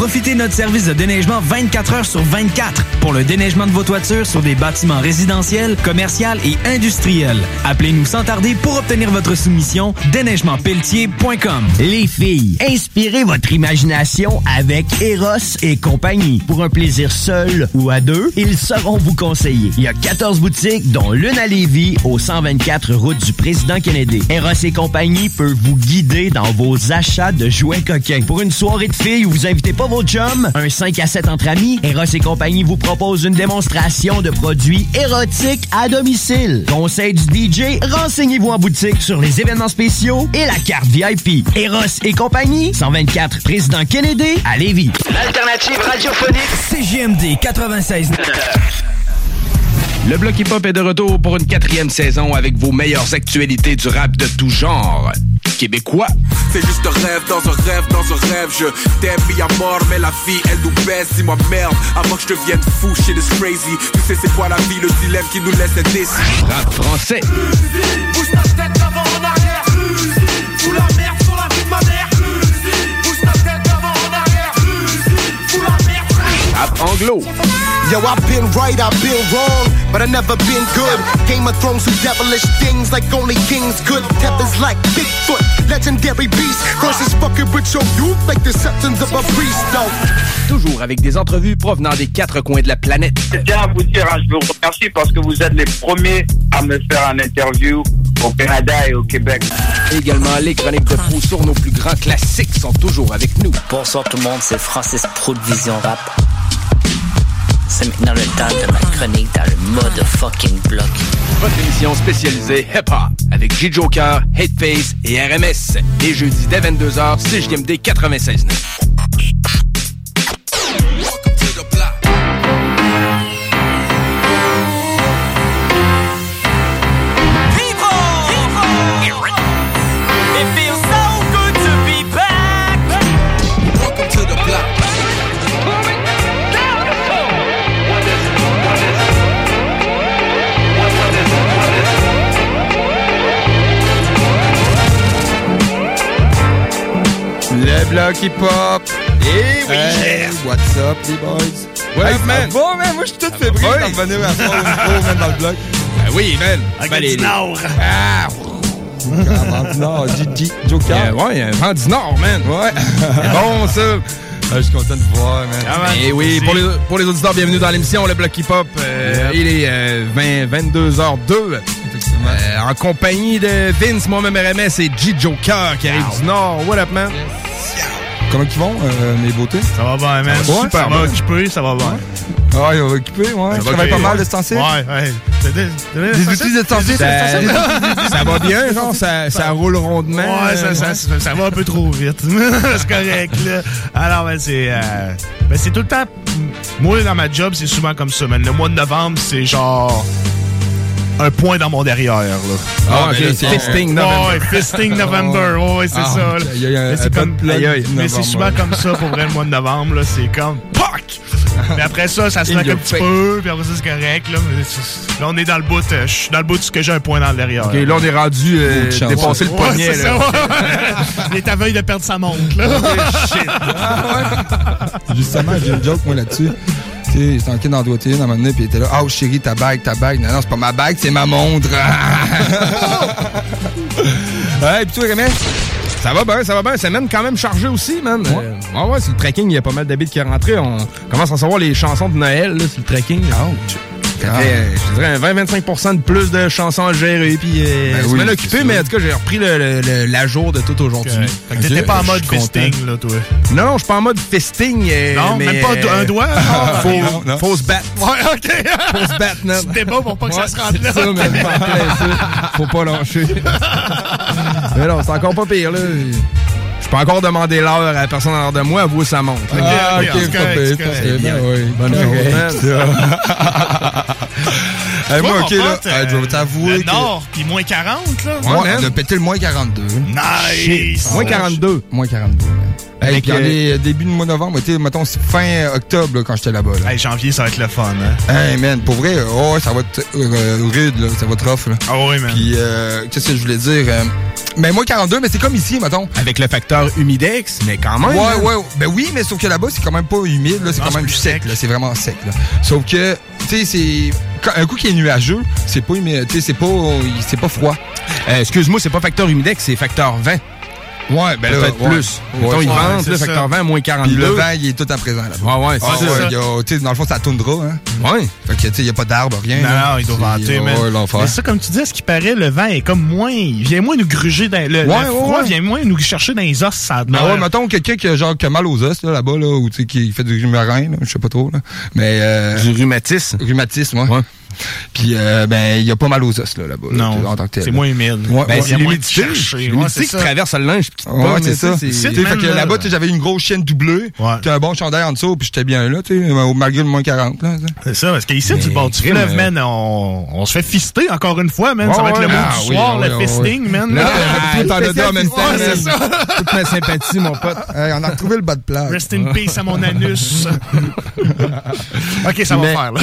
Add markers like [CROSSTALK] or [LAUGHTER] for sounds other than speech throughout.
Profitez de notre service de déneigement 24 heures sur 24 pour le déneigement de vos toitures sur des bâtiments résidentiels, commerciaux et industriels. Appelez-nous sans tarder pour obtenir votre soumission déneigementpelletier.com. Les filles, inspirez votre imagination avec Eros et compagnie. Pour un plaisir seul ou à deux, ils sauront vous conseiller. Il y a 14 boutiques, dont l'une à Lévis, au 124 route du Président Kennedy. Eros et compagnie peut vous guider dans vos achats de jouets coquins. Pour une soirée de filles où vous invitez pas vos chums, un 5 à 7 entre amis, Eros et compagnie vous propose une démonstration de produits érotiques à domicile. Conseil du DJ, renseignez-vous en boutique sur les événements spéciaux et la carte VIP. Eros et compagnie, 124 Président Kennedy à Lévis. L'alternative radiophonique CGMD 96. Le Bloc Hip Hop est de retour pour une quatrième saison avec vos meilleures actualités du rap de tout genre. Québécois, C'est juste un rêve dans un rêve dans un rêve. Je t'aime mis à mort mais la vie elle nous baisse. Dis-moi merde avant que je devienne fou shit is crazy. Tu sais c'est quoi la vie le dilemme qui nous laisse indécis rap français, Bouge ta tête avant en arrière. Fous la merde sur la vie de ma mère. Bouge ta tête avant en arrière. Fous la merde rap anglo, Yo, I've been right, I've been wrong, but I never been good. Game of Thrones do devilish things like only kings could. Peppers like Bigfoot, legendary beast. Versus fucking with your youth like the septons of a priest, though. toujours avec des entrevues provenant des quatre coins de la planète. Je tiens à vous dire, hein, je vous remercie parce que vous êtes les premiers à me faire un interview au Canada et au Québec. Également, les chroniques de fou sur nos plus grands classiques sont toujours avec nous. Bonsoir tout le monde, c'est Francis Pro de Vision Rap. C'est maintenant le temps de ma chronique dans le mode fucking bloc. Votre émission spécialisée hip-hop avec J. Joker, Hateface et RMS. Les jeudis dès 22h, CJMD 96.9. Le bloc hip-hop. Eh oui, Hey, what's up, les boys? What Hey, man? va, man? Moi, je suis tout fébrile d'en revenir à soir micro, man, dans le bloc. Ben oui, man. Avec Ben, du Nord. Ah, Vraiment, non, Gigi, Joker. euh, ouais, il y a un vent du Nord, man. Ouais. C'est bon, ça. [LAUGHS] Ah, je suis content de vous voir, man. Et oui, pour les, pour les auditeurs, bienvenue dans l'émission Le Bloc Hip Hop. Euh, Yep. Il est euh, 20, 22h02. Effectivement. Euh, en compagnie de Vince, moi-même RMS et G. Joker qui arrive du Nord. What up, man? Comment ils vont, euh, mes beautés? Ça va bien, man. Ça va super ça va occuper, ça va bien. Ah, ils vont occupé, ouais. Je va travaille pas mal ouais. de ce temps-ci. Ouais, ouais. Des- outils de temps-ci. Ça, ça va bien, genre? Ça, ça roule rondement? Ouais, ça, ça, ça, ça va un peu trop vite. [LAUGHS] c'est correct, là. Alors, ben, c'est. euh, ben, c'est tout le temps. Moi, dans ma job, c'est souvent comme ça, man. Le mois de novembre, c'est genre. Un point dans mon derrière, là. Ah, là, c'est- Fisting November. Ouais, Fisting November. C'est Ah, ça. là. il y a un- Mais c'est comme. c'est souvent comme ça pour vrai le mois de novembre, là. C'est comme. POC! Mais après ça, ça se fait un petit peu, puis après ça, c'est correct, là. Mais c'est- là, on est dans le bout. euh, Je suis dans le bout de ce que j'ai un point dans le derrière. Ok, là, on est rendu euh, dépasser le Ouais, poignet. c'est là. ça. Il [LAUGHS] est à veille de perdre sa montre, là. Justement, j'ai une joke, moi, là-dessus. Sais, en train d'en doigter une à un moment donné, puis il était là, oh chérie, ta bague, ta bague. Non, non, c'est pas ma bague, c'est ma montre. [LAUGHS] ouais, puis toi, Rémi? Ça va bien, ça va bien. Semaine quand même chargée aussi, man. Euh, Ouais, ouais, sur le tracking, il y a pas mal d'habits qui est rentré. On commence à savoir les chansons de Noël là, sur le tracking. Ça fait, euh, je dirais, un 20-25% de plus de chansons à gérer. Puis, euh, Ben je oui, me c'est occupé, mais en tout cas, j'ai repris le, le- le- la jour de tout aujourd'hui. Fait que t'étais pas en mode fisting, là, toi. Non, non, je suis pas en mode fisting. euh, Non, mais, même pas euh, un doigt? [LAUGHS] faut, Non, non. faut se battre. Ouais, OK. [LAUGHS] Faut se battre. C'était bon pour pas que ça se rende là. C'est ça, ça. Faut pas lâcher. [LAUGHS] mais non, c'est encore pas pire, là. Je peux encore demander l'heure à la personne en de moi, à vous, ça monte. Ah, ok, oui. Bonne journée. [LAUGHS] Hey, moi, ok, là, je vais t'avouer Le que... Nord, puis moins 40, là. Ouais, on a pété le moins 42. Nice! Moins 42. Moins 42. man. Hey, Avec, puis en euh, les- début du mois de novembre, mettons, c'est fin octobre là, quand j'étais là-bas. Là. Hey, janvier, ça va être le fun, hein? Hey man, pour vrai, oh, ça va être euh, rude, là, ça va être rough. Là. Ah oui, man. Puis, euh, qu'est-ce que je voulais dire? Euh, ben, moi, 42, mais c'est comme ici, mettons. Avec le facteur humidex, mais quand même. Ouais, hein. ouais, ben oui, mais sauf que là-bas, c'est quand même pas humide, là, c'est quand même sec, sec. là, c'est vraiment sec, là. Sauf que, tu sais, c'est. Un coup qui est nuageux, c'est pas c'est pas, c'est pas froid. Euh, Excuse-moi, c'est pas facteur humidex, c'est facteur 20. Ouais, ben là, Peut-être ouais. plus. Ouais, Mettons, ils ouais, vendent, c'est le ça. facteur 20, moins 42. Puis le vent, il est tout en présent, là. Ouais, ouais, c'est Ah, ça. ouais, il y a- tu sais, dans le fond, c'est la toundra, hein. Ouais. Fait que, tu sais, il y a pas d'arbre, rien. Non, là. non, il doit C'est- vanter, l'enfer. Mais ça, comme tu dis, à ce qui paraît, le vent est comme moins. Il vient moins nous gruger dans. Le, le Ouais, ouais, froid ouais. vient moins nous chercher dans les os, ça Ben ouais, mettons quelqu'un qui a genre qui a mal aux os là, là-bas là, ou tu sais qui fait du rhumarin, là, je sais pas trop là. Mais euh, Du rhumatisme. Rhumatisme, ouais. Puis euh, ben il y a pas mal aux os là là-bas. là, Non, en tant que tel, c'est là. moins humide. Ouais, Ben, c'est l'humidité. qui traverse le linge. Ouais, c'est ça. tu Tu fait que là-bas, là. tu j'avais une grosse chaîne doublée, un bon chandail en dessous, puis j'étais bien là, tu sais, au- malgré le moins 40 là. tu sais. C'est ça, parce qu'ici, du bord du fleuve, man, on, se fait fister encore une fois, man. ça va être le mot Ah, du soir, le fisting, man. Là, tout en dedans en même temps. c'est ça. Toute ma sympathie, mon pote. On a retrouvé le bas de plage. Rest in peace à mon anus. [LAUGHS] ok, ça va faire, là.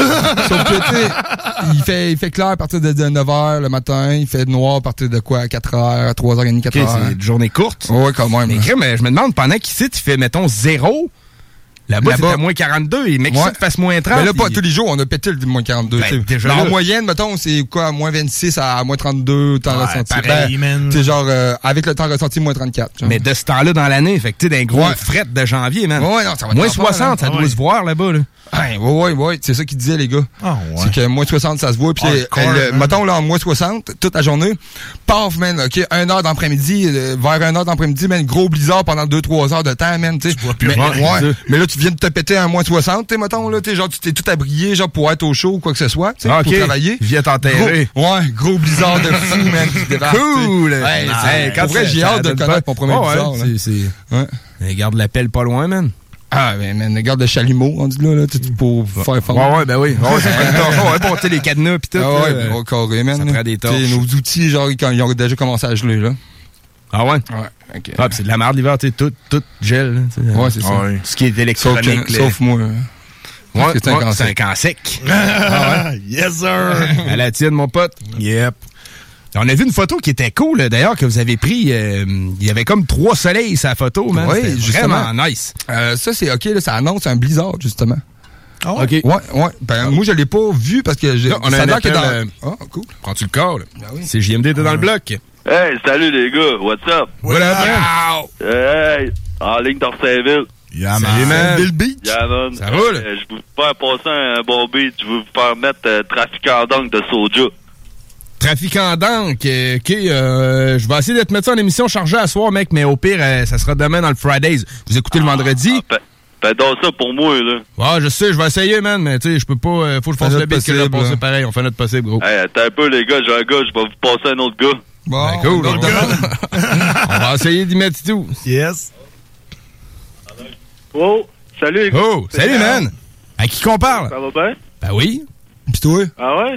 Sauf que, tu sais, [LAUGHS] il fait, il fait clair à partir de, 9h le matin, il fait noir à partir de quoi, 4h, 3h30, 4h. Ok, c'est une journée courte. Ouais, quand même. Mais crème, je me demande, pendant qu'ici, tu fais, mettons, zéro, là-bas, Là-bas- c'est à moins 42, et mec, Ouais. fasses moins 30. Mais là, pas puis- tous les jours, on a pété le moins 42. Ben, déjà en moyenne, mettons, c'est quoi, moins 26 à moins 32, temps Ouais, ressenti. pareil, man. C'est genre, euh, avec le temps ressenti, moins 34. genre. Mais de ce temps-là dans l'année, fait que tu sais, d'un gros Ouais. fret de janvier, man. Ouais, non, ça va être Moins l'enfer, 60, ça là. doit se voir là-bas, là. Ouais, ouais, ouais, c'est ça qu'ils disaient, les gars. Ah, ouais. C'est que moins 60, ça se voit. Puis, Hardcore, euh, mettons, là, en moins 60, toute la journée, paf, man, OK, 1 heure d'après-midi, euh, vers 1 heure d'après-midi, man, gros blizzard pendant 2-3 heures de temps, man, tu sais. mais là, tu viens de te péter un moins 60, tu sais, mettons, là, tu sais, genre, tu t'es tout abrié, genre, pour être au chaud ou quoi que ce soit, tu sais, Ah, pour travailler. Viens t'enterrer. Ouais, gros blizzard de fou, [LAUGHS] man, qui débarque. Cool! tu. Ouais, Quand vrai, j'ai hâte de connaître mon premier Ouais, blizzard, là. c'est- c'est- Ouais. Mais Garde l'appel pas loin, man. Ah, ben, man, regarde le chalumeau, on dit là, là, tu pour faire fondre. Ouais, ouais, ben oui. Ouais, ça prend torchon, ouais, pour tu les cadenas pis tout. Ah ouais, ben, carré, man. Ça prend des Tu torches. Nos outils, genre, quand ils ont déjà commencé à geler, là. Ah ouais? Ouais, ok. Ah, pis c'est de la merde l'hiver, tu sais, tout, tout gel. Ouais, c'est ça. Ouais. Ce qui est Sauf, électronique. que- là. sauf moi. Ouais, que c'est un ouais, un sec. camp [LAUGHS] sec. Ah, yes, sir. [LAUGHS] À la tienne, mon pote. Yep. On a vu une photo qui était cool, d'ailleurs, que vous avez pris. euh, il y avait comme trois soleils sur la photo, man. Oui, justement. Vraiment nice. Euh, ça, c'est OK, là, ça annonce un blizzard, justement. Ah OK. Ouais, ouais. Ben, moi, je l'ai pas vu parce que j'ai. On a ça un appel, dans. euh, Ah, cool. Prends-tu le corps, là? Ben oui. C'est JMD, t'es dans le bloc. Hey, salut les gars, what's up? Voilà, Hey, en ligne d'Orsainville. Yeah, Salut, man. Bill Beach. Yeah, man. Ça roule? Euh, je vous faire passer un bon beat. Je veux vous faire mettre euh, Trafiquant d'angle de Soja. Trafiquant d'encre, euh, OK, euh, je vais essayer de te mettre ça en émission chargée à soir, mec, mais au pire, euh, ça sera demain dans le Fridays. Vous écoutez le vendredi? Ah, fais- donc ça pour moi, là. Ouais, je sais, je vais essayer, man, mais tu sais, je peux pas, euh, faut que je fasse le beat que je vais passer pareil. On fait notre possible, gros. Hey, attends un peu, les gars. J'ai un gars, je vais vous passer un autre gars. Bon, Ben, cool, on on, demande. [LAUGHS] on va essayer d'y mettre tout. Yes. Oh, salut. Oh, salut, man! À qui qu'on parle? Ça va bien? Ben oui. Pis toi? Ah ouais?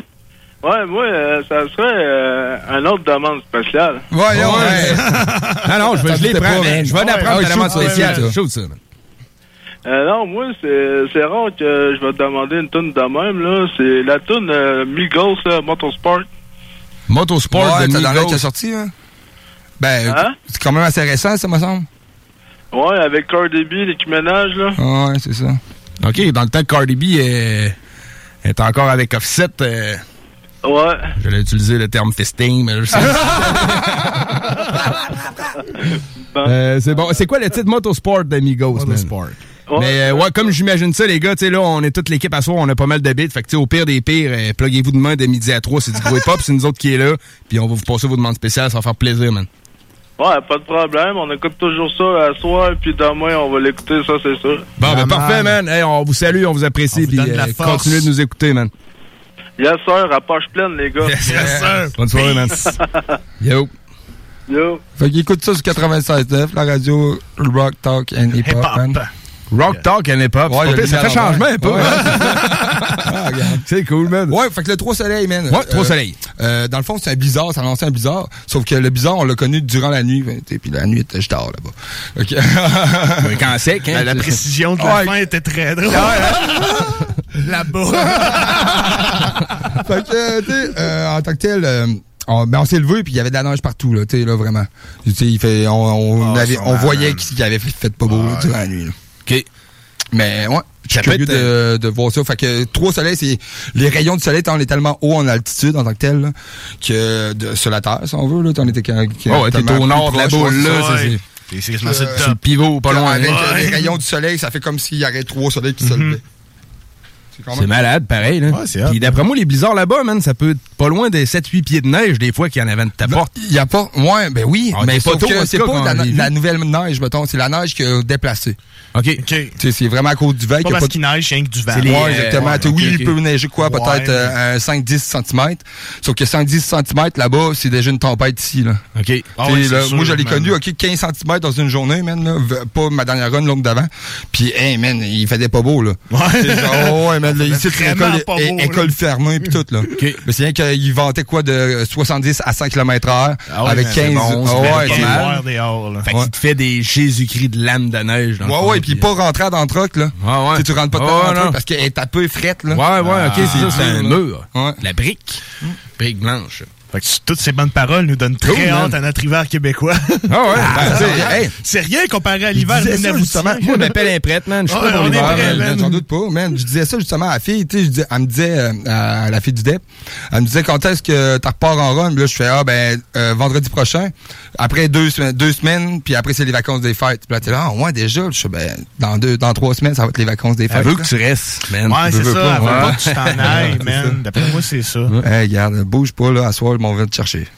Ouais, moi, euh, ça serait euh, un autre demande spéciale. Ouais, ouais. [LAUGHS] ouais. Non, non, je, vais- je les man. je vais en Ouais, apprendre ouais, ta demande spéciale. ça. Shoot ça, man. Euh, non, moi, c'est c'est rare que je vais te demander une toune de même, là. C'est la toune euh, Migos, Motorsport. Motorsport Ouais, de Migos. qui est sorti, hein? Ben, Hein? c'est quand même assez récent, ça me semble. Ouais, avec Cardi B, Minaj, là. Ouais, c'est ça. OK, dans le temps que Cardi B est, est encore avec Offset, euh, Ouais. J'allais utiliser le terme fisting, mais je sais. [LAUGHS] Euh, c'est bon. C'est quoi le titre? Motorsport d'Amigos, man? Mais euh, ouais, comme j'imagine ça, les gars, tu sais, là, on est toute l'équipe à soir, on a pas mal de bits. Fait que, tu sais, au pire des pires, euh, pluguez-vous demain de midi à 3, c'est du gros hip-hop, [LAUGHS] c'est nous autres qui est là. Puis on va vous passer vos demandes spéciales, ça va faire plaisir, man. Ouais, pas de problème. On écoute toujours ça à soir, puis demain, on va l'écouter, ça, c'est sûr. Bon, ben parfait, man. Hey, on vous salue, on vous apprécie, puis euh, continuez de nous écouter, man. Yes, sir, à poche pleine, les gars. Yes, sir. Bonne soirée, man. [LAUGHS] Yo. Yo. Fait qu'il écoute ça sur 96.9, la radio Rock Talk and Hip Hop. man. Rock Talk and Hip Hop. Ouais, ça fait changement un peu. Ouais, [LAUGHS] hein? C'est cool, man. Ouais, fait que le Trois Soleils, man. Ouais, Trois Soleils. euh, dans le fond, c'est un blizzard, ça lançait un blizzard. Sauf que le blizzard, on l'a connu durant la nuit. t'sais, Puis la nuit était tard là-bas. Ok. [LAUGHS] quand sec, hein? La précision de la Ouais. fin était très drôle. [LAUGHS] Là-bas. fait que, tu sais, euh, en tant que tel, euh, on, ben on s'est levé puis il y avait de la neige partout, là, tu sais, là, vraiment. Tu sais, il fait, on, on, Ah, avait, on voyait qu'il avait fait, fait pas beau, là, durant la nuit, là. OK. Mais, ouais. Je suis curieux de, de voir ça. Fait que trois soleils, c'est les rayons du soleil, on est tellement haut en altitude en tant que tel, là, que de, sur la Terre, si on veut, là, on était quand- Oh, ouais, t'es au nord de la boule, là. c'est le top. pivot, pas loin. Avec euh, les rayons du soleil, ça fait comme s'il y avait trois soleils qui se levaient. C'est malade, pareil. Là. Ouais. Puis d'après moi, les blizzards là-bas, man, ça peut être pas loin des 7-8 pieds de neige, des fois, qu'il y en avait de ta porte. Il y a pas. Ouais, ben oui, Ah, mais tout c'est pas la, nouvelle neige, mettons. C'est la neige qui a déplacé. OK. C'est vraiment à cause du vent Pas parce pas de- qu'il neige, c'est rien que du vent. Les, ouais, exactement. ouais, Tu sais, oui, il peut neiger quoi, peut-être Ouais, euh, un 5-10 cm. Sauf que 5-10 cm là-bas, c'est déjà une tempête ici. Là. OK. Ah ouais, c'est là, sûr, moi, je l'ai connu, OK, 15 cm dans une journée, man. Là, pas ma dernière run, l'autre d'avant. Puis, hey, man, il faisait pas beau, là. Ouais, man, là, ici, c'est vraiment l'école pas é- beau, là. école fermée, puis tout, là. Mais c'est rien qu'il vantait quoi de 70 à 100 km heure Ah ouais, avec man, 15. c'est bon, Ah c'est ouais, bien c'est- mal. Dehors, là. Fait qu'il te fait des Jésus-Christ de lames de neige. Le Ouais, ouais, puis pas rentrer dans le truck, là. Ah ouais. Tu tu rentres pas Ah dedans ouais, dans le parce qu'elle est tapée frette, là. Ouais, ouais, ok, c'est ça, c'est un là. mur. La brique. Brique blanche. Fait que toutes ces bonnes paroles nous donnent très Cool, man. hâte à notre hiver québécois. Ah ouais, ben, sais, hey, C'est rien comparé à l'hiver justement. moi, ma pelle est prête, man. Je suis Ouais, pas est l'hiver. man. man. J'en doute pas, man. Je disais ça justement à la fille, tu sais, je elle me disait, euh, à la fille du DEP, elle me disait quand est-ce que tu repars en run, là je fais, ah ben, euh, vendredi prochain, après deux, semaines- deux semaines, puis après c'est les vacances des fêtes. Puis là t'es là, ah ouais déjà, je fais, ben, dans deux, dans trois semaines, ça va être les vacances des Elle fêtes. veut là. que tu restes, man. Ouais, c'est ça. pas, Elle veut pas que tu t'en ailles, [LAUGHS] man. D'après moi, c'est ça. Regarde, bouge pas, là, à soir, on va te chercher.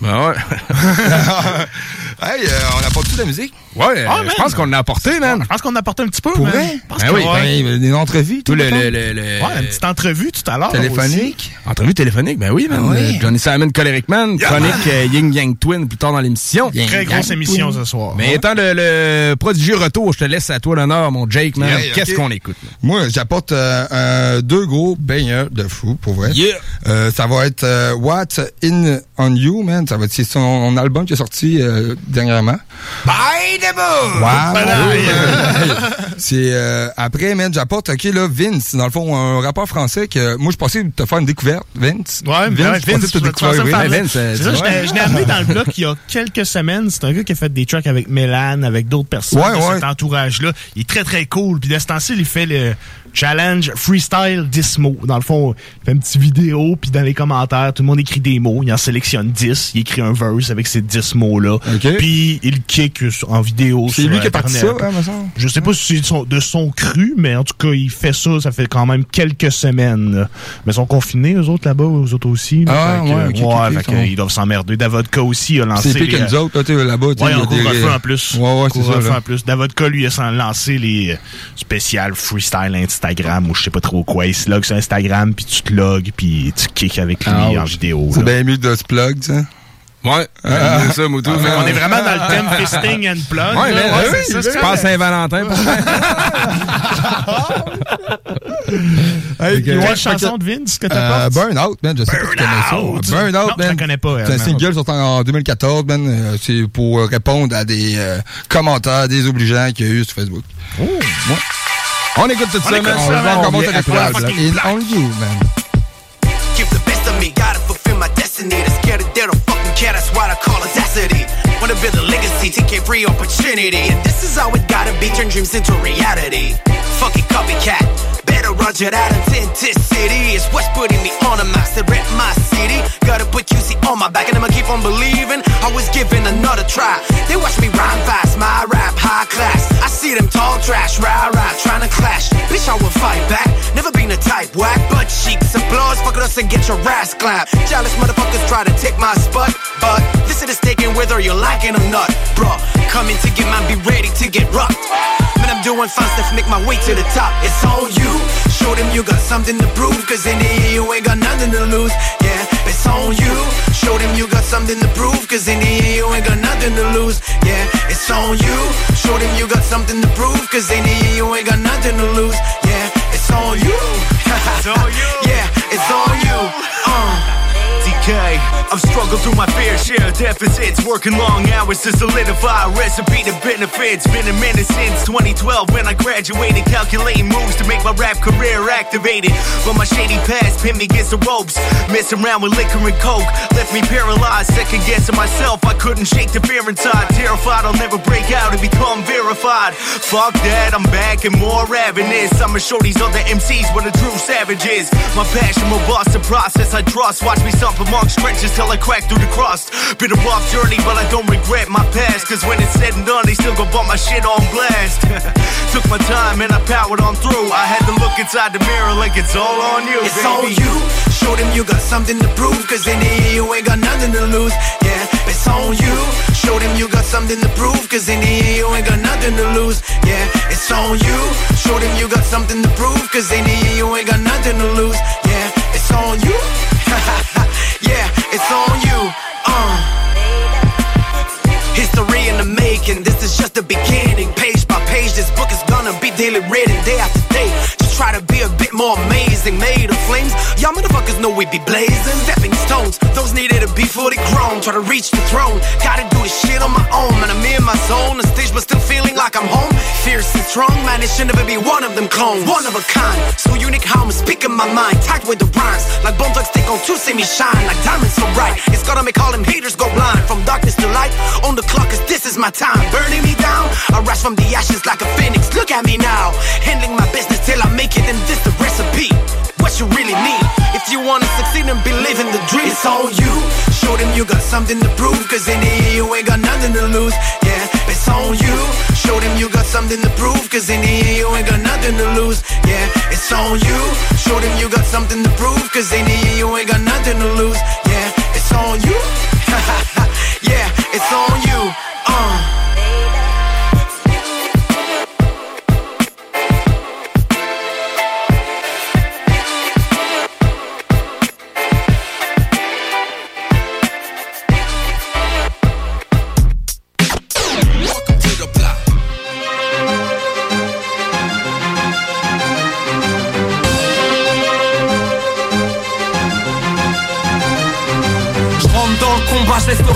Ben ouais. [LAUGHS] hey, euh, on a pas tout de la musique? Ouais, Ah, je pense qu'on a apporté, man. Je pense qu'on a apporté un petit peu, Pour man. vrai? Je pense Ben oui, ouais. Ben, des entrevues, Tout le, le, le, le- Ouais, une petite entrevue tout à l'heure. téléphonique. Entrevue téléphonique, ben oui, man. Ah. Euh, Johnny Simon, Coleric Man, Yeah, chronique man. euh, Yin Yang Twin plus tard dans l'émission. Très grosse Yang émission Twin. ce soir. Mais étant le, le prodigieux retour, je te laisse à toi l'honneur, mon Jake, man. Yeah, Qu'est-ce qu'on écoute? Moi, j'apporte euh, euh, deux gros baigneurs de fou, pour vrai. Yeah! Euh, ça va être euh, What's In On You, man. Ça va être c'est son album qui est sorti euh, dernièrement. Bye the boo! Wow! [LAUGHS] c'est euh, après, man, j'apporte, ok, là, Vince, dans le fond, un rappeur français que moi, je pensais te faire une découverte, Vince. Ouais, Vince, Vince, je pensais te découvrir. Vince, C'est ça, je l'ai- je l'ai amené dans le bloc il y a quelques semaines. C'est un gars qui a fait des tracks avec Mélan, avec d'autres personnes Ouais, de ouais. cet entourage-là. Il est très, très cool. Puis de ce temps-ci, il fait le challenge freestyle 10 mots. Dans le fond, il fait une petite vidéo, puis dans les commentaires, tout le monde écrit des mots. Il en sélectionne 10. Il écrit un verse avec ces 10 mots-là. Ok. Puis il kick en vidéo C'est lui qui a parti ça, hein. Je sais pas si c'est de son- cru, mais en tout cas, il fait ça, ça fait quand même quelques semaines. là. Mais ils sont confinés, eux autres, là-bas, eux autres aussi. là. Ah, Fait ouais, ok, ok, ok, fait ils que sont- ils doivent s'emmerder. Davodka aussi a lancé... C'est pire que les- nous autres, là-bas. Ouais, il y a des- couvre-feu en plus. Ouais, ouais, c'est ça. En plus. Davodka, lui, a lancé les spéciales freestyle Instagram ou je sais pas trop quoi. Il se log sur Instagram, puis tu te logs, puis tu kicks avec lui Ah, en vidéo. C'est bien mieux de se plug, ça. Ouais, Ah. euh, ça, Moutou. On est vraiment dans le thème fisting and plug. Ouais, là. Ouais, oui, c'est ça, je Saint-Valentin. [LAUGHS] Hey, Quelle ouais, chanson de Vince que Euh, t'apportes? Burn Out, man, je sais pas si tu connais ça. Burn Non, Out, je la man. connais pas, C'est un single sorti en 2014, man. Euh, C'est pour euh, répondre à des euh, commentaires désobligeants qu'il y a eu sur Facebook. Oh. Ouais. On écoute tout On ça, man. On On ça vient après In on you, man. Give the best of me, gotta fulfill my destiny. They're scared they don't fucking care, that's why I call audacity. Wanna build a legacy, take every opportunity. And this is how it gotta be, turn dreams into reality. Fucking copycat, better roger that authenticity is what's putting me on a map. Said rep my city, gotta put QC on my back and I'ma keep on believing. I was given another try. They watch me rhyme fast, my rap high class. I see them tall trash, rah rah, trying to clash. Bitch, I will fight back. Never been a type whack, but cheeks applause. Fuck us and get your ass clapped. Jealous motherfuckers try to take my spot, but this is taking whether you like it or not, bro. Coming to get man, be ready to get rocked. Man, I'm doing fine stuff, make my way to the top. It's on you. Show them you got something to prove, cause in the end you ain't got nothing to lose. Yeah, it's on you. Show them you got something to prove, cause in the end you ain't got nothing to lose. Yeah, it's on you. Show them you got something to prove, cause in the end you ain't got nothing to lose. Yeah, it's on you. [LAUGHS] it's on you. Yeah, it's on you. DK, I've struggled through my fair share of deficits, working long hours to solidify a recipe to benefits. Been a minute since 2012 when I graduated, calculating moves to make my rap career activated. But my shady past pinned me against the ropes, messing around with liquor and coke, left me paralyzed, second guessing myself. I couldn't shake the fear inside, terrified I'll never break out and become verified. Fuck that, I'm back and more ravenous. I'ma show these other MCs what a true savage is. My passion will bust the process I trust. Watch me suffer amongst trenches till I crack through the crust. Been a rough journey, but I don't regret my past. Cause when it's said and done, they still gon' bump my shit on blast. [LAUGHS] Took my time and I powered on through. I had to look inside the mirror like it's all on you. It's baby. on you. Show them you got something to prove, cause in the end you ain't got nothing to lose. Yeah, it's on you. Show them you got something to prove, cause in the end you ain't got nothing to lose. Yeah, it's on you. Show them you got something to prove, cause in the end you ain't got nothing to lose. Yeah, it's on you. [LAUGHS] yeah, it's on you. Uh. History in the making, this is just the beginning. Page by page, this book is gonna be daily written day after day. Just try to be a bit more amazing. Made of flames, y'all motherfuckers know we be blazing. Stepping stones, those needed to be fully grown. Try to reach the throne, gotta do this shit on my own. Man, I'm in my zone, the stage, but still feeling like I'm home. Fierce and strong, man, it should never be one of them clones. One of a kind, so unique how I'm speaking my mind. Tight with the rhymes, like bone thugs stick on two, see me shine. Like diamonds so bright, it's gonna make all them haters go blind. From darkness to light, on the clock, cause this is my time. Burning me down, I rise from the ashes like a phoenix. Look at me now, handling my business till I make it, and this the recipe. What you really need, you wanna succeed and believe in the dream, it's on you. Show them you got something to prove, cause in end you ain't got nothing to lose. Yeah, it's on you. Show them you got something to prove, cause in end you ain't got nothing to lose. Yeah, it's on you. Show them you got something to prove, cause in end you ain't got nothing to lose. Yeah, it's on you. [LAUGHS] yeah, it's on you. Uh.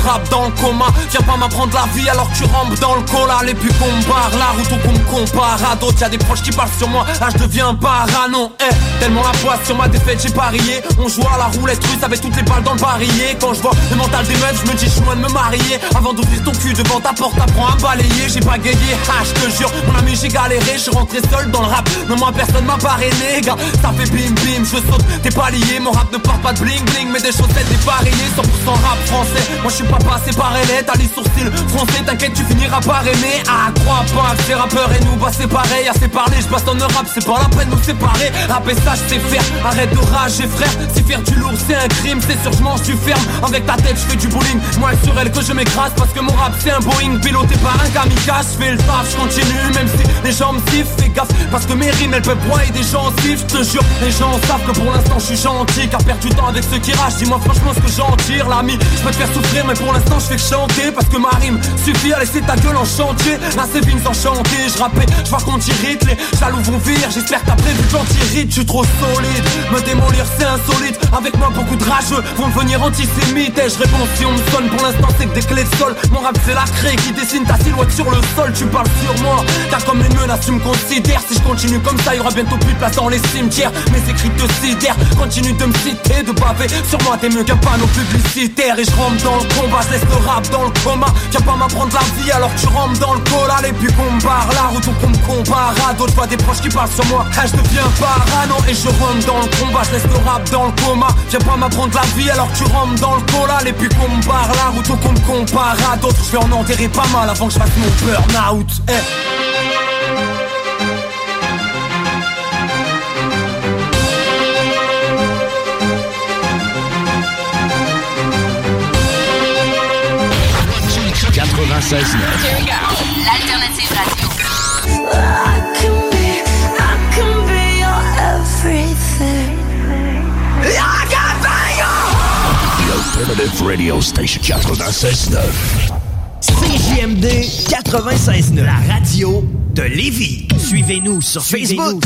Rap dans le coma. Viens pas m'apprendre la vie alors que tu rampes dans le cola. Les plus qu'on barre, la route où qu'on me compare. À d'autres Y'a des proches qui parlent sur moi, là je deviens parano. Eh, Tellement la poisse sur ma défaite j'ai parié. On joue à la roulette russe avec toutes les balles dans le barillet. Quand je vois le mental des meufs, je me dis je de me marier. Avant d'ouvrir ton cul devant ta porte, apprends à balayer. J'ai pas gagné, ah je te jure, mon ami j'ai galéré. Je suis rentré seul dans le rap, mais moi personne m'a parrainé gars. Ça fait bim bim, je saute, t'es pas lié Mon rap ne porte pas de bling bling, mais des chaussettes dépareillées 100% rap français, moi je suis pas passé par elle T'as les sourcils français, t'inquiète tu finiras par aimer. Ah crois pas que ces rappeurs et nous bah c'est pareil Assez parlé, je passe le rap, c'est pas la peine de nous séparer. Rapper ça je sais faire, arrête de rager frère. C'est faire du lourd, c'est un crime, c'est sûr je mange du ferme. Avec ta tête je fais du bowling, moi sur elle que je m'écrase Parce que mon rap c'est un Boeing piloté par un kamikaze. Je fais le taf, je continue même si les gens me sifflent Fais gaffe parce que mes rimes elles peuvent broyer des gens sifflent Je te jure, les gens savent que pour l'instant je suis gentil Car perdre du temps avec ceux qui ragent, dis-moi franchement ce que j'en tire L'ami, je peux te faire souffrir mais pour l'instant je fais que chanter Parce que ma rime suffit à laisser ta gueule en chantier Là c'est Vince enchanté, je rappelle, je vois qu'on t'irrite Les jaloux vont vire, j'espère que t'as prévu j'en Je suis trop solide, me démolir c'est insolite Avec moi beaucoup de rageux vont devenir antisémites Et je réponds si on me sonne pour l'instant c'est que des clés de sol Mon rap c'est la craie qui dessine ta silhouette sur le sol Tu parles sur moi, car comme une menace, tu me considères. Si je continue comme ça, il y aura bientôt plus de place dans les cimetières. Mes écrits te sidèrent, continue de me citer, de baver. Sur moi, t'es mieux qu'un panneau publicitaire. Et je rentre dans le combat, je laisse le rap dans le coma. Viens pas m'apprendre la vie alors que tu rentres dans le collal. Et puis qu'on me barre la route ou qu'on me compare à d'autres. Je vois des proches qui parlent sur moi. Ah, je deviens parano et je rentre dans le combat, je laisse le rap dans le coma. Viens pas m'apprendre la vie alors que tu rentres dans le collal. Et puis qu'on me barre la route ou qu'on me compare à d'autres. Je vais en enterrer pas mal avant que je fasse mon burn-out. L'alternative radio. I can be, I can be your everything. I can be your Alternative Radio Station 96.9. CJMD 96.9, la radio de Lévis. Suivez-nous sur Facebook.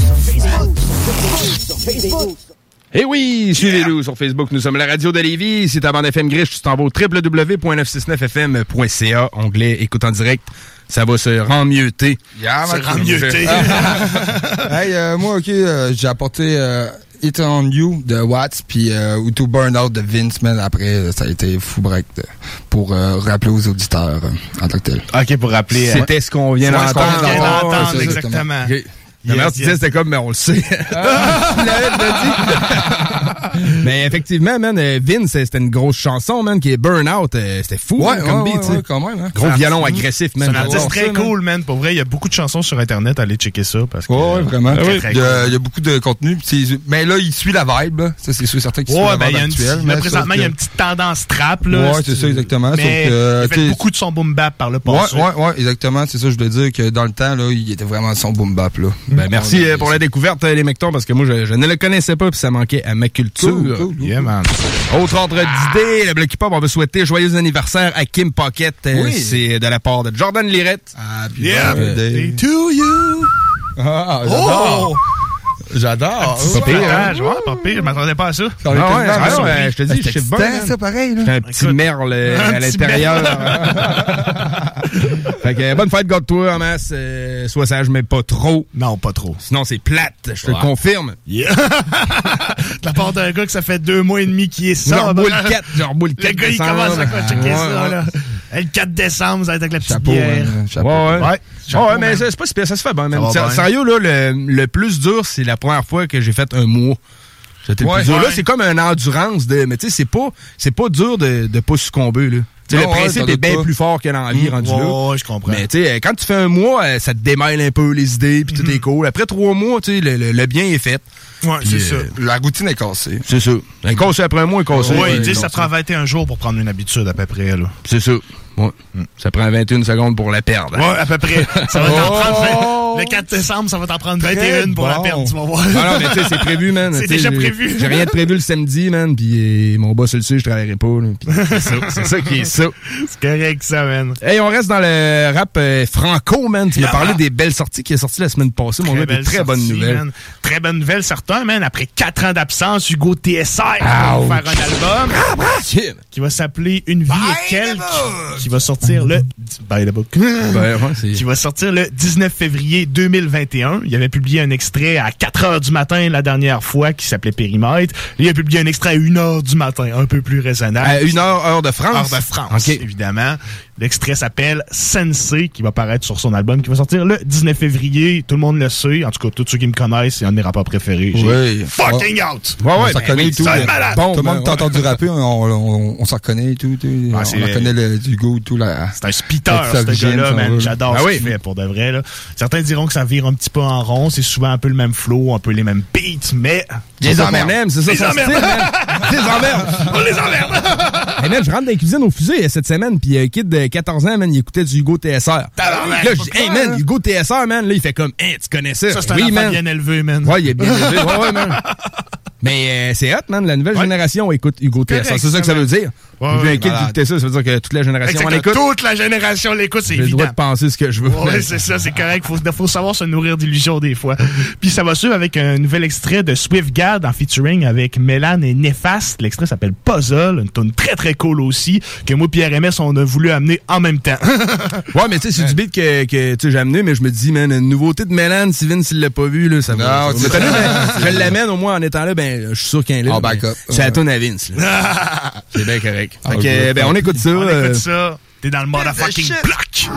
Eh oui, suivez-nous sur Facebook. Nous sommes la radio de Lévis. C'est ta bande FM Griche. Tu t'en vas au www.969fm.ca, onglet écoute en direct. Ça va se remmieuter. Yeah, se man. remmieuter. [LAUGHS] hey, euh, moi, OK, euh, j'ai apporté euh, It On You de Watts, puis euh, ou To Burn Out de Vince, man. Après, euh, ça a été fou break de- pour euh, rappeler aux auditeurs euh, en tant que tel. OK, pour rappeler... C'était ce qu'on vient Ouais, ce qu'on d'entendre. vient d'entendre, exactement. Ok. La mère, tu disais, c'était comme, mais on le sait. Dit. [LAUGHS] mais effectivement, man, euh, Vince, c'était une grosse chanson, man, qui est Burnout. euh, C'était fou, Ouais, man, comme ouais, beat, ouais, tu sais. ouais, quand même, hein. Gros C'est violon artiste, agressif, C'est man. un artiste très ça, cool, man. Pour vrai, il y a beaucoup de chansons sur Internet. Allez checker ça. Parce que, Ouais, ouais, vraiment. Très, très il, y a, cool. il y a beaucoup de contenu. c'est- Mais là, il suit la vibe. là. Ça, c'est sûr certain qu'il suit Ouais, la ben, vibe actuelle. mais présentement, il y a une petite tendance trap, là. Ouais, c'est ça, exactement. Il a fait beaucoup de son boom bap par le Ouais, passé. ouais, ouais, exactement. C'est ça, je voulais dire que dans le temps, là, il était vraiment son boom bap, là. Ben, merci euh, pour la découverte, euh, les mectons, parce que moi, je, je ne le connaissais pas, puis ça manquait à ma culture. Cool, cool, cool. Yeah, man. Autre ordre d'idée, le Bloc Hip-Hop, on veut souhaiter joyeux anniversaire à Kim Pocket. Euh, Oui. C'est de la part de Jordan Lirette. Happy Yeah, birthday. to you. Ah, Oh! J'adore. Petit Pas pire, hein? spectacle, ouais, pas pire. Je m'attendais pas à ça. Ça Ah ouais, ah ouais, je te dis, je bien, hein. ça, pareil, là. J'ai un petit merle euh, un à l'intérieur. [LAUGHS] fait que bonne fête, garde-toi en masse. euh, sois sage, mais pas trop. Non, pas trop. Sinon, c'est plate, je te Ouais. le confirme. Yeah. [LAUGHS] de la part d'un gars que ça fait deux mois et demi qu'il est Genre sobre. boule 4, genre boule 4 Le gars, il commence à quoi checker ça, là. Le 4 décembre, ça va être avec la petite bière. hein, chapeau. Ouais, ouais. Ouais, mais c'est pas si pire, ça se fait bien, même. Sérieux, là, le, le plus dur, c'est la première fois que j'ai fait un mois. C'était le Ouais, plus dur. Là, ouais. c'est comme une endurance de. Mais tu sais, c'est pas, c'est pas dur de, de pas succomber, là. Non, le principe est bien plus fort que l'envie rendu là. Ouais, je comprends. Mais tu sais, quand tu fais un mois, euh, ça te démêle un peu les idées, puis tout est cool. Après trois mois, tu sais, le, le- le bien est fait. Ouais, c'est ça. euh, La routine est cassée. C'est ça. Un cassé après un mois, un cassé. Ouais, Ouais, ils disent que ça prend 21 jours pour prendre une habitude, à peu près, là. C'est ça. Ouais. Ça prend 21 secondes pour la perdre. Ouais, à peu près. Ça va t'en Oh! prendre. Le 4 décembre, ça va t'en prendre 21 pour la perdre, tu vas voir. Ah non, mais tu sais, c'est prévu, man. C'est déjà prévu. J'ai rien de prévu le samedi, man. Puis euh, mon boss le sait, je travaillerai pas. C'est ça, c'est ça qui est ça. [LAUGHS] C'est correct, ça, man. Hey, on reste dans le rap euh, franco, man. Tu m'as Yeah. parlé des belles sorties qui est sorties la semaine passée, mon gars. Des très bonnes sortie, nouvelles. man. Très bonne nouvelle, certain, man. Après 4 ans d'absence, Hugo TSR va faire un album Shit. qui va s'appeler Une vie et quelques, qui va sortir le... By the book. [LAUGHS] Ben, ouais, c'est- qui va sortir le 19 février 2021. Il avait publié un extrait à 4 heures du matin la dernière fois qui s'appelait Périmètre. Il a publié un extrait à 1 heure du matin, un peu plus raisonnable. À une heure, heure de France? Heure de France, évidemment. L'extrait s'appelle Sensei, qui va paraître sur son album, qui va sortir le 19 février. Tout le monde le sait. En tout cas, tous ceux qui me connaissent, c'est un de mes rappeurs préférés. Oui. Fucking out! Ouais, ouais, on s'en connaît et tout. ça, malade. Tout le Bon, monde t'a entendu rapper, on, on, on s'en reconnaît et tout. tout. Ah, on reconnaît le, du goût, tout. C'est un spitter, ce gars-là, ça man. J'adore Ah ce oui. qu'il fait, pour de vrai. Là. Certains diront que ça vire un petit peu en rond. C'est souvent un peu le même flow, un peu les mêmes beats, mais... C'est ça qu'on aime, c'est ça emmerdes. style. Les emmerdes. On les emmerde! [LAUGHS] Hey man, je rentre dans la cuisine au fusée euh, cette semaine, puis un kid de 14 ans, man, il écoutait du Hugo TSR. Tabarnak, Là, je dis, hey man, Hugo TSR, man, là, il fait comme, hey, tu connais ça? Ça, c'est un oui, enfant man. bien élevé, man. Ouais, il est bien élevé. Ouais, ouais, man. [LAUGHS] Mais euh, c'est hot, man. La nouvelle génération écoute Hugo. Correct, C'est ça que ça veut dire. Ouais, ouais, qui malade. écoutait ça, ça veut dire que toute la génération en Exactement. écoute. Toute la génération l'écoute, c'est J'ai le évident. droit de penser ce que je veux. Ouais, c'est ça, c'est correct. Faut, faut savoir se nourrir d'illusions des fois. Puis ça va suivre avec un nouvel extrait de Swift Gad en featuring avec Mélan et Néfaste. L'extrait s'appelle Puzzle, une tune très très cool aussi, que moi Pierre MS on a voulu amener en même temps. [LAUGHS] Ouais, mais tu sais, c'est du beat que, que j'ai amené, mais je me dis, man, une nouveauté de Mélan, si Vince l'a pas vu, là, ça va. [LAUGHS] Je l'amène au moins en étant là, ben, je suis sûr qu'il y a un En backup. C'est la tune à Vince. [LAUGHS] C'est bien correct. Fait que, ben, on écoute ça. on euh, écoute ça. T'es dans le motherfucking block.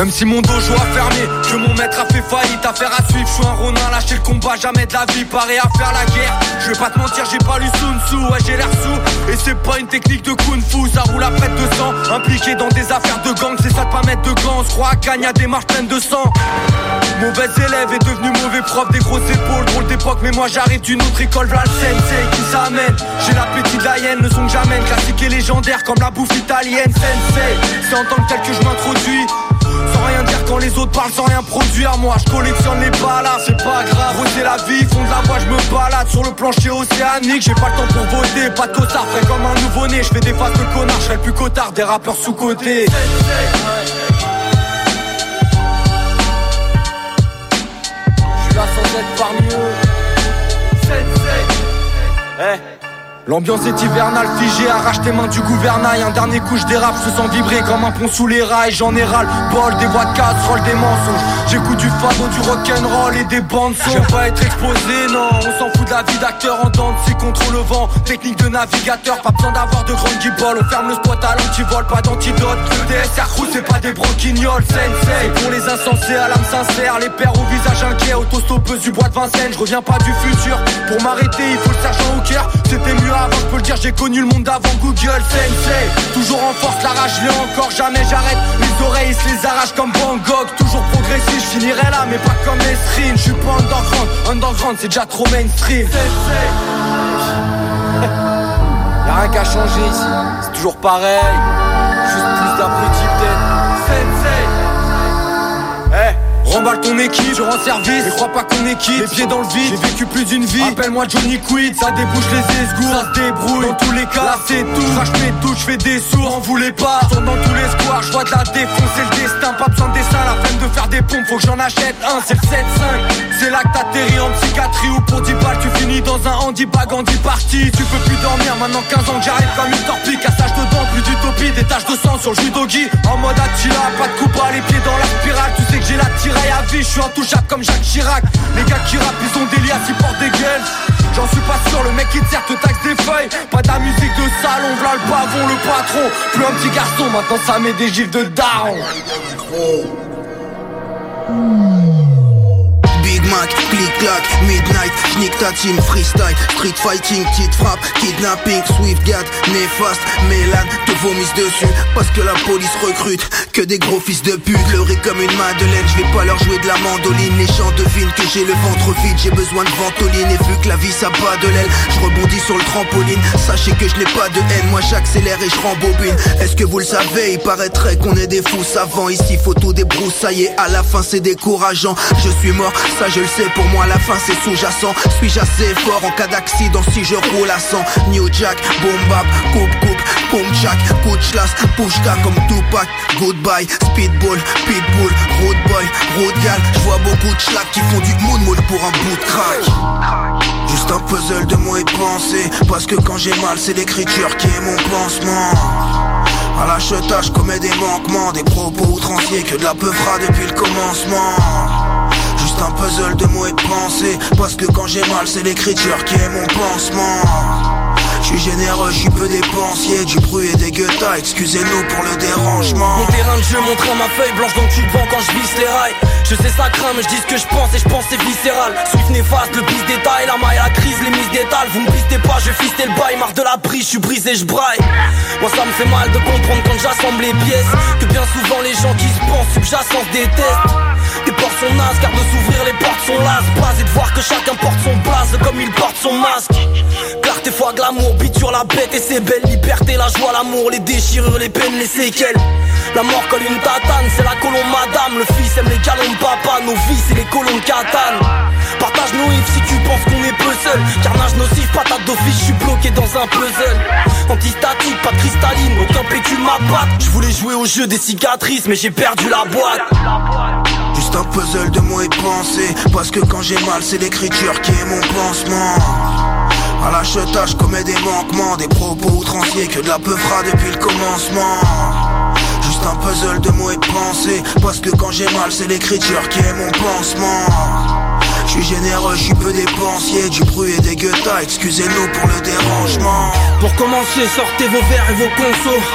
Même si mon dojo a fermé, que mon maître a fait faillite, affaire à suivre, je suis un ronin, lâcher le combat, jamais de la vie, paré à faire la guerre. Je vais pas te mentir, j'ai pas lu Sun Tzu, ouais j'ai l'air sous, et c'est pas une technique de kung fu, ça roule à près de sang, impliqué dans des affaires de gang, c'est ça de pas mettre de gants, on se à Cannes, y'a des marches pleines de sang. Mauvais élève est devenu mauvais prof, des grosses épaules, drôle d'époque, mais moi j'arrive d'une autre école, v'là le sensei qui s'amène. J'ai l'appétit de la hyène, le son que j'amène, classique et légendaire comme la bouffe italienne, sensei. C'est en tant que tel que je m'introduis. Sans rien dire quand les autres parlent sans rien produire. Moi je collectionne les balades, c'est pas grave. C'est la vie, fond de la voix je me balade. Sur le plancher océanique, j'ai pas le temps pour voter. Pas de costard, frais comme un nouveau-né. Je fais des faces de connard, je serai le plus cotard Des rappeurs sous-côté Je suis là sans être parmi eux. Eh L'ambiance est hivernale, figée, arrache tes mains du gouvernail. Un dernier coup je dérape, je sens vibrer comme un pont sous les rails. J'en ai le bol, des voix de casserole, des mensonges. J'écoute du fado, du rock'n'roll et des bandes son. J'aime pas être exposé, non, on s'en fout de la vie d'acteur En dents, c'est contre le vent, technique de navigateur Pas besoin d'avoir de grandes guibolles, on ferme le spot à l'antivol, pas d'antidote. DSR crew, c'est pas des broquignoles, sensei Pour les insensés à l'âme sincère, les pères au visage inquiet Autostoppeuse du bois de Vincennes, je reviens pas du futur. Pour m'arrêter, il faut le sergent au cœur. C'était mieux avant, je peux le dire, j'ai connu le monde avant Google Sensei Toujours en force, la rage, je encore, jamais j'arrête. Les oreilles se les arrachent comme Van Gogh Toujours progressif, je finirai là, mais pas comme les streams Je suis pas underground, underground c'est déjà trop mainstream. [LAUGHS] Y'a rien qu'à changer ici, c'est toujours pareil. Juste plus d'abrutis Remballe ton équipe, je rends service. Mais crois pas qu'on est quitte, les pieds dans le vide. J'ai vécu plus d'une vie, appelle-moi Johnny Quid. Ça débouche les esgours, ça se débrouille. Dans tous les cas, là c'est tout. Crache mes touches, je fais des sourds, en voulez pas. Tourne dans tous les squares, je vois de la défonce. C'est le destin, pas besoin de dessin. La peine de faire des pompes, faut que j'en achète un. C'est le 7-5, c'est là que t'atterris en psychiatrie Ou pour 10 balles, tu finis dans un handibag en 10 parties. Tu peux plus dormir, maintenant 15 ans que j'arrive comme une torpille. Cassage de dents, plus d'utopie, des taches de sang sur le judogi. En mode Attila, pas de coupa, les pieds dans la spirale. Tu sais que j'ai la tiraille à vie, je suis intouchable comme Jacques Chirac. Les gars qui rappent, ils ont des liasses, ils portent des gueules. J'en suis pas sûr, le mec qui sert te taxe des feuilles. Pas de la musique de salon, v'là le pavon, le patron. Plus un petit garçon, maintenant ça met des gifs de daron. Big Mac, click clack, midnight, sneak ta team, freestyle, street fighting, petite frappe, kidnapping, swift gad, néfaste, Mélan, te vomissent dessus, parce que la police recrute, que des gros fils de pute, leurrés comme une madeleine, je vais pas leur jouer de la mandoline, les gens devinent que j'ai le ventre vide, j'ai besoin de ventoline, et vu que la vie ça bat de l'aile, je rebondis sur le trampoline, sachez que je n'ai pas de haine, moi j'accélère et je rembobine, est-ce que vous le savez, il paraîtrait qu'on est des fous savants, ici faut tout débroussailler, à la fin c'est décourageant, je suis mort, ça je le sais, pour moi la fin c'est sous-jacent. Suis-je assez fort en cas d'accident si je roule à 100 New Jack, boom coupe coupe, boom jack chlasse, pushka comme Tupac. Goodbye, speedball, pitbull, road boy, road gal. Je vois beaucoup de schlack qui font du moonwalk pour un bout de crack. Juste un puzzle de mots et de pensées Parce que quand j'ai mal c'est l'écriture qui est mon pansement. À l'achetage, je commets des manquements, des propos outranciers que de la peu fera depuis le commencement. Un puzzle de mots et de pensées. Parce que quand j'ai mal c'est l'écriture qui est mon pansement Je suis généreux, je suis peu dépensier, du bruit et des guettas, excusez-nous pour le dérangement. Mon terrain de jeu montrant ma feuille blanche donc tu le vends quand je visse les rails. Je sais ça craint mais je dis ce que je pense et je pense c'est viscéral. Swift néfaste, le pisse détail, la maille, la crise, les mises d'étal. Vous me pistez pas, je fistais le bail, marre de la prise, je suis brisé, je braille. Moi ça me fait mal de comprendre quand j'assemble les pièces Que bien souvent les gens qui se pensent subjacents se détestent. Des portes sont nazes car de s'ouvrir les portes sont las Blasé de voir que chacun porte son place comme il porte son masque Clarté, foi, glamour, bite sur la bête et c'est belle liberté, la joie, l'amour, les déchirures, les peines, les séquelles. La mort colle une tatane, c'est la colombe madame. Le fils aime les galons papa, nos vies c'est les colons de Partage nos ifs si tu penses qu'on est peu seul. Carnage nocif, patate d'office, je suis bloqué dans un puzzle. Antistatique, pas cristalline, aucun pécule m'abatte. Je voulais jouer au jeu des cicatrices mais j'ai perdu la boîte. Juste un puzzle de mots et pensées. Parce que quand j'ai mal c'est l'écriture qui est mon pansement À l'achetage commets des manquements Des propos outranciers que de la peu fera depuis le commencement. Juste un puzzle de mots et de pensées Parce que quand j'ai mal c'est l'écriture qui est mon pansement je suis généreux, je suis peu dépensier Du bruit et des guettas, excusez-nous pour le dérangement Pour commencer, sortez vos verres et vos consos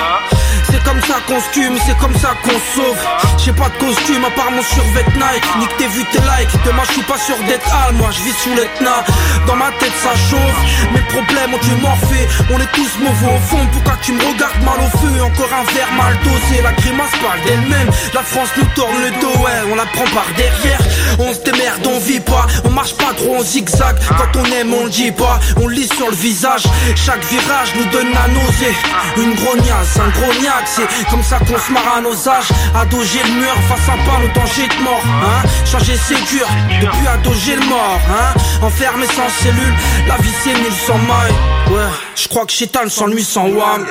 c'est comme ça qu'on se c'est comme ça qu'on sauve. J'ai pas de costume à part mon survêt Nike. Nique tes vues, tes likes. Demain, je suis pas sûr d'être hal, moi je vis sous l'Etna. Dans ma tête, ça chauffe. Mes problèmes ont tué morphé. On est tous mauvais au fond. Pourquoi tu me regardes mal au feu? Encore un verre mal dosé. La grimace parle d'elle-même. La France nous tourne le dos, ouais. On la prend par derrière. On se démerde, on vit pas. On marche pas trop en zigzag. Quand on aime, on dit pas. On lit sur le visage. Chaque virage nous donne la nausée. Une grognasse, un grognac. C'est comme ça qu'on se marre à nos âges. Ado, j'ai le mur. Face à pas, le danger de mort. Hein Changer c'est dur. Depuis ado, j'ai le mort. Hein Enfermé sans cellule. La vie c'est nul sans maille. Ouais, je crois que Chétan s'ennuie sans wham.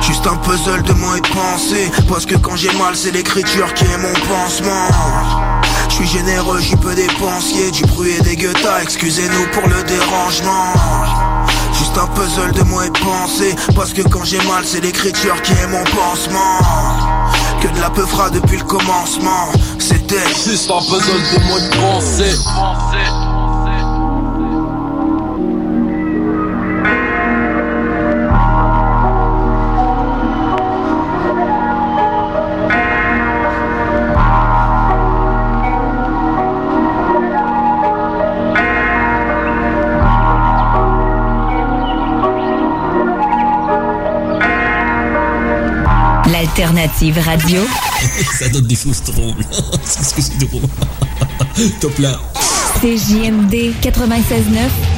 Juste un puzzle de mots et de Parce que quand j'ai mal c'est l'écriture qui est mon pansement Je suis généreux, j'y peu dépensier Du bruit et des guettas, excusez-nous pour le dérangement. Juste un puzzle de mots et pensées. Parce que quand j'ai mal c'est l'écriture qui est mon pansement. Que de la peu fera depuis le commencement. C'était Juste un puzzle de mots et pensées L'alternative radio. [LAUGHS] Ça donne des choses drôles. [LAUGHS] Que c'est drôle. [LAUGHS] Top là. CJMD 96.9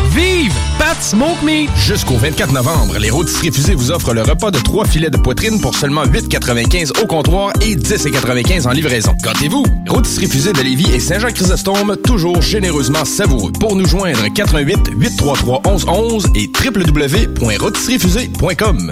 Vive Pat Smoke Meat! Jusqu'au 24 novembre, les rôtisseries fusées vous offrent le repas de trois filets de poitrine pour seulement 8,95 au comptoir et 10,95 en livraison. Gâtez-vous! Rôtisserie fusée de Lévis et Saint-Jean-Chrysostome, toujours généreusement savoureux. Pour nous joindre, 88 833 1111 et www.rôtisseriefusée.com.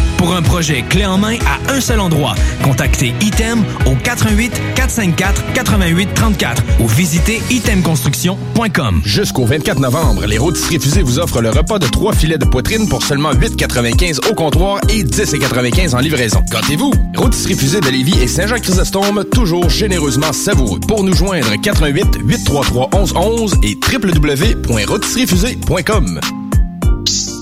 Pour un projet clé en main à un seul endroit, contactez Item au 88 454 88 34 ou visitez itemconstruction.com. Jusqu'au 24 novembre, les rôtisseries fusées vous offrent le repas de trois filets de poitrine pour seulement 8,95 au comptoir et 10,95 en livraison. Gâtez-vous! Rôtisserie fusée de Lévis et Saint-Jean-Chrysostome, toujours généreusement savoureux. Pour nous joindre, 88 833 1111 et www.rôtisseriefusée.com. Tous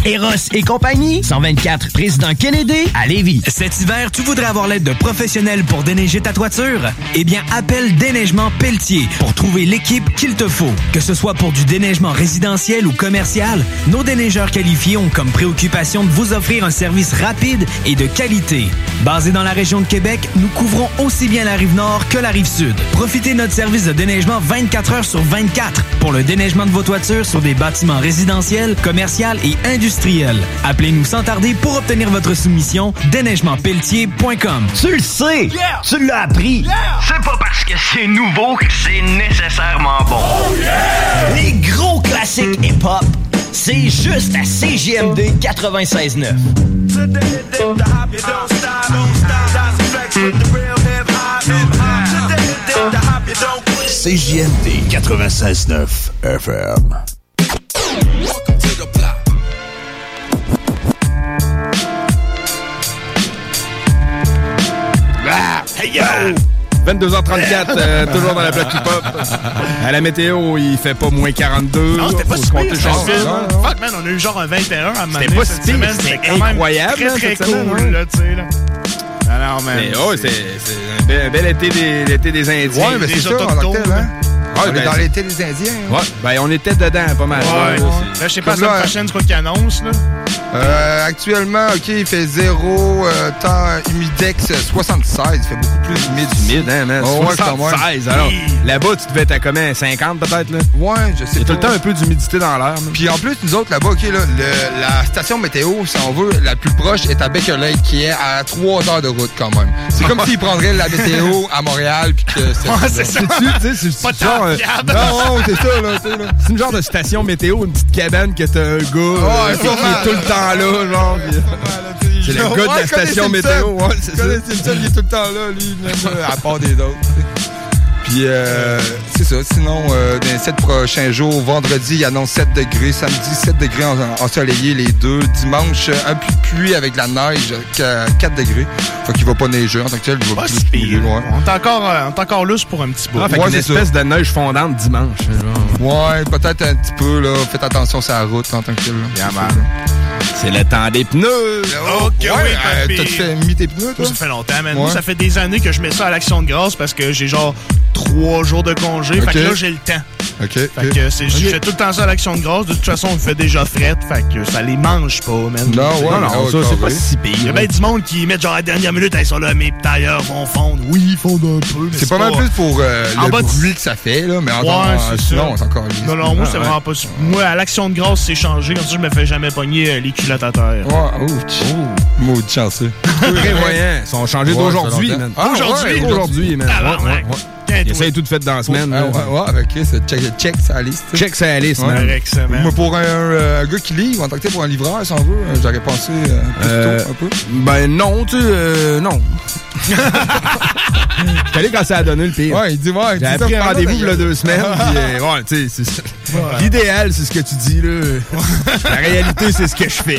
Eros et compagnie, 124 Président Kennedy à Lévis. Cet hiver, tu voudrais avoir l'aide de professionnels pour déneiger ta toiture? Eh bien, appelle Déneigement Pelletier pour trouver l'équipe qu'il te faut. Que ce soit pour du déneigement résidentiel ou commercial, nos déneigeurs qualifiés ont comme préoccupation de vous offrir un service rapide et de qualité. Basé dans la région de Québec, nous couvrons aussi bien la rive nord que la rive sud. Profitez de notre service de déneigement 24 heures sur 24 pour le déneigement de vos toitures sur des bâtiments résidentiels, commerciaux et industriels. Appelez-nous sans tarder pour obtenir votre soumission déneigementpelletier.com. Tu le sais! Tu l'as appris! C'est pas parce que c'est nouveau que c'est nécessairement bon. Les gros classiques hip-hop, c'est juste à CGMD 96.9. CJMD 96.9 FM. Hey yo! 22h34, euh, toujours dans la plaque hip-hop. À la météo, il fait pas moins 42. Non, c'était pas si pire. Fuck, man, on a eu genre un 21 à C'était pas si pire, c'était incroyable, Très, très cool, semaine, là, tu sais, là. Alors, man. Mais oh, c'est un bel, été, des, des Indiens. Ouais, mais c'est ça, en hein? Ouais, on ben, est dans l'été des Indiens. hein. Ouais, ben on était dedans pas mal. Ouais. Ouais, Là, je sais pas, la semaine prochaine, c'est quoi qui annonce, là? Euh, actuellement, OK, il fait zéro euh, temps humidex 76. Il fait beaucoup plus humide. Humide, hein, man. Oh, ouais, quand même. 76. Alors, là-bas, tu devais être à combien? 50 peut-être, là? Ouais, je sais Il y a tout pas. le temps un peu d'humidité dans l'air. Puis en plus, nous autres, là-bas, OK, là, le- la station météo, si on veut, la plus proche est à Baker Lake, qui est à 3 heures de route quand même. C'est comme [LAUGHS] s'ils prendraient la météo à Montréal, puis que c'est... Ouais, c'est ça. C'est-tu, tu sais, c'est Pas c'est genre... euh, fiable. Non, non, c'est ça, là, tu sais, là. C'est une genre de station météo, une petite cabane que t'as un gars euh, Ouais, qui est tout le temps là, genre. C'est le gars de la station météo, ouais, c'est ça. il est tout le temps là, lui, [LAUGHS] à part des autres. [LAUGHS] Puis, euh, c'est ça. Sinon, euh, dans les sept prochains jours, vendredi, il annonce 7 degrés. Samedi, 7 degrés en, ensoleillé, les deux. Dimanche, un peu de pluie avec de la neige, qu'à 4 degrés. Fait qu'il va pas neiger en tant que tel. Il va Pas plus pire. ouais. On est encore, euh, on est encore lousse pour un petit bout. Ah, fait Ouais, c'est espèce de neige fondante dimanche. genre. Ouais, peut-être un petit peu, là. Faites attention sur la route en tant que tel. là. Ça. C'est le temps des pneus. Ok, Ouais, oui, euh. T'as-tu fait mis tes pneus, toi? Ça fait longtemps, man. Ouais. Moi, ça fait des années que je mets ça à l'action de grâce parce que j'ai genre trois jours de congé. Ok. Fait que là, j'ai le temps. OK. Fait que c'est, je fais tout le temps ça à l'action de grâce. De toute façon, on me fait déjà frette. Fait que ça les mange pas, man. Non, ouais, non, non, ça, ouais, c'est pas si pire. Il y a bien du monde qui met genre à la dernière minute, ils sont là, mes tailleurs vont fondre. Oui, ils fondent un peu. C'est pas mal plus pour euh, En le bas bruit que ça fait, là. Mais en Ouais, c'est sinon, ça. calisse. Non, non, moi, Ah, c'est vraiment pas. Moi, à l'action de grâce, c'est changé. Comme ça, je me fais jamais pogner euh, les culottes à terre. Ouais, ouch. Maudit chanceux. Prévoyants. Ils sont changés Ouais, d'aujourd'hui, man. Ah, Aujourd'hui? ouais, Aujourd'hui, man. Il essaye tout fait dans la semaine. Ah, là. ouais, ouais, avec Chris, check, check sa liste. Check sa liste, man. Moi, pour un, euh, un gars qui livre, contacté pour un livreur, si on veut, euh, j'aurais pensé euh, plus Euh, tôt, un peu. Ben non, tu sais, euh, non. [LAUGHS] Allé quand ça a donné le pire. Ouais, il dit, ouais, J'ai pris un rendez-vous ta il y a gueule. deux semaines. [LAUGHS] puis, euh, ouais, tu sais, c'est ça. L'idéal, c'est ce que tu dis, là. [LAUGHS] La réalité, c'est ce que je fais.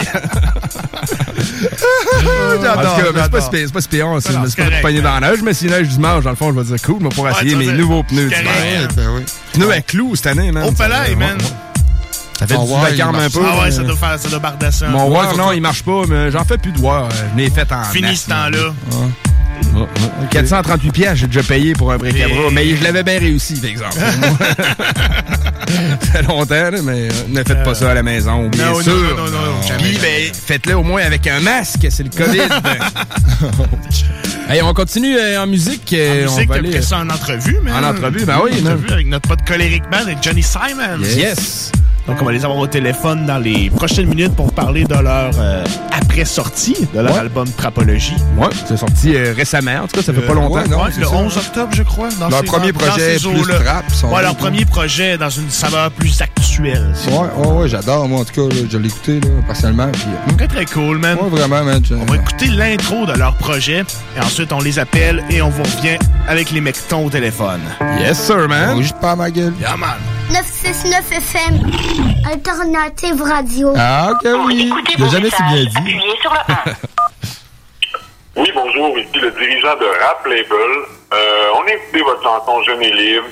En tout cas, mais c'est pas j'adore. si c'est pas pire, c'est- pas correct, pogné dans la neige, mais si neige dimanche, dans le fond, je vais dire cool, mais pour essayer mes dire, nouveaux pneus d'hiver. Ben. Pneus à clous cette année, man. Au palais, man. Ça fait Mon du vacarme un peu. Ah ouais, ça doit faire, ça doit bardasser. Mon War, non, il marche pas, mais j'en fais plus de War. Je l'ai fait en Fini ce temps-là. Man. 438 pièces, j'ai déjà payé pour un bric à bras, Et- mais je l'avais bien réussi, par exemple. [LAUGHS] ça fait longtemps, là, mais euh, ne faites pas ça à la maison, bien non, non, sûr. non, non, non, Puis, ben, faites-le au moins avec un masque, c'est le COVID. [LAUGHS] hey, on continue euh, en musique. euh, En on musique, va t'as aller, ça en entrevue, man. En entrevue, ben oui, man. entrevue avec notre pote Coléric Man et Johnny Simon. Yes. Yes. Donc, on va les avoir au téléphone dans les prochaines minutes pour parler de leur euh, après-sortie de leur Ouais. album Trapologie. Ouais, c'est sorti euh, récemment. En tout cas, ça fait pas Euh, longtemps. ouais, non, le 11 octobre, je crois. Dans Leur ces- premier dans- projet dans plus trap, on Ouais, leur premier projet dans une saveur plus actuelle. si Ouais, ouais, ouais, j'adore, moi, en tout cas, là, je l'ai écouté, là, personnellement. Puis, euh, Très, très cool, man. ouais, vraiment, man. je- On va écouter l'intro de leur projet et ensuite on les appelle et on vous revient avec les mectons au téléphone. Yes, sir, man. Juste pas à ma gueule. Yeah, man. 969 FM, Alternative Radio. Ah, ok, oui. Il a jamais si bien dit. [LAUGHS] Oui, bonjour, ici le dirigeant de Rap Label. Euh, on a écouté votre chanson Jeune et libre.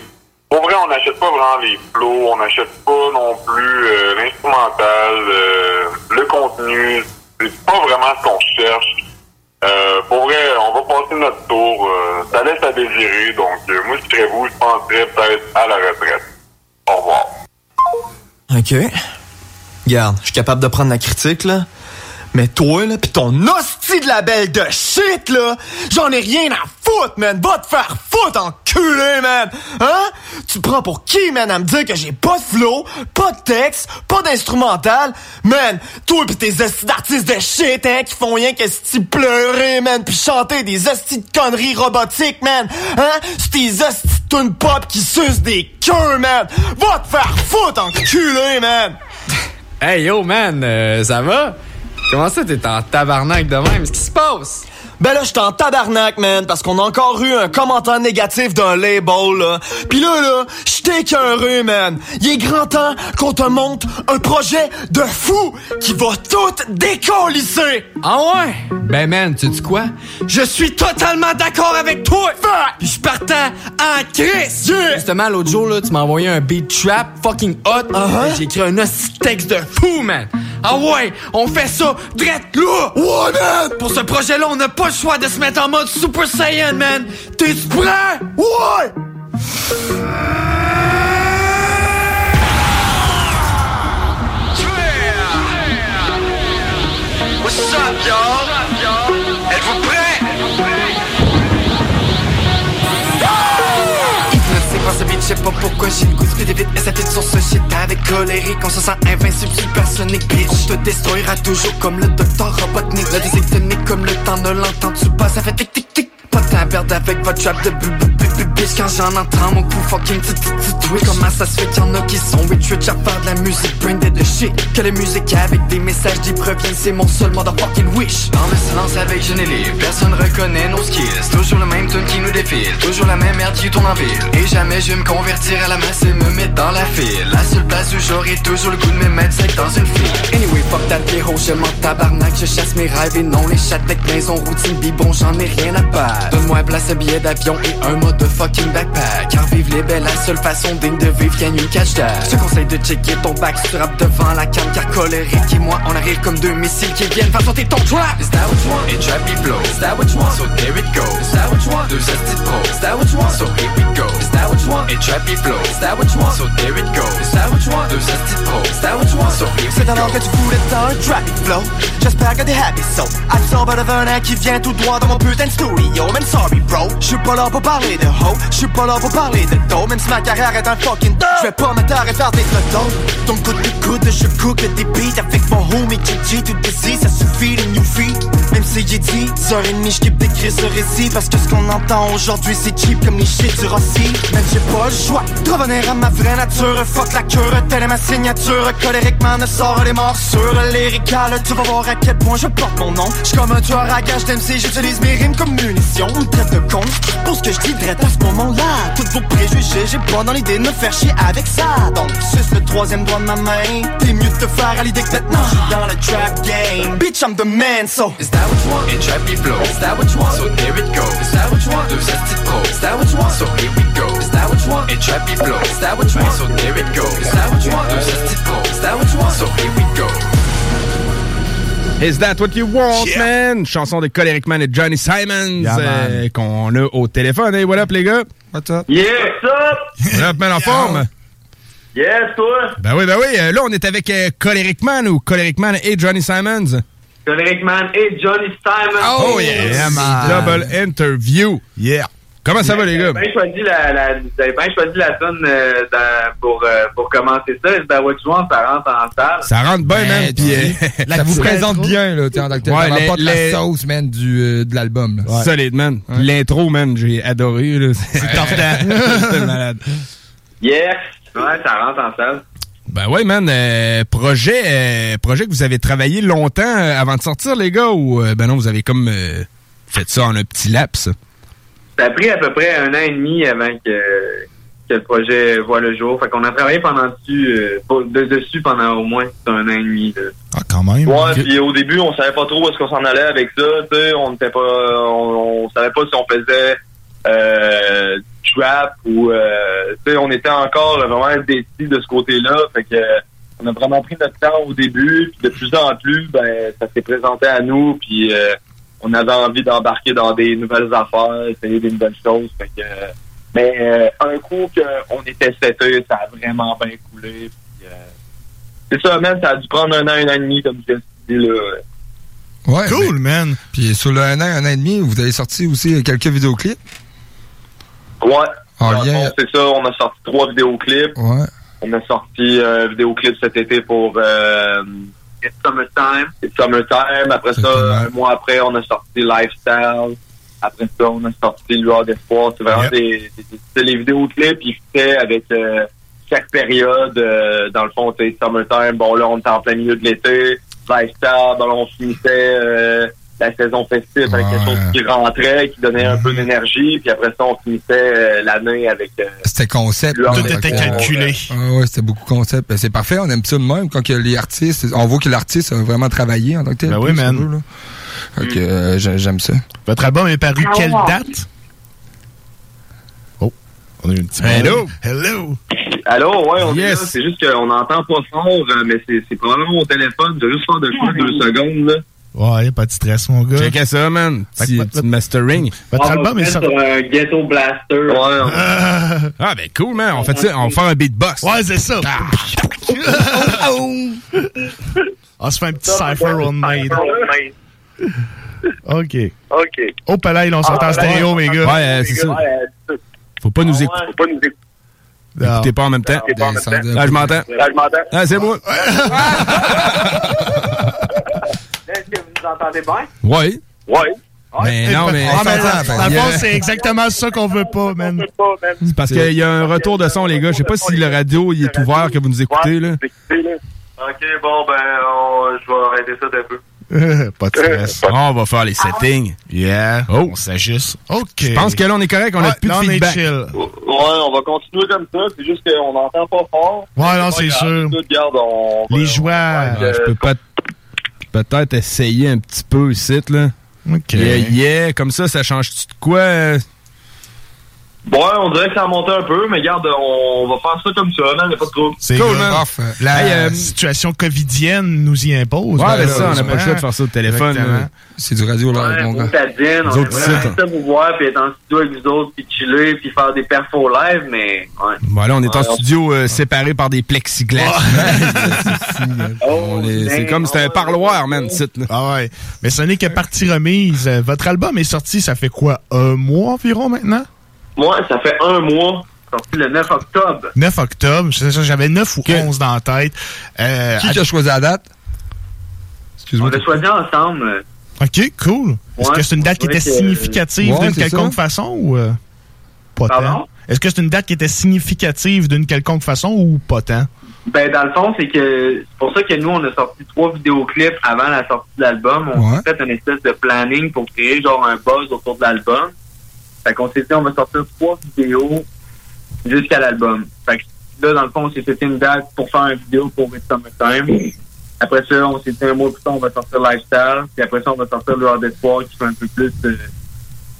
Pour vrai, on n'achète pas vraiment les flots, on n'achète pas non plus euh, l'instrumental, euh, le contenu. C'est pas vraiment ce qu'on cherche. Euh, pour vrai, on va passer notre tour. euh, ça laisse à désirer, donc euh, moi, si je serais vous, je penserais peut-être à la retraite. Au revoir. OK. Regarde, je suis capable de prendre la critique, là. Mais toi, là, pis ton hostie de label de shit, là, j'en ai rien à foutre, man. Va te faire foutre, enculé, man. Hein? Tu prends pour qui, man, à me dire que j'ai pas de flow, pas de texte, pas d'instrumental? Man, toi pis tes hosties d'artistes de shit, hein, qui font rien que si pleurer, man, pis chanter des hosties de conneries robotiques, man. Hein? C'est tes hosties de tunes pop qui sucent des queues, man. Va te faire foutre, enculé, man. Hey yo man, euh, ça va? Comment ça t'es en tabarnak de même? Qu'est-ce qui se passe? Ben là, j'étais en tabarnak, man, parce qu'on a encore eu un commentaire négatif d'un label, là. Pis là, là, j'étais écœuré, man. Il est grand temps qu'on te montre un projet de fou qui va tout décollisser. Ah ouais? Ben man, tu dis quoi? Je suis totalement d'accord avec toi! Puis je partais en crise! Justement, l'autre jour, là, tu m'as envoyé un beat trap fucking hot. Uh-huh. et J'ai écrit un texte de fou, man! Ah ouais, on fait ça drette là! Ouais, man! Pour ce projet-là, on n'a pas le choix de se mettre en mode Super Saiyan, man! T'es-tu prêt? Ouais! What's up, y'all? Sais pas pourquoi j'ai le goût de vite Et fit sur ce shit avec colérique. On se sent invincible, supersonique bitch On te détruira toujours comme le docteur Robotnik. Le déséctonique comme le temps ne l'entends-tu pas? Ça fait tic tic tic. Pas perdre avec votre trap de bu bitch Quand j'en entends mon coup fucking tit tit tit twitch Comment ça se fait qu'il y en a qui sont rich rich à faire de la musique branded de shit Que les musiques avec des messages d'y proviennent C'est mon seul motherfucking wish Dans le silence avec je personne reconnaît nos skills. Toujours le même tune qui nous défile, toujours la même merde qui tourne en ville. Et jamais je vais me convertir à la masse et me mettre dans la file. La seule place où j'aurai toujours le goût de me mettre, c'est dans une file. Anyway, fuck that héros, je m'en tabarnak, je chasse mes rêves et non les chattes avec maison, routine, bibon, j'en ai rien à perdre. Donne-moi place, un billet d'avion et un mode de fucking backpack. Car vivre les belles, la seule façon digne de vivre, gagne une catch tag. Je te conseille de checker ton back, tu rappes devant la cam, car colérique et moi, on arrive comme deux missiles qui viennent faire sauter ton trap. Is that what you want? Trap beat flow. Is that what you want? So there it goes. Is that what you want? Deux de pro. Is that what you want? So here we go. Is that what you want? Trap beat flow. Is that what you want? So there it goes. Is that what you want? Deux de pro. Is that what you want? So here we C'est go. alors que tu voulais dans un traffic flow J'espère que t'es happy so Absorbe le venin qui vient tout droit dans mon putain de studio Man sorry bro J'suis pas là pour parler de ho J'suis pas là pour parler de dos Même si ma carrière est un fucking do J'vais pas m'attarder faire des clotons Donc coup de coude je cook des beats Avec mon homie Gigi tout busy Ça suffit les new Même si j'ai dit 6h30, je d'écrire ce récit. Parce que ce qu'on entend aujourd'hui c'est cheap comme les shit du Rossi. Même j'ai pas le choix de revenir à ma vraie nature Fuck la cure, telle est ma signature. Colériquement ne sort les morsures. Lyrical, tu vas voir à quel point je porte mon nom. J'suis comme un tueur à gage d'MC, j'utilise mes rimes comme munitions On traite de con. Pour ce que je dis à ce moment-là Tous vos préjugés, j'ai pas dans l'idée de me faire chier avec ça Donc suce le troisième doigt de ma main T'es mieux de te faire à l'idée que maintenant j'suis dans le trap game Bitch I'm the man so Is that what you want? Et trap flow. Is that what you want? So here it goes. Is that what you want? Deux astuces pro. Is that what you want? So here we go. Is that what you want? Et trap flow. Is that what you want? So here it goes. Is that what you want? Deux astuces pro. Is that what you want? So here we go. Is that what you want, man? Chanson de Coleric Man et Johnny Simons Yeah, man. euh, qu'on a au téléphone. Hey, what up, les gars? What's up? Yeah, what's up? What up, man, en forme? Yes, toi? Ben oui, ben oui. euh, là, on est avec euh, Coleric Man ou Coleric Man et Johnny Simons. Coleric Man et Johnny Simon. Oh, yes! Double interview. Yeah. Comment ça va, les gars? Vous avez bien choisi la, la, vous avez bien choisi la tonne euh, dans- pour, euh, pour commencer ça. You want? Ça rentre en salle? Ça rentre bien, man. Puis, euh, [LAUGHS] ça vous présente bien, là, en tant que. Ouais, les- apporte les- la sauce, man, du, euh, de l'album. Solide, man. L'intro, man, j'ai adoré. [LAUGHS] C'est C'était [LAUGHS] malade. Yes! Ouais, ça rentre en salle. Ben ouais, man. euh, projet, euh, projet que vous avez travaillé longtemps avant de sortir, les gars, ou euh, ben non, vous avez comme euh, fait ça en un petit laps? Ça a pris à peu près un an et demi avant que, que le projet voit le jour. Fait qu'on a travaillé pendant dessus, euh, pour- de- dessus pendant au moins un an et demi. là. Ah, quand même. Ouais, puis au début, on savait pas trop où est-ce qu'on s'en allait avec ça. Tu sais, on n'était pas, on, on savait pas si on faisait euh, trap ou, euh, tu sais, on était encore là, vraiment décis de ce côté-là. Fait que on a vraiment pris notre temps au début. Puis de plus en plus, ben, ça s'est présenté à nous. Puis euh, on avait envie d'embarquer dans des nouvelles affaires, essayer des nouvelles choses. Fait que, euh, mais euh, un coup qu'on était seté, ça a vraiment bien coulé. Puis, euh, c'est ça, même, ça a dû prendre un an, un an et demi, comme je dis là. Ouais, cool, mais- man. Puis sur le un an, un an et demi, vous avez sorti aussi quelques vidéoclips? Ouais. En lien- fond, C'est ça, on a sorti trois vidéoclips. Ouais. On a sorti un vidéoclip cet été pour euh, It's Summertime. It's Summertime. Après ça, un mois après, on a sorti Lifestyle. Après ça, on a sorti Lueur d'Espoir. C'est vraiment Yep. des, des- c'est les vidéoclips, ils faisaient avec euh, chaque période. euh, dans le fond, c'est Summertime. Bon, là, on était en plein milieu de l'été. Lifestyle, bon, là, on finissait euh, la saison festive avec quelque chose qui rentrait, qui donnait un peu d'énergie. Puis après ça, on finissait euh, l'année avec... euh, C'était concept. Là. d'Espoir. Fait que- calculé. Ah ouais, c'était beaucoup concept. Ben, c'est parfait, on aime ça de même. Quand que les artistes, on voit que l'artiste a vraiment travaillé en tant que tel. Ben oui, plus, man. là. Euh, j'aime ça. Votre album est paru Ah quelle date? Oh, on a eu un petit Hello? Hello! Allô, ouais, on est Yes. là. C'est juste qu'on n'entend pas fort, euh, mais c'est c'est probablement mon téléphone. Je vais juste faire de quoi deux secondes, là. Ouais, pas de stress, mon gars. Checkez ça, man. Petit, petit mastering. Votre album est sorti. un ghetto blaster. Ouais. [LAUGHS] Ah, ben cool, man. On fait ça, on va faire un beatbox. Ouais, c'est ça. [LAUGHS] On se fait un petit cypher on made. OK. OK. Oh, palais, on s'entend en stéréo, mes gars. Ouais, euh, c'est ça. Faut pas nous écouter. Faut pas nous écouter. Écoutez pas en même temps? pas en même temps. Là, je m'entends. Là, je m'entends. Ah, c'est moi. [LAUGHS] Est-ce que vous nous entendez bien? Ouais. Ouais. Mais non, mais. Ah, mais fond, c'est exactement ça qu'on veut pas, man. C'est parce qu'il y a un retour de son, les gars. Je sais pas si le radio il est ouvert que vous nous écoutez, là. OK, bon, ben, on- je vais arrêter ça d'un peu. [LAUGHS] pas de stress. On va faire les settings. Yeah. Oh. On s'ajuste. OK. Je pense que là, on est correct. On a Ouais, plus de là, on est feedback. chill. Ouais, on va continuer comme ça. C'est juste qu'on n'entend pas fort. Ouais, non, c'est sûr. On Les joies. Ouais, je peux pas peut-être essayer un petit peu ici, là. OK. Yeah, yeah. Comme ça, ça change-tu de quoi? Ouais, on dirait que ça a monté un peu, mais regarde, on va faire ça comme ça, non, il a pas de trouble. C'est Cool, man. La Hey, euh, situation covidienne nous y impose. Ouais, Ben là, ça, on n'a pas le choix de faire ça au téléphone. C'est du radio, là, Ouais, mon gars. Tadine, on autres aimerait ça vous voir, puis être en studio avec vous autres, puis chiller, puis faire des perfos live, mais ouais. Bon, là, on est en Ouais, studio euh, séparé par des plexiglas. [LAUGHS] [LAUGHS] Est- c'est comme, c'est un parloir, man, site, là. Ah ouais. Mais ce n'est que partie remise. Euh, Votre album est sorti, ça fait quoi? Un mois environ maintenant? Moi, ça fait un mois, sorti le 9 octobre. 9 octobre. C'est ça, J'avais 9 ou 11 dans la tête. Euh, Qui qui a choisi la date? On Excuse-moi. l'a choisi ensemble. OK, cool. Est-ce que c'est une date qui était que- significative Ouais, d'une quelconque ça. façon ou euh, pas Pardon? tant? Est-ce que c'est une date qui était significative d'une quelconque façon ou pas tant? Ben, dans le fond, c'est que c'est pour ça que nous, on a sorti trois vidéoclips avant la sortie de l'album. On Ouais. a fait une espèce de planning pour créer genre un buzz autour de l'album. Fait qu'on s'est dit, on va sortir trois vidéos jusqu'à l'album. Fait que là, dans le fond, on s'est fait une date pour faire une vidéo pour It's Summertime. Après ça, on s'est dit un mois plus tard, on va sortir Lifestyle. Puis après ça, on va sortir Lueur d'Espoir qui fait un peu plus... euh,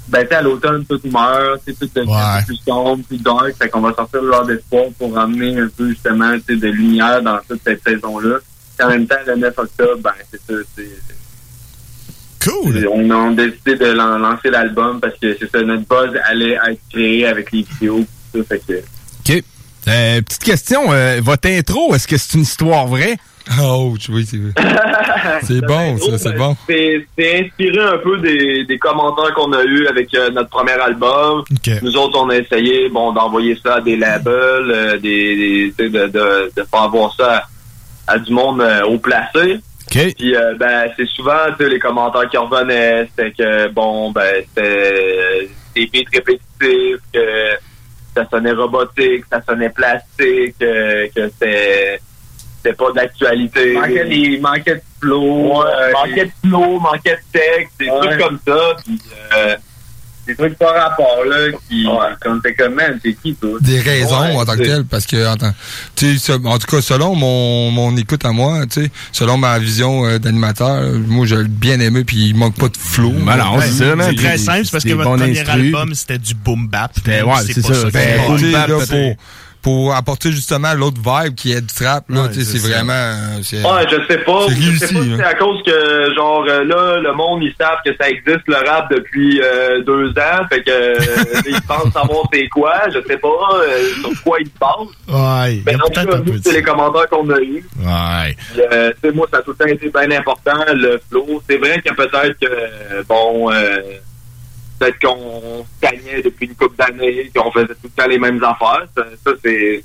ben, tu sais, à l'automne, tout meurt, tu sais, tout devient plus sombre, plus dark. Fait qu'on va sortir Lueur d'Espoir pour ramener un peu, justement, tu sais, de lumière dans toute cette saison-là. En même temps, le 9 octobre, ben, c'est ça, c'est... Cool! On a décidé de lan- lancer l'album parce que c'est ça, notre buzz allait être créé avec les vidéos, tout ça, fait que... OK. Euh, petite question, euh, votre intro, est-ce que c'est une histoire vraie? [LAUGHS] Oh, oui, c'est [LAUGHS] C'est bon, ça, c'est bon. C'est inspiré un peu des, des commentaires qu'on a eu avec euh, notre premier album. Nous autres, on a essayé bon d'envoyer ça à des labels, euh, des, de, de, de faire voir ça à, à du monde euh, haut placé. Puis euh, ben c'est souvent tu sais, les commentaires qui revenaient, c'était que bon ben c'était euh, des beats répétitifs, que ça sonnait robotique, ça sonnait plastique, euh, que c'était c'était pas d'actualité. Manquait des, manquait de flow, manquait de flow, manquait de texte, des Ouais. trucs comme ça. Puis, euh, des trucs par rapport là qui, comme t'es comme man, c'est qui toi? Des raisons Ouais, en tant que telles, parce que en, tant- tu sais, en tout cas selon mon, mon écoute à moi, tu sais, selon ma vision euh, d'animateur, moi j'ai bien aimé puis il manque pas de flow. Ben non, c'est ça. C'est très simple, c'est parce que votre premier instrus. album, c'était du boom bap. C'était- ouais, c'est ça. Ben, pour, apporter justement l'autre vibe qui est du trap, là, Ouais, tu sais, c'est vraiment... euh, c'est- Ouais, je sais pas. C'est Je sais réussi, pas si c'est à cause que, genre, euh, là, le monde, ils savent que ça existe, le rap, depuis euh, deux ans. Fait que, ils pensent savoir c'est quoi. Je sais pas euh, sur quoi ils se basent. Ouais, Mais c'est les commentaires qu'on a eus. Ouais. Puis, euh, tu sais, moi, ça a tout le temps été bien important, le flow. C'est vrai que peut-être que, bon, euh, peut-être qu'on gagnait depuis une couple d'années, qu'on faisait tout le temps les mêmes affaires. Ça, ça, c'est,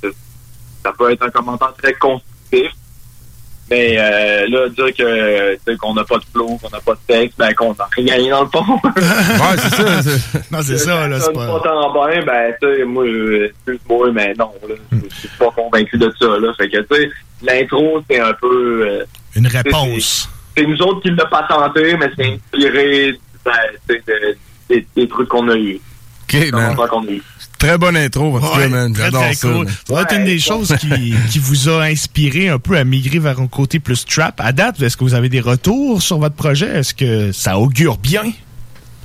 ça, peut être un commentaire très constructif. Mais euh, là, dire que qu'on n'a pas de flow, qu'on n'a pas de texte, ben qu'on n'a rien gagné dans le fond. [LAUGHS] ouais, c'est ça. [LAUGHS] Non, c'est ça, là, c'est pas... tant bien, ben, tu sais, moi, excuse-moi, mais non, là, je je suis pas convaincu de ça, là. Fait que, tu sais, l'intro, c'est un peu... euh, Une réponse. C'est nous autres qui l'a patenté, mais c'est inspiré ben, de- des, des trucs qu'on a eu. OK, man. qu'on a eu. Très bonne intro, en tout cas, man. très, J'adore très ça. cool. Ça va être une des choses qui, qui vous a inspiré un peu à migrer vers un côté plus trap. À date, est-ce que vous avez des retours sur votre projet? Est-ce que ça augure bien?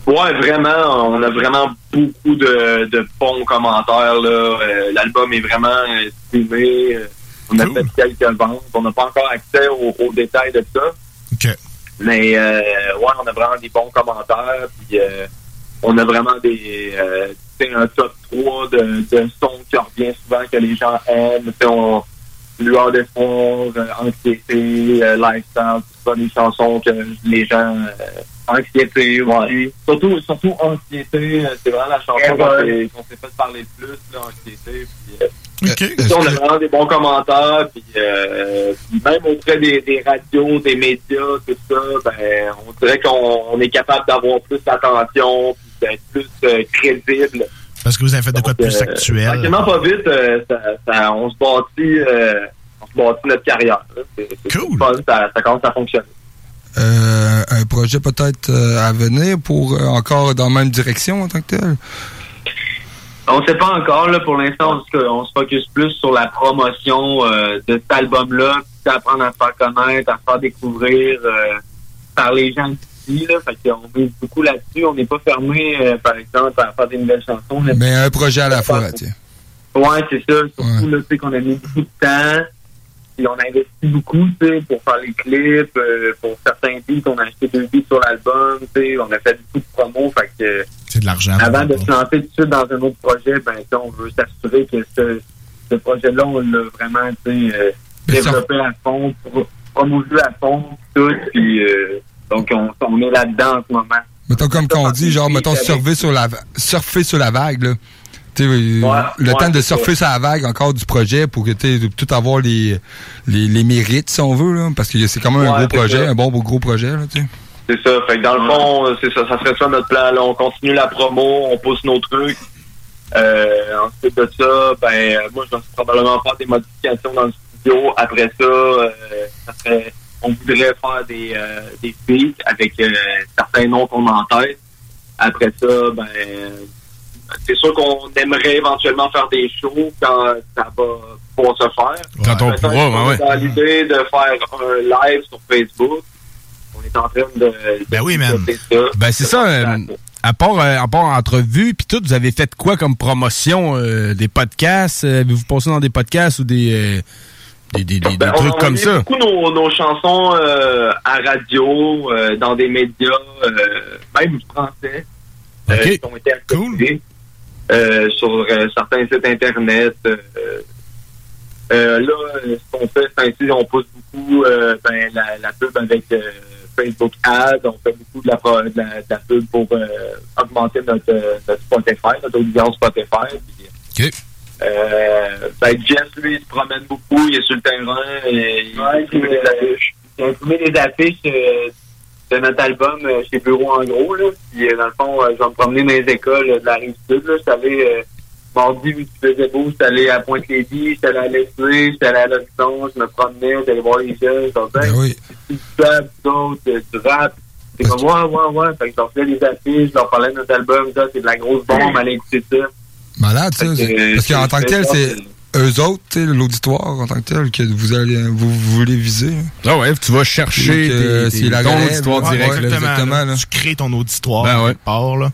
Ouais, vraiment, on a vraiment beaucoup de, de bons commentaires. là. Euh, L'album est vraiment euh, streamé. Euh, On a fait quelques ventes. On n'a pas encore accès aux, aux détails de ça. OK. Mais euh, ouais, on a vraiment des bons commentaires. Puis euh, on a vraiment des euh, tu sais, un top 3 de, de sons qui revient souvent que les gens aiment. On, Lueur d'espoir, euh, anxiété, euh, lifestyle, tout ça, des chansons que les gens euh, anxiété, ouais. Surtout, surtout anxiété, euh, c'est vraiment la chanson Eh qu'on s'est fait parler le plus, là, anxiété. Puis, euh, puis on a vraiment des bons commentaires, puis, euh, puis même auprès des, des radios, des médias, tout ça, ben, on dirait qu'on on est capable d'avoir plus d'attention, puis d'être plus euh, crédible. Parce que vous avez fait de quoi de plus Euh, actuel? Tranquillement, pas vite, euh, ça, ça- on se bâtit, euh, on se bâtit notre carrière. C'est- c'est Cool. fun, ça, ça commence à fonctionner. Euh, un projet peut-être euh, à venir pour euh, encore dans la même direction en tant que tel? On sait pas encore, là, pour l'instant, on, se- on se focus plus sur la promotion euh, de cet album-là, puis apprendre à se faire connaître, à se faire découvrir euh, par les gens d'ici, là. Fait qu'on mise beaucoup là-dessus. On n'est pas fermé, euh, par exemple, à faire des nouvelles chansons. là. Mais un projet à la fois, tiens. Ouais, c'est ça. Surtout, là, tu sais, qu'on a mis beaucoup de temps. Puis on a investi beaucoup, tu sais, pour faire les clips. euh, pour certains beats, on a acheté deux beats sur l'album, tu sais. On a fait beaucoup de promos. Fait que C'est de l'argent. avant de se lancer tout de suite dans un autre projet, ben, tu sais, on veut s'assurer que ce, ce projet-là, on l'a vraiment, tu sais, euh, ça- développé à fond, pro- promovu à fond, tout. Puis, euh, donc, on, on est là-dedans en ce moment. Mettons comme qu'on dit, genre, mettons surfer sur la, surfer sur la vague, là. Euh, le ouais, temps de surfer sur la vague encore du projet pour que tu tout avoir les, les, les mérites, si on veut, là, parce que c'est quand même un gros projet, ça. un bon gros projet, là, tu sais. C'est ça. Fait que dans le fond, euh, c'est ça. Ça serait ça notre plan. Là, on continue la promo, on pousse nos trucs. Euh, ensuite de ça, ben moi je vais probablement faire des modifications dans le studio. Après ça, euh, ça serait, on voudrait faire des, euh, des feats avec euh, certains noms qu'on a en tête. Après ça, ben c'est sûr qu'on aimerait éventuellement faire des shows quand ça va pouvoir se faire. Quand on pourra, ben ouais. est Dans l'idée de faire un live sur Facebook. On est en train de. Ben oui, man. Ben c'est ça. euh, à part, euh, à part entrevue, puis tout, vous avez fait quoi comme promotion euh, des podcasts? Euh, Avez-vous passé dans des podcasts ou des des, des, des Ben, trucs comme ça beaucoup nos, nos chansons euh, à radio, euh, dans des médias, euh, même français, qui ont été acceptés sur certains sites internet. là, ce qu'on fait, c'est ainsi, on pousse beaucoup ben, la, la pub avec Facebook Ads, on fait beaucoup de la, pro- de la, de la pub pour augmenter notre, notre Spotify, notre audience Spotify. Puis. Euh, ben, Jess, lui, il se promène beaucoup, il est sur le terrain, et il imprime des affiches. J'ai imprimé des affiches euh, de notre album euh, chez Bureau en gros, là. Puis, euh, dans le fond, euh, je vais me promener dans les écoles euh, de la Rive-Sud, là. Allé, euh, mardi, vu qu'il faisait beau, j'étais allé à Pointe-Lévis, j'étais allé à Leslie, j'étais allé à l'Horizon, je me promenais, j'allais voir les jeunes, je leur disais, oui. du rap, d'autres, du rap. C'est comme, ouais, ouais, ouais. Fait que je leur faisais des affiches, je leur parlais de notre album, ça, c'est de la grosse bombe, allez écouter ça. Malade, ça. Que, Parce qu'en tant que tel, c'est- eux autres, l'auditoire en tant que tel, que vous allez, vous, vous voulez viser. Ah ouais, tu vas chercher Donc, euh, c'est la ton relève, auditoire ouais, direct, ouais, là. exactement, là. Tu crées ton auditoire. Ben ouais. part, là.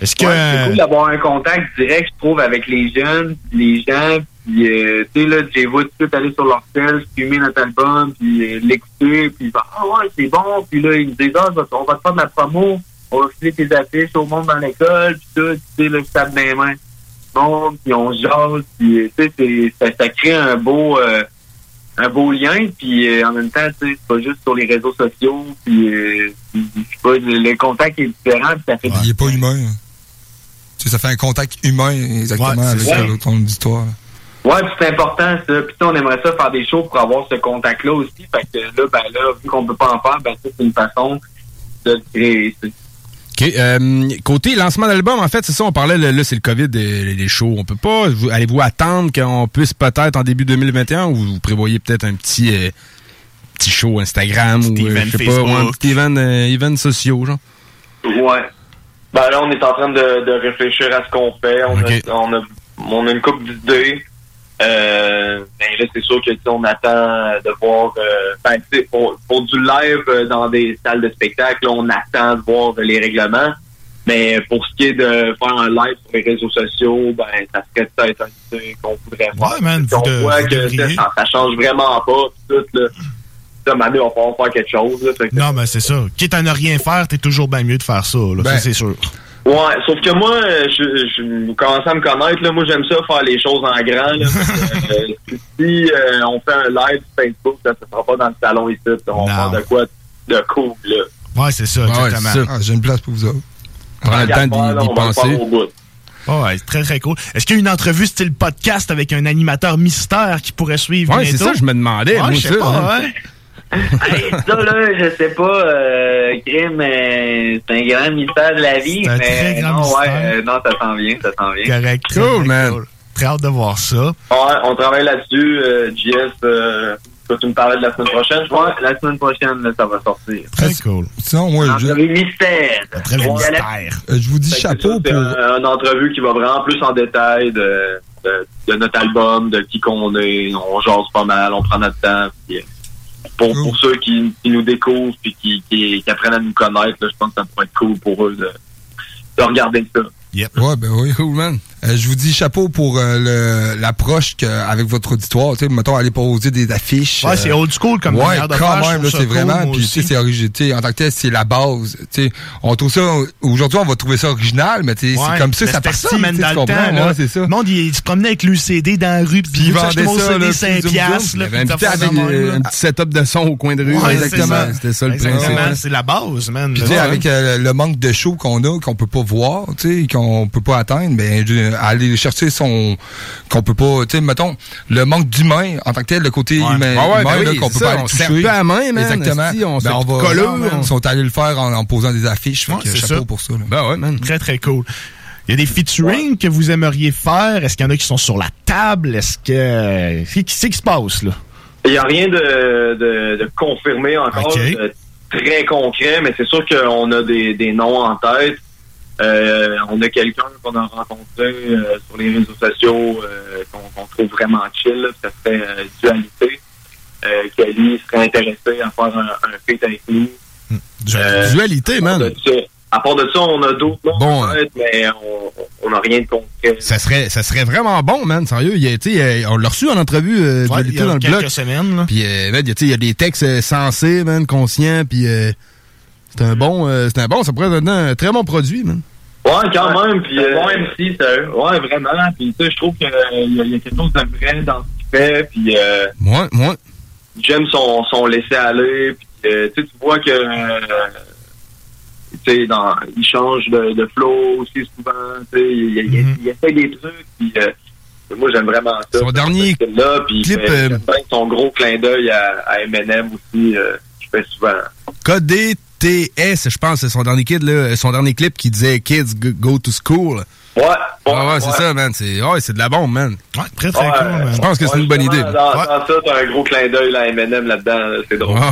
Est-ce que. Ouais, c'est cool d'avoir un contact direct, je trouve, avec les jeunes, les gens. Puis, euh, tu sais, là, j'ai vu tout de suite aller sur leur sel, fumer notre album, puis euh, l'écouter, puis bah, ah ouais, c'est bon. Puis là, ils me disent, ah, on va te faire de la promo, on va filer tes affiches au monde dans l'école, puis tout, tu sais, là, je tape les mains. Bon, puis on jase, puis tu sais, ça, crée un beau... euh, un beau lien, puis euh, en même temps, tu sais, c'est pas juste sur les réseaux sociaux, puis euh, pas, le, contact est différent, puis ça fait Il est pas humain. hein. Tu sais, ça fait un contact humain, exactement, Ouais, avec ça. euh, ton auditoire. Ouais, puis c'est important ça. Puis on aimerait ça faire des shows pour avoir ce contact-là aussi. Fait que là, ben là, vu qu'on peut pas en faire, ben ça, c'est une façon de créer. OK. euh, côté lancement d'album, en fait, c'est ça, on parlait, là, là, c'est le COVID, les shows. On peut pas. vous- Allez-vous attendre qu'on puisse peut-être en début 2021 ou vous prévoyez peut-être un petit, euh, petit show Instagram ou, euh, event je sais pas, ouais, un petit event, euh, event sociaux, genre? Ouais. Ben là, on est en train de, de réfléchir à ce qu'on fait. On, a, on, a, on a une couple d'idées. Euh, ben là, c'est sûr que tu sais, on attend de voir. Euh, ben, tu sais, pour, pour du live euh, dans des salles de spectacle, là, on attend de voir les règlements. Mais pour ce qui est de faire un live sur les réseaux sociaux, ben ça serait peut-être un qu'on voudrait faire. Ouais, man, on de- voit que ça, ça change vraiment pas. Tout, là. Maintenant, on va faire quelque chose. Là, Non, mais c'est ça. Quitte à ne rien faire, t'es toujours bien mieux de faire ça, là. Ben, ça, c'est sûr. Ouais, sauf que moi, euh, je, je vous commencez à me connaître, là. Moi, j'aime ça faire les choses en grand, là. [LAUGHS] Euh, si euh, on fait un live sur Facebook, ça ne sera pas dans le salon ici. On va faire de quoi de cool, là. Ouais, c'est ça, exactement. Ah, J'ai une place pour vous autres. Prends le temps d'y- penser. au bout. Oh, ouais, c'est très très cool. Est-ce qu'il y a une entrevue style podcast avec un animateur mystère qui pourrait suivre Ouais, c'est ça, je me demandais, Ouais, moi, je sais ça, pas, hein. ouais. Hey, ça, là, je sais pas, euh, Grim, euh, c'est un grand mystère de la vie, un mais très grand non, ouais, mystère. euh, non, ça s'en vient, ça s'en vient. Correct. Cool, man. Très hâte de voir ça. Ouais, on travaille là-dessus, euh, JS, euh, toi, tu me parlais de la semaine prochaine, je crois. la semaine prochaine, là, ça va sortir. Très cool. Sinon, moi, je, Entrevue mystère. Très Ouais. euh, je vous dis Fait que chapeau ça, c'est pour. un- une entrevue qui va vraiment plus en détail de, de, de notre album, de qui qu'on est. On jase pas mal, on prend notre temps. puis, euh, pour, pour ceux qui, qui nous découvrent puis qui, qui, qui apprennent à nous connaître, là, je pense que ça pourrait être cool pour eux de, de regarder ça. Ouais, ben oui. Cool, man. Euh, je vous dis chapeau pour euh, l'approche avec votre auditoire. Tu sais, mettons, aller poser des affiches. Ouais, c'est old school comme Ouais, quand même, c'est vraiment. Puis, tu sais, c'est original. En tant que tel, c'est la base. Tu sais, on trouve ça. Aujourd'hui, on va trouver ça original, mais tu sais, Ouais, c'est comme ça ça part ça, tu comprends? temps. Ouais, c'est ça. Le monde, il, il se promenait avec l'UCD dans la rue, puis il vendait ça, des puis 5 zoom, piastres, Il avait un ça petit, euh, setup de son au coin de rue. Exactement. C'était ça le principe. hein. C'est la base, man. Puis, là. tu sais, avec euh, le manque de show qu'on a, qu'on peut pas voir, tu sais, qu'on peut pas atteindre, ben, euh, à aller chercher son qu'on peut pas, tu sais, mettons le manque d'humain en tant que tel, le côté humain, Ah ouais, humain, ben là, oui, qu'on peut ça, pas aller on toucher. plus à main, man, Exactement. on Ben, on fait va, Ils on- sont allés le faire en, en posant des affiches. Fait Ouais, que c'est chapeau ça. pour ça. là. Ben ouais, man. Très, très cool. Il y a des featuring que vous aimeriez faire. Est-ce qu'il y en a qui sont sur la table? Est-ce que. Qu'est-ce qui, se passe, là? Il n'y a rien de, de, de confirmé encore, de très concret, mais c'est sûr qu'on a des, des noms en tête. Euh, on a quelqu'un qu'on a rencontré euh, sur les réseaux sociaux euh, qu'on trouve vraiment chill, là, ça serait euh, Dualité, euh, qui lui serait intéressé à faire un, un feat avec nous. Euh, Dualité, man. À part de ça, on a d'autres noms Bon, en tête, mais on n'a rien de concret. Ça serait, ça serait vraiment bon, man. Sérieux, il a, sais, on l'a reçu en entrevue euh, Ouais, Dualité il y a dans le quelques blog. semaines, là. Puis, euh, man, il y a, tu sais, il y a des textes sensés, man, conscients, puis euh, c'est un bon, euh, c'est un bon, ça pourrait donner un très bon produit, man. Ouais, quand même. Puis, euh, bon MC, sérieux. Ouais, vraiment. Puis, tu sais, je trouve qu'il y, a- il y a quelque chose de vrai dans ce qu'il fait. Puis, euh, moi, moi. j'aime son, son laisser-aller. Puis, euh, tu sais, tu vois que, euh, tu sais, dans, il change de, de flow aussi souvent. Tu sais, il, il essaie des trucs. Puis, euh, moi, j'aime vraiment ça. Son dernier là, puis, clip, fait- euh, son gros clin d'œil à, à Eminem aussi. Euh, je fais souvent. KDTS, je pense, c'est son dernier kid, là, son dernier clip qui disait Kids go, to school. Ouais, ouais, ouais, c'est ça, man. C'est, ouais, c'est de la bombe, man. Ouais, très, Ouais, Je pense que c'est une bonne idée. Dans, dans ça, t'as un gros clin d'œil à Eminem là-dedans. là, C'est drôle. [LAUGHS]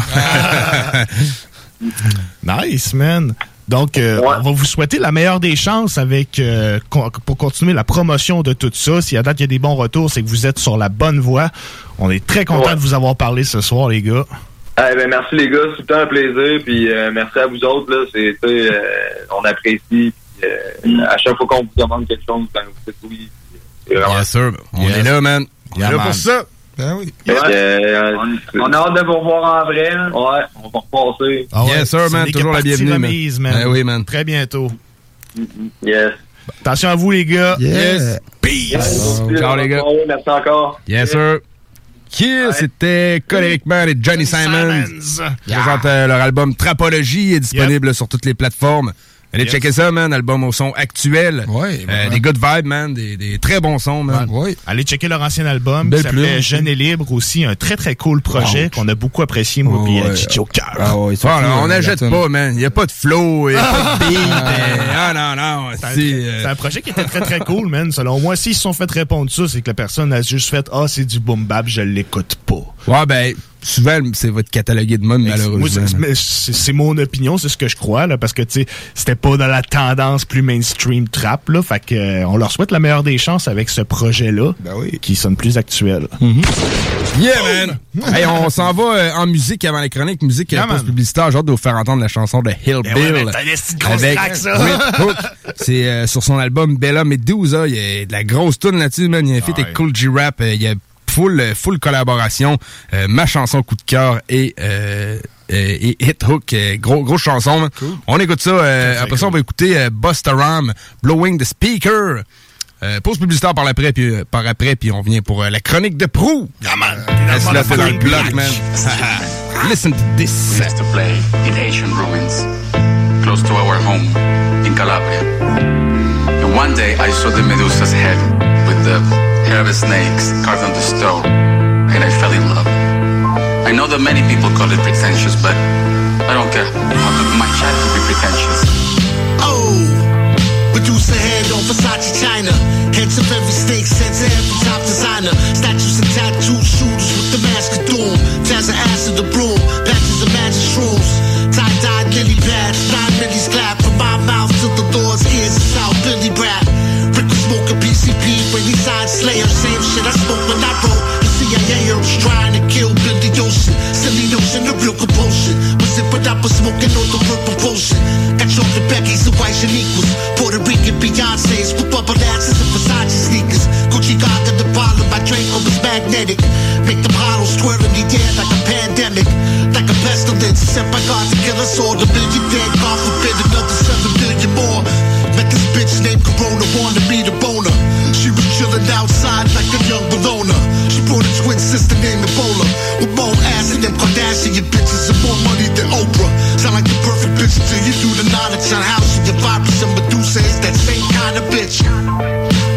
Nice, man. Donc, euh, on va vous souhaiter la meilleure des chances avec euh, con- pour continuer la promotion de tout ça. Si à date il y a des bons retours, c'est que vous êtes sur la bonne voie. On est très content Ouais. de vous avoir parlé ce soir, les gars. Eh ben, merci les gars, c'est tout le temps un plaisir. Puis euh, merci à vous autres. Là, c'est, euh, on apprécie. Puis, euh, à chaque fois qu'on vous demande quelque chose, ben, vous dites oui. c'est vraiment- Yes, sir. On Yes. est là, man. On Yeah, est là man. pour ça. Ben oui. Euh, on, a hâte de vous revoir en vrai. Ouais, on va repasser. Ah ouais, Yes, sir, man. Toujours la bienvenue, man. remise, man. Ben oui, man. Très bientôt. Yes. Attention à vous, les gars. Yes. Peace. Ciao, les gars. Merci encore. Yes, sir. C'était? Coleric Man et Johnny Simons. Ils présentent euh, leur album Trapologie est disponible sur toutes les plateformes. Allez Yes. checker ça, man. Album au son actuel. Ouais, Euh, des good vibes, man. Des, des très bons sons, man. Allez checker leur ancien album Belle qui s'appelait. Jeune et libre aussi, un très très cool projet qu'on a beaucoup apprécié moi puis Chichi au cœur. Ah ouais, Ah, non, on euh, n'achète pas, man. Il n'y a pas de flow, il n'y a pas de [LAUGHS] beat. euh, Ah non, non. C'est un, euh, c'est un projet qui était très très cool, man. Selon moi, s'ils se sont fait répondre ça, c'est que la personne a juste fait Ah, c'est du boom bap, je l'écoute pas. Ouais, ben, souvent, c'est votre catalogué de mode, malheureusement. c'est- mon opinion, c'est ce que je crois, là, parce que, tu sais, c'était pas dans la tendance plus mainstream trap, là. Fait que, euh, on leur souhaite la meilleure des chances avec ce projet-là, qui sonne plus actuel. Yeah, man! hey, on s'en va euh, en musique avant les chroniques, musique Yeah, yeah, man. post-publicitaire. J'ai hâte de vous faire entendre la chanson de Hill Ben Bill. ouais, des avec Hook. C'est euh, sur son album Bella Medusa. Il y a de la grosse tune là-dessus, man. Il y a un feat avec Cool G-Rap. Euh, Il y a full, euh, full collaboration. Euh, ma chanson coup de cœur et... Euh, et Hit Hook, gros, grosse chanson. On écoute ça. euh, après ça, on va écouter euh, Busta Rhymes, Blowing the Speaker. Euh, pause publicitaire par après, puis, par après, puis on vient pour euh, la chronique de Prou. Yeah, man. Laisse-la fait dans le bloc, man. [LAUGHS] Listen to this. We used to play in ancient ruins, close to our home in Calabria. And one day I saw the Medusa's head with the of the snakes carved on the stone, and I fell in love. I know that many people call it pretentious, but I don't care. My child be pretentious. Oh, Medusa head on Versace China. Heads of every snake, sense of every top designer. Statues and tattooed shooters with the mask of doom. Jazz of acid, the broom. Patches of magic shrooms. Tie dyed lily pads. Nine millies clap from my mouth to the Lord's ears. South Billy Brat. Rick was smoking PCP when he signed Slayer. Same shit I spoke when I wrote. The CIA was trying to kill Billy Ocean. Silly notion, the real compulsion. Was it but I was smoking on the real propulsion. Got chocolate Becky's and white Shaniquas. Puerto Rican Beyonce's with bubble asses and Versace sneakers. Gucci Gaga, the bottle by Draco was magnetic. Make the bottles twirl in the air like a pandemic. Like a pestilence. Sent by God to kill us all. The million dead, God forbid another seven billion more. Met this bitch named Corona, born to be the boner. She was chilling outside like a young Bologna. She brought a twin sister named Ebola. With more ass than them Kardashian bitches and more money than Oprah. Sound like the perfect bitch until you do the knowledge on how she vibes and Medusa is that same kind of bitch.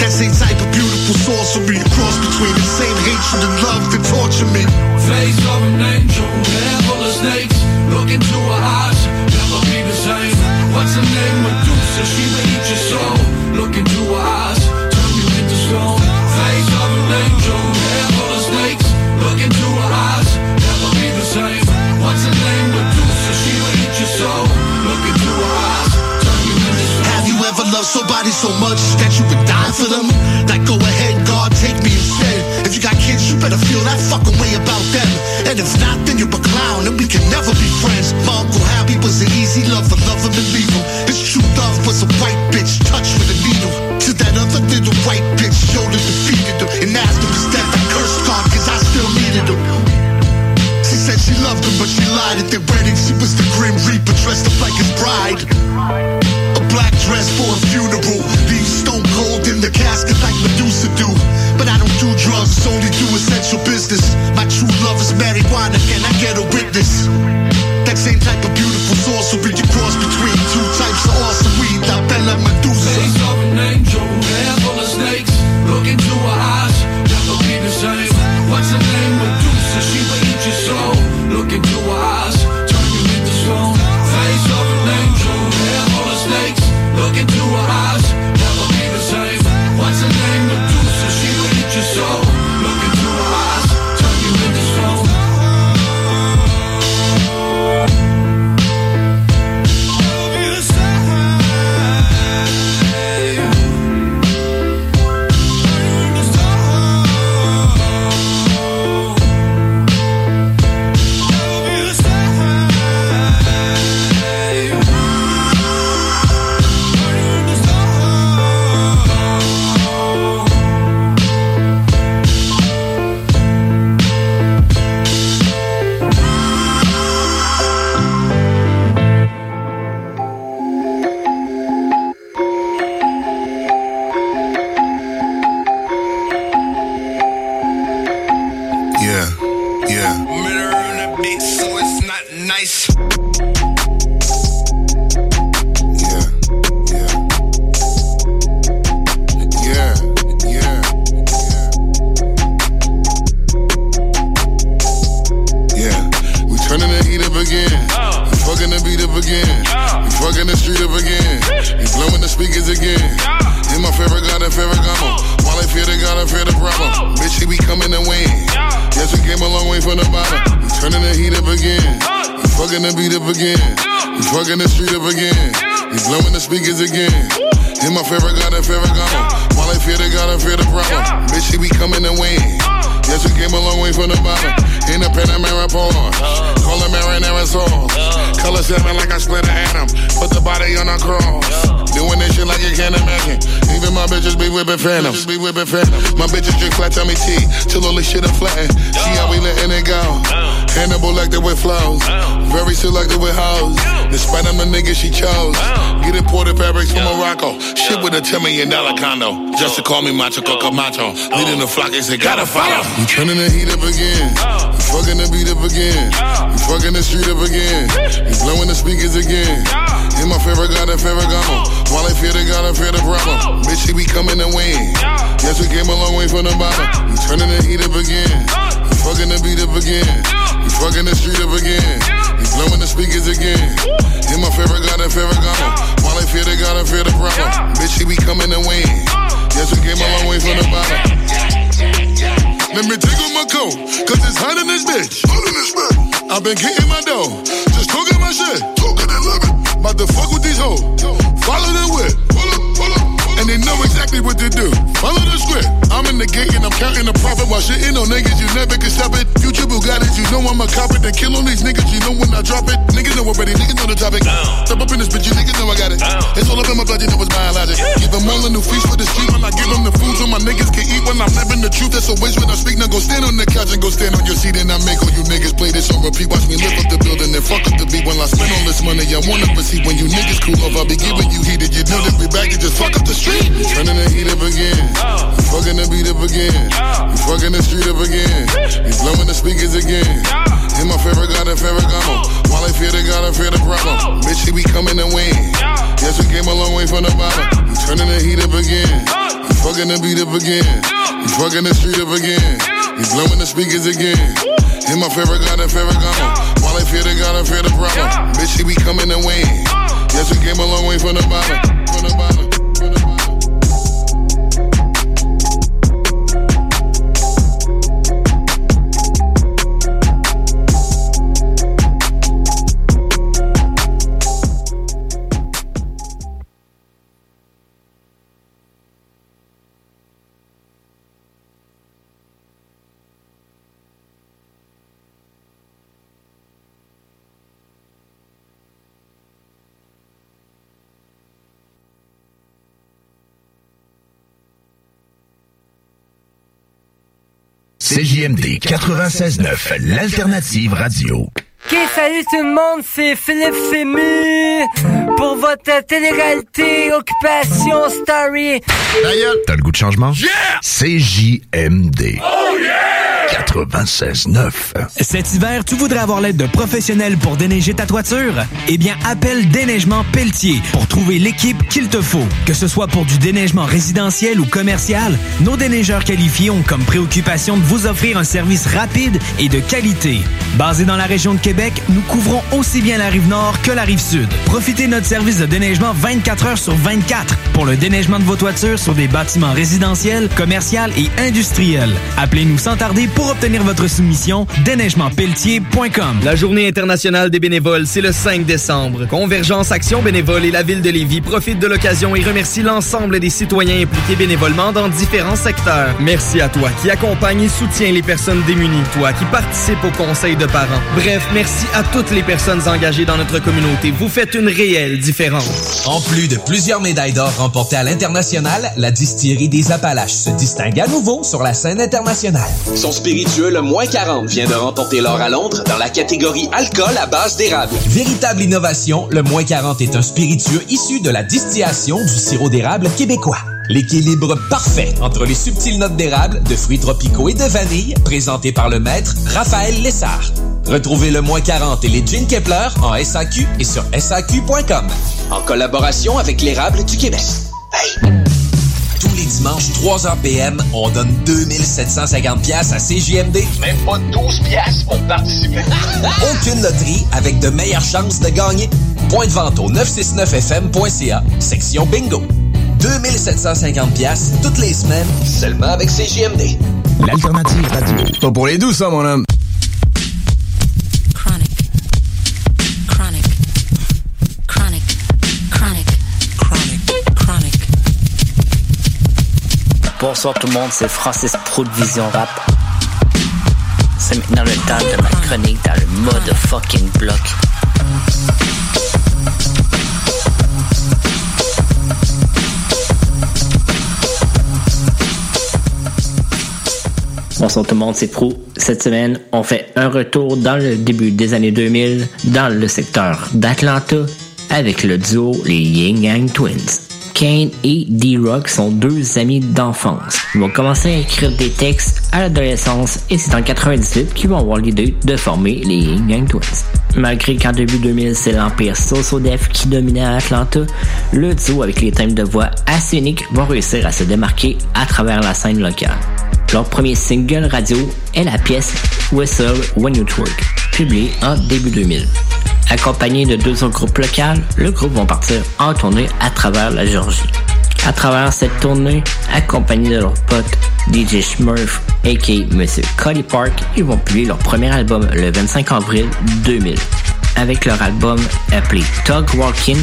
That same type of beautiful sorcery. A cross between the same hatred and love that torture me. Face of an angel, hair of snakes. Look into her eyes. So much that you would die for them? With a $10 million condo. Just to call me Macho Coco Macho. Leading the flock, they say gotta follow. We turning the heat up again. Oh. We fucking the beat up again. We fucking the street up again. We blowing the speakers again. In my favorite God and favorite gamo. Oh. While I fear the God, I fear the problem. Oh. Bitch, he be coming to win. Yes, we came a long way from the bottom. We turning the heat up again. We fucking the beat up again. We fucking the street up again. We blowing the speakers again. In my favorite God and favorite gamo. While I fear the God, I fear the problem. Bitch, he be coming to win. Yes, we came a long way from the bottom. Let me take off my coat, cause it's hot in this bitch. Hot in this bitch. I've been getting my dough, just talking my shit. Talking and living. About to fuck with these hoes. Follow the whip. They know exactly what to do. Follow the script. I'm in the gate and I'm counting the profit while shitting on niggas. You never can stop it. Future Bugattis, you know I'm a cop it. Then kill on these niggas, you know when I drop it. Niggas know already, niggas know the topic. Step up in this bitch, you niggas know I got it. It's all up in my blood, you know it's biologic. Give them all a new feast for the street when I give them the food so my niggas can eat when I'm living the truth. That's a waste when I speak. Now go stand on the couch and go stand on your seat and I make all you niggas play this on repeat. Watch me lift up the building and fuck up the beat. When I spend all this money, I wanna proceed. When you niggas cool off, I'll be giving you heated. You know that we back and just fuck up the street. Turning the heat up again. We fucking the beat up again. We fucking the street up again. We blowing the speakers again. In my favorite God and favorite gamo. While I fear the God, I fear the problem. Bitch, be coming to win. Yes, we came a long way from the bottom. We turning the heat up again. We fucking the beat up again. We fucking the street up again. We blowing the speakers again. In my favorite God and favorite gamo. While I fear the God, I fear the problem. Bitch, be coming to win. Yes, we came a long way from the bottom. From the bottom. CJMD 96.9, l'alternative radio. Ok, salut tout le monde, c'est Philippe Fému pour votre télé-réalité Occupation Story. T'as le goût de changement? Yeah! CJMD. Oh yeah! 96.9. Cet hiver, tu voudrais avoir l'aide de professionnels pour déneiger ta toiture? Eh bien, appelle Déneigement Pelletier pour trouver l'équipe qu'il te faut. Que ce soit pour du déneigement résidentiel ou commercial, nos déneigeurs qualifiés ont comme préoccupation de vous offrir un service rapide et de qualité. Basé dans la région de Québec, nous couvrons aussi bien la rive nord que la rive sud. Profitez de notre service de déneigement 24 heures sur 24 pour le déneigement de vos toitures sur des bâtiments résidentiels, commerciaux et industriels. Appelez-nous sans tarder pour obtenir votre soumission. déneigementpelletier.com. La journée internationale des bénévoles, c'est le 5 décembre. Convergence Action Bénévole et la ville de Lévis profitent de l'occasion et remercient l'ensemble des citoyens impliqués bénévolement dans différents secteurs. Merci à toi qui accompagne et soutient les personnes démunies, toi qui participe au conseil de parents. Bref, merci à toutes les personnes engagées dans notre communauté. Vous faites une réelle différence. En plus de plusieurs médailles d'or remportées à l'international, la distillerie des Appalaches se distingue à nouveau sur la scène internationale. Son spiritueux, le moins 40, vient de remporter l'or à Londres dans la catégorie alcool à base d'érable. Véritable innovation, le moins 40 est un spiritueux issu de la distillation du sirop d'érable québécois. L'équilibre parfait entre les subtiles notes d'érable, de fruits tropicaux et de vanille, présenté par le maître Raphaël Lessard. Retrouvez le moins 40 et les Gin Kepler en SAQ et sur SAQ.com. En collaboration avec l'érable du Québec. Hey! Tous les dimanches, 3h PM, on donne 2750 pièces à CJMD. Même pas 12 pièces pour participer. [LAUGHS] Aucune loterie avec de meilleures chances de gagner. Point de vente au 969fm.ca, section bingo. 2750 pièces toutes les semaines, seulement avec CJMD. L'alternative radio. Pas pour les doux, ça, mon homme. Bonsoir tout le monde, c'est Francis Pro de Vision Rap. C'est maintenant le temps de ma chronique dans le mode fucking bloc. Bonsoir tout le monde, c'est Pro. Cette semaine, on fait un retour dans le début des années 2000 dans le secteur d'Atlanta avec le duo les Yin Yang Twins. Kane et D-Rock sont deux amis d'enfance. Ils vont commencer à écrire des textes à l'adolescence et c'est en 98 qu'ils vont avoir l'idée de former les Yang Twins. Malgré qu'en début 2000, c'est l'empire Soso-Def qui dominait à Atlanta, le duo avec les thèmes de voix assez uniques vont réussir à se démarquer à travers la scène locale. Leur premier single radio est la pièce Whistle When You Twerk, publiée en début 2000. Accompagné de deux autres groupes locaux, le groupe vont partir en tournée à travers la Géorgie. À travers cette tournée, accompagnés de leur pote DJ Smurf aka Monsieur Cody Park, ils vont publier leur premier album le 25 avril 2000. Avec leur album appelé Tug Walking,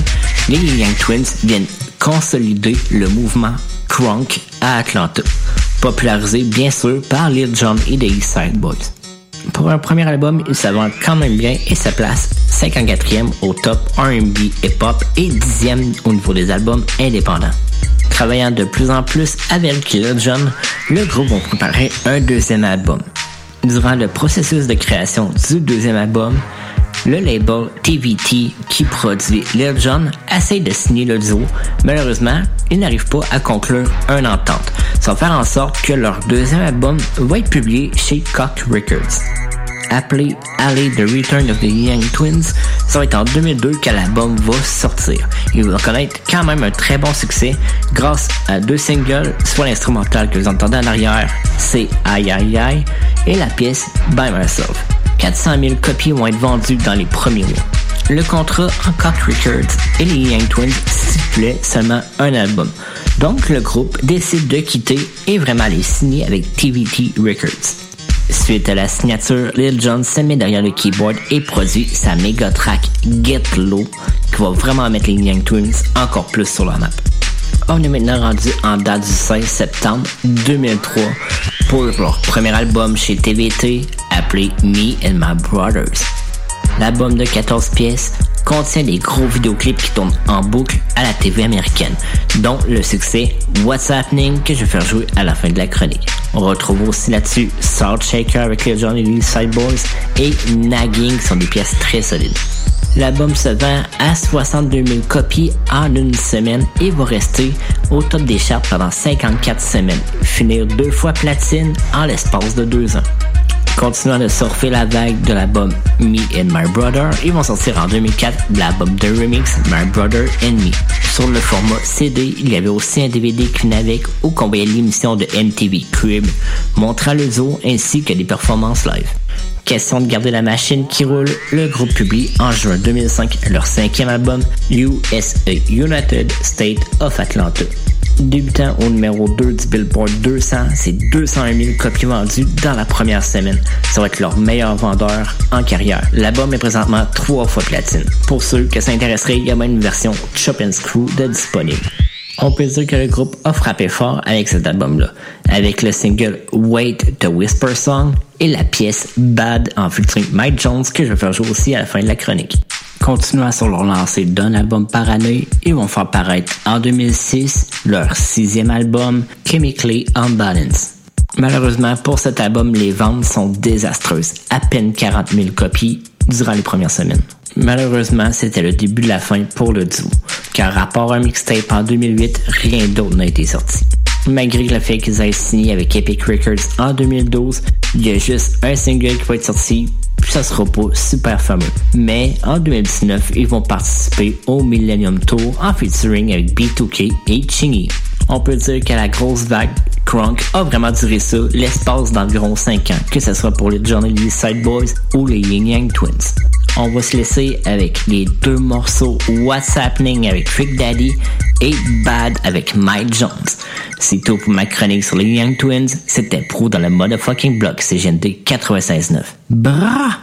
les Young Twins viennent consolider le mouvement crunk à Atlanta, popularisé bien sûr par Lil Jon et les Side Boys. Pour un premier album, il se quand même bien et se place 54e au top R&B hip-hop et 10e au niveau des albums indépendants. Travaillant de plus en plus avec Lil Jon, le groupe va préparer un deuxième album. Durant le processus de création du deuxième album, le label TVT qui produit Lil Jon essaye de signer le duo. Malheureusement, ils n'arrivent pas à conclure une entente. Va faire en sorte que leur deuxième album va être publié chez Cock Records. Appelé Alley The Return of the Young Twins, ça va être en 2002 que l'album va sortir. Ils vont connaître quand même un très bon succès grâce à deux singles, soit l'instrumental que vous entendez en arrière, c'est Aïe Aïe Aïe, et la pièce By Myself. 400 000 copies vont être vendues dans les premiers mois. Le contrat en Cock Records et les Young Twins stipulait seulement un album. Donc le groupe décide de quitter et vraiment les signer avec TVT Records. Suite à la signature, Lil Jon se met derrière le keyboard et produit sa méga track Get Low qui va vraiment mettre les Young Twins encore plus sur la map. On est maintenant rendu en date du 16 septembre 2003 pour leur premier album chez TVT appelé Me and My Brothers. L'album de 14 pièces contient des gros vidéoclips qui tournent en boucle à la TV américaine, dont le succès What's Happening que je vais faire jouer à la fin de la chronique. On retrouve aussi là-dessus Salt Shaker avec les Johnny Lee Side Boys et Nagging qui sont des pièces très solides. L'album se vend à 62 000 copies en une semaine et va rester au top des charts pendant 54 semaines, finir deux fois platine en l'espace de deux ans. Continuant de surfer la vague de l'album Me and My Brother, ils vont sortir en 2004 l'album de remix My Brother and Me. Sur le format CD, il y avait aussi un DVD qui avec où qu'on voyait l'émission de MTV Crib, montrant le zoo ainsi que des performances live. Question de garder la machine qui roule, le groupe publie en juin 2005 leur cinquième album USA United State of Atlanta. Débutant au numéro 2 du Billboard 200, c'est 201 000 copies vendues dans la première semaine. Ça va être leur meilleur vendeur en carrière. L'album est présentement trois fois platine. Pour ceux que ça intéresserait, il y a même une version Chop and Screw de disponible. On peut dire que le groupe a frappé fort avec cet album-là, avec le single Wait the Whisper Song et la pièce Bad en featuring Mike Jones que je vais faire jouer aussi à la fin de la chronique. Continuant sur leur lancée d'un album par année, ils vont faire paraître en 2006 leur sixième album Chemically Unbalanced. Malheureusement, pour cet album, les ventes sont désastreuses. À peine 40 000 copies durant les premières semaines. Malheureusement, c'était le début de la fin pour le duo, car à part un mixtape en 2008, rien d'autre n'a été sorti. Malgré le fait qu'ils aient signé avec Epic Records en 2012, il y a juste un single qui va être sorti, puis ça sera pas super fameux. Mais en 2019, ils vont participer au Millennium Tour en featuring avec B2K et Chingy. On peut dire que la grosse vague Crunk a vraiment duré ça l'espace d'environ 5 ans, que ce soit pour les Johnny Lee Side Boys ou les Yin Yang Twins. On va se laisser avec les deux morceaux What's Happening avec Trick Daddy et Bad avec Mike Jones. C'est tout pour ma chronique sur les Young Twins. C'était Pro dans le motherfucking block CGND 96.9. Bra!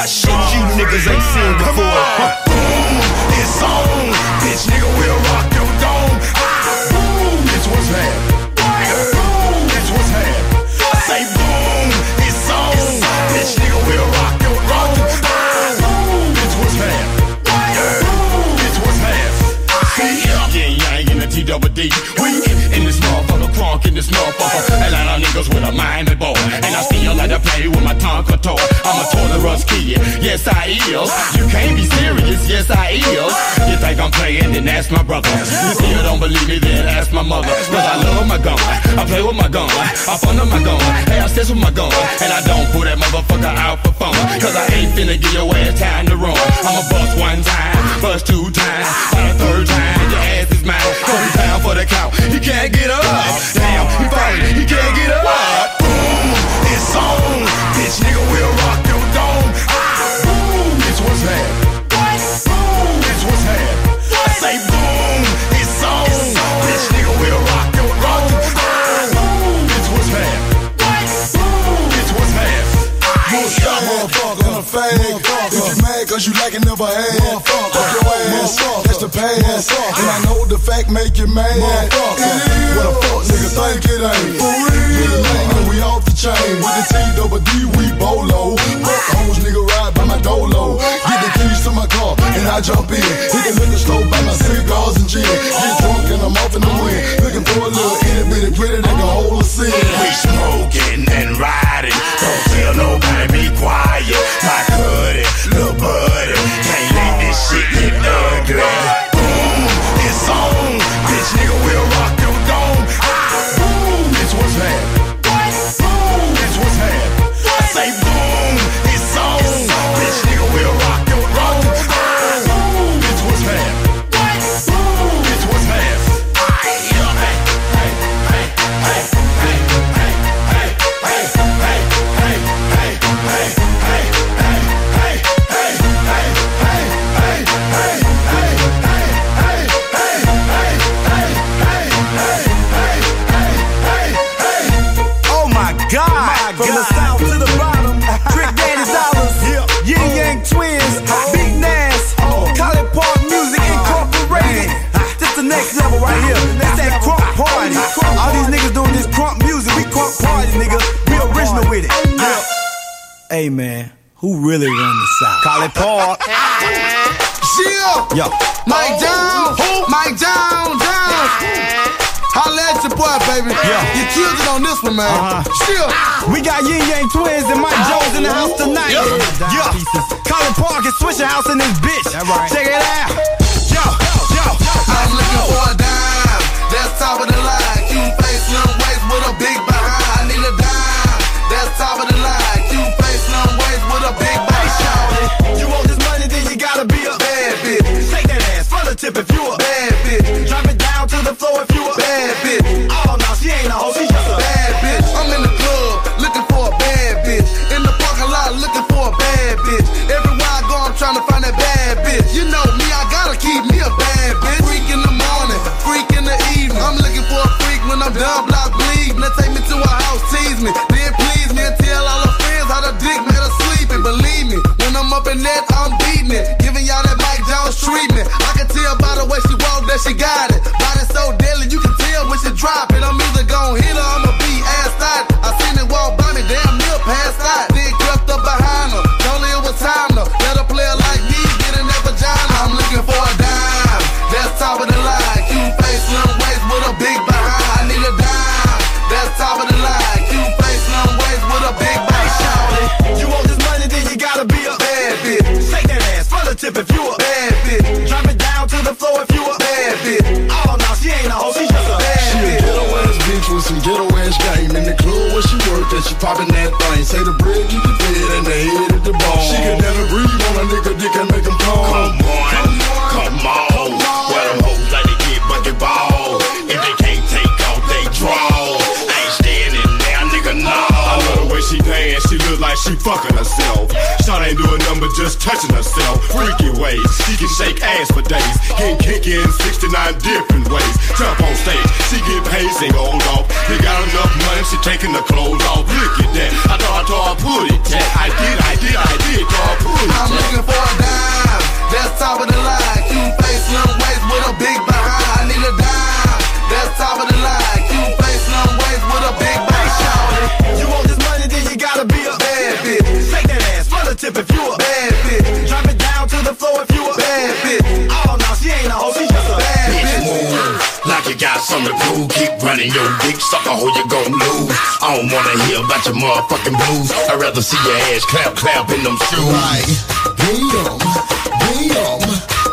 Got shit you niggas ain't seen before. Ask my brother. You still don't believe me, then ask my mother. Cause I love my gun, I play with my gun, I fun with my gun, hey I stitch with my gun. And I don't put that motherfucker out for fun. Cause I ain't finna give your ass time to run. I'ma bust one time, bust two times, by the third time, your ass is mine. Come down for the count, he can't get up. Damn, he fighting, he can't get up. Boom, it's on, bitch nigga, we'll rock your dome. Ah, Boom, it's what's happening. cause you lacking never had. Motherfucker ass, that's the past. And I know the fact make you mad. What a fuck nigga think it ain't. For real. And we off the chain. With the T double D, we bolo. Fuck hoes, nigga ride by my dolo. Get the keys to my car, and I jump in. Hit the liquor store, buy my cigars and gin. Get drunk and I'm off in the wind. Looking for a little itty bitty pretty that can hold a sin. We smoking and riding. Don't tell nobody, be quiet. My cutie, little buddy. Can't creer. Hey man, who really run the South? College Park. [LAUGHS] Chill. Yo. Mike down. Mike down, down. Holla at your boy, baby. Yeah. You killed it on this one, man. Uh-huh. Chill. We got Yin Yang Twins and Mike Jones in the house tonight. Yeah. Colin Park is switching house in this bitch. Check it out. Yo, yo, I'm looking for a dime. That's top of the line. Cute face, slim waist with a big behind. I need a dime. That's top of the line. If you a bad bitch. Drop it down to the floor if you a bad bitch. Oh no, she ain't a hoe, she she got it. Body so deadly, you can tell when she drop it. I'm either gon' hit her, I'ma be ass out. I seen it walk by me, damn near passed out. Then crept up behind her. Told her it was time to let a player like me get in that vagina. I'm looking for a dime. That's top of the line. Cute face, slim waist with a big behind. I need a dime. That's top of the line. Cute face, slim waist with a big behind. You want this money, then you gotta be a bad bitch. Shake that ass from the tip if you a bad bitch. Drop it down to the floor Popping that thing, say the bread, keep it dead in the head. Fucking herself. Shot ain't doing nothing but just touching herself. Freaky ways, she can shake ass for days. Get kinky in 69 different ways. Jump on stage, she get paid, sing old off. They got enough money, she taking the clothes off. Look at that, I thought I told her put it tat. I did, I did, I did, told her put it I'm looking for a dime. That's top of the line. Cute face, slim waist with a big behind. I need a dime. That's top of the line. Cute face, slim waist with a big behind. You want this money, then you gotta be a tip if you a bad bitch. Drop it down to the floor if you a bad bitch. Oh no, she ain't a hoe, she just a bad bitch. Move like you got something to prove. Keep running your dick, sucker, who you gon' lose? I don't wanna hear about your motherfucking blues. I'd rather see your ass clap, clap in them shoes. Like, damn, damn,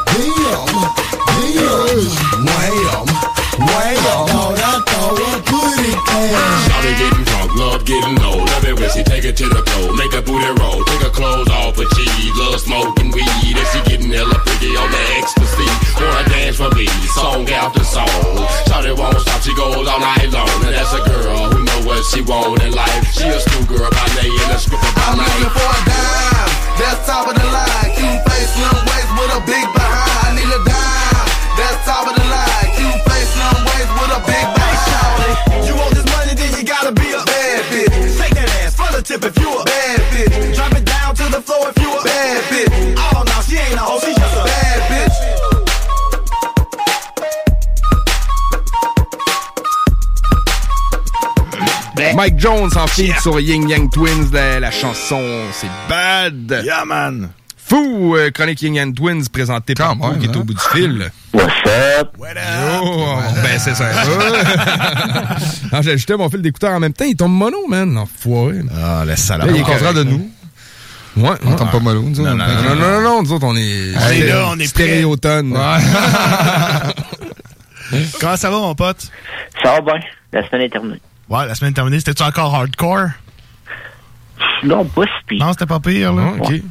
damn, damn, wham, wham. Thought I thought I put it down. Shawty getting drunk, love getting low. Love it when she take it to the floor. Make song after song. Shawty won't stop, she goes all night long. And that's a girl who know what she want in life. She a schoolgirl by day and a stripper by I'm looking for a dime. That's top of the line. Cute face, slim waist with a big behind. I need a dime. That's top of the line. Cute face, slim waist with a big behind. You want this money, then you gotta be a bad bitch. Shake that ass from the tip if you a bad bitch. Drop it down to the floor if you a bad bitch. Oh no, she ain't Mike Jones en feat sur Yin Yang Twins. La, la chanson, c'est Bad. Yeah, man. Fou, euh, chronique Yin Yang Twins présentée par Pau qui est au bout du fil. What's up? Oh, ben c'est ça. Ah, J'ai ajouté mon fil d'écouteur en même temps. Il tombe mono, man. Enfoiré. Ah, le Là, salaud. il est contraire de nous. Ouais, On tombe pas mollo, nous autres. Non, non, non, non, nous autres, on est. On est là, on est prêts. Stéréotone. [LAUGHS] Comment ça va, mon pote? Ça va bien. La semaine est terminée. Ouais, la semaine est terminée. C'était-tu encore hardcore? Non, pas si pire. Non, c'était pas pire, là. Ok.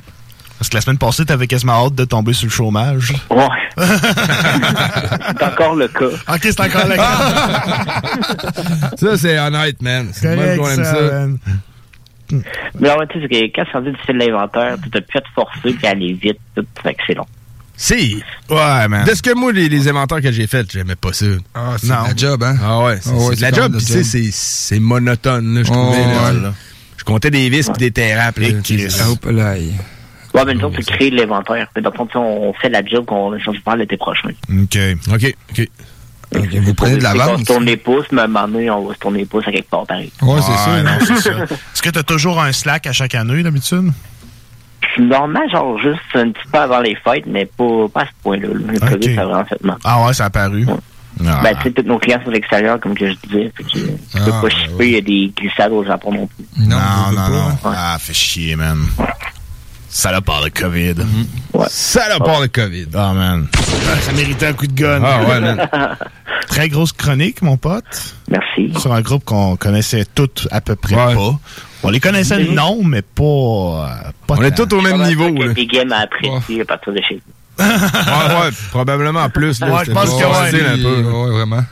Parce que la semaine passée, t'avais quasiment hâte de tomber sur le chômage. Ouais. [LAUGHS] c'est encore le cas. Ok, c'est encore le cas. [LAUGHS] ça, c'est honnête, man. C'est même qu'on aime ça. Mais en fait, c'est que quand c'est rendu du fil de l'inventaire, tu t'as pu te forcer puis aller vite, tout, fait que c'est long. Si. Ouais, man. De ce que moi, les, les inventaires que j'ai faits, j'aimais pas ça. Ah, c'est de la job, hein? Ah ouais, c'est ouais, c'est la job. Puis tu sais, c'est- c'est monotone, là, je trouvais. Oh, là. ouais. Je comptais des vis puis des terrapes. là, tu sais. Hop là. Ouais, mais nous autres, tu crées l'inventaire. Mais dans le fond, tu on fait la job qu'on faire l'été prochain. OK. OK, OK. Vous prenez de l'avance. se tourne les pouces, mais à un moment donné, on va se tourner les pouces à quelque part pareil. Ouais, c'est ça. non, c'est ça. [LAUGHS] Est-ce que t'as toujours un slack à chaque année, d'habitude? Normalement, genre juste un petit peu avant les fêtes, mais pas, pas à ce point-là. là. Le COVID, ça a vraiment fait mal. Ah ouais, ça a apparu. Ah. Ben, tu sais, tous nos clients sont à l'extérieur, comme que je disais. Fait que, tu peux Ah, pas shipper, il y a des glissades au Japon non plus. Non, non, non. Ah, fait chier, man. Ça l'a part le COVID. Ça l'a part le COVID. Ah, man. Ah, Ça méritait un coup de gun. Ah, ouais, man. [LAUGHS] Très grosse chronique, mon pote. Merci. Sur un groupe qu'on connaissait toutes à peu près pas. On les connaissait le nom, mais pas. euh, pas On est tous au même niveau, là. Des games à apprécier à partir de chez vous. [LAUGHS] ouais, ouais, probablement plus. Là, Ouais, C'était je pense pas que ouais. un peu. Ouais, vraiment.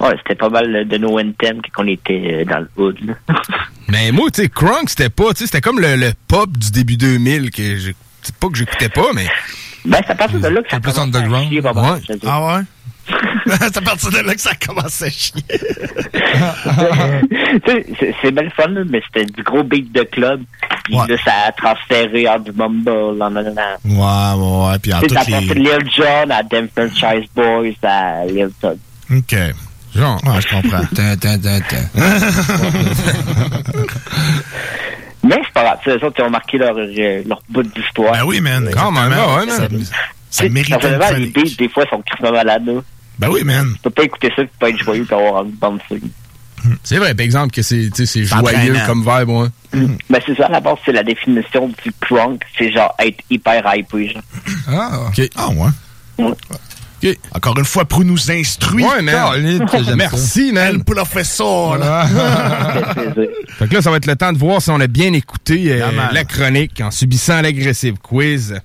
Ouais, c'était pas mal de nos NTM quand on était euh, dans le hood. là. [LAUGHS] Mais moi, tu sais, Crunk, c'était pas, tu sais, c'était comme le, le pop du début 2000 que c'est pas que j'écoutais pas, mais. Ben, c'est à partir de là que ça plus je te dis. Ah ouais? [LAUGHS] c'est à partir de là que ça commence à chier. [LAUGHS] C'est- c'est bien le fun, là, mais c'était du gros beat de club. Puis là, ça a transféré en du mumble. En, en, en, Ouais, ouais, ouais. Puis en a passé de les. Lil Jon à Dem Franchise Boys à Lil Todd. OK. Genre. Ouais, je comprends. [LAUGHS] Mais c'est pas grave. Les autres, ils ont marqué leur, euh, leur bout d'histoire. Ben oui, man. Quand même, ouais, man. Ça, ça mérite une Personnellement, les chronique. beats, des fois, sont crissement malades. Ben oui, man. Tu peux pas écouter ça et pas être joyeux et avoir une bande fille. C'est vrai, par exemple, que c'est tu sais, c'est C'est joyeux comme vibe, ouais. Ben, c'est ça, à la base, c'est la définition du crunk. C'est genre être hyper hypé, genre. Ah, OK. Ah, ouais. OK. Encore une fois, Prou nous instruit. Ouais, man. [LAUGHS] Merci, man. El professeur. là. [LAUGHS] Fait que là, ça va être le temps de voir si on a bien écouté euh, la chronique en subissant l'agressive quiz.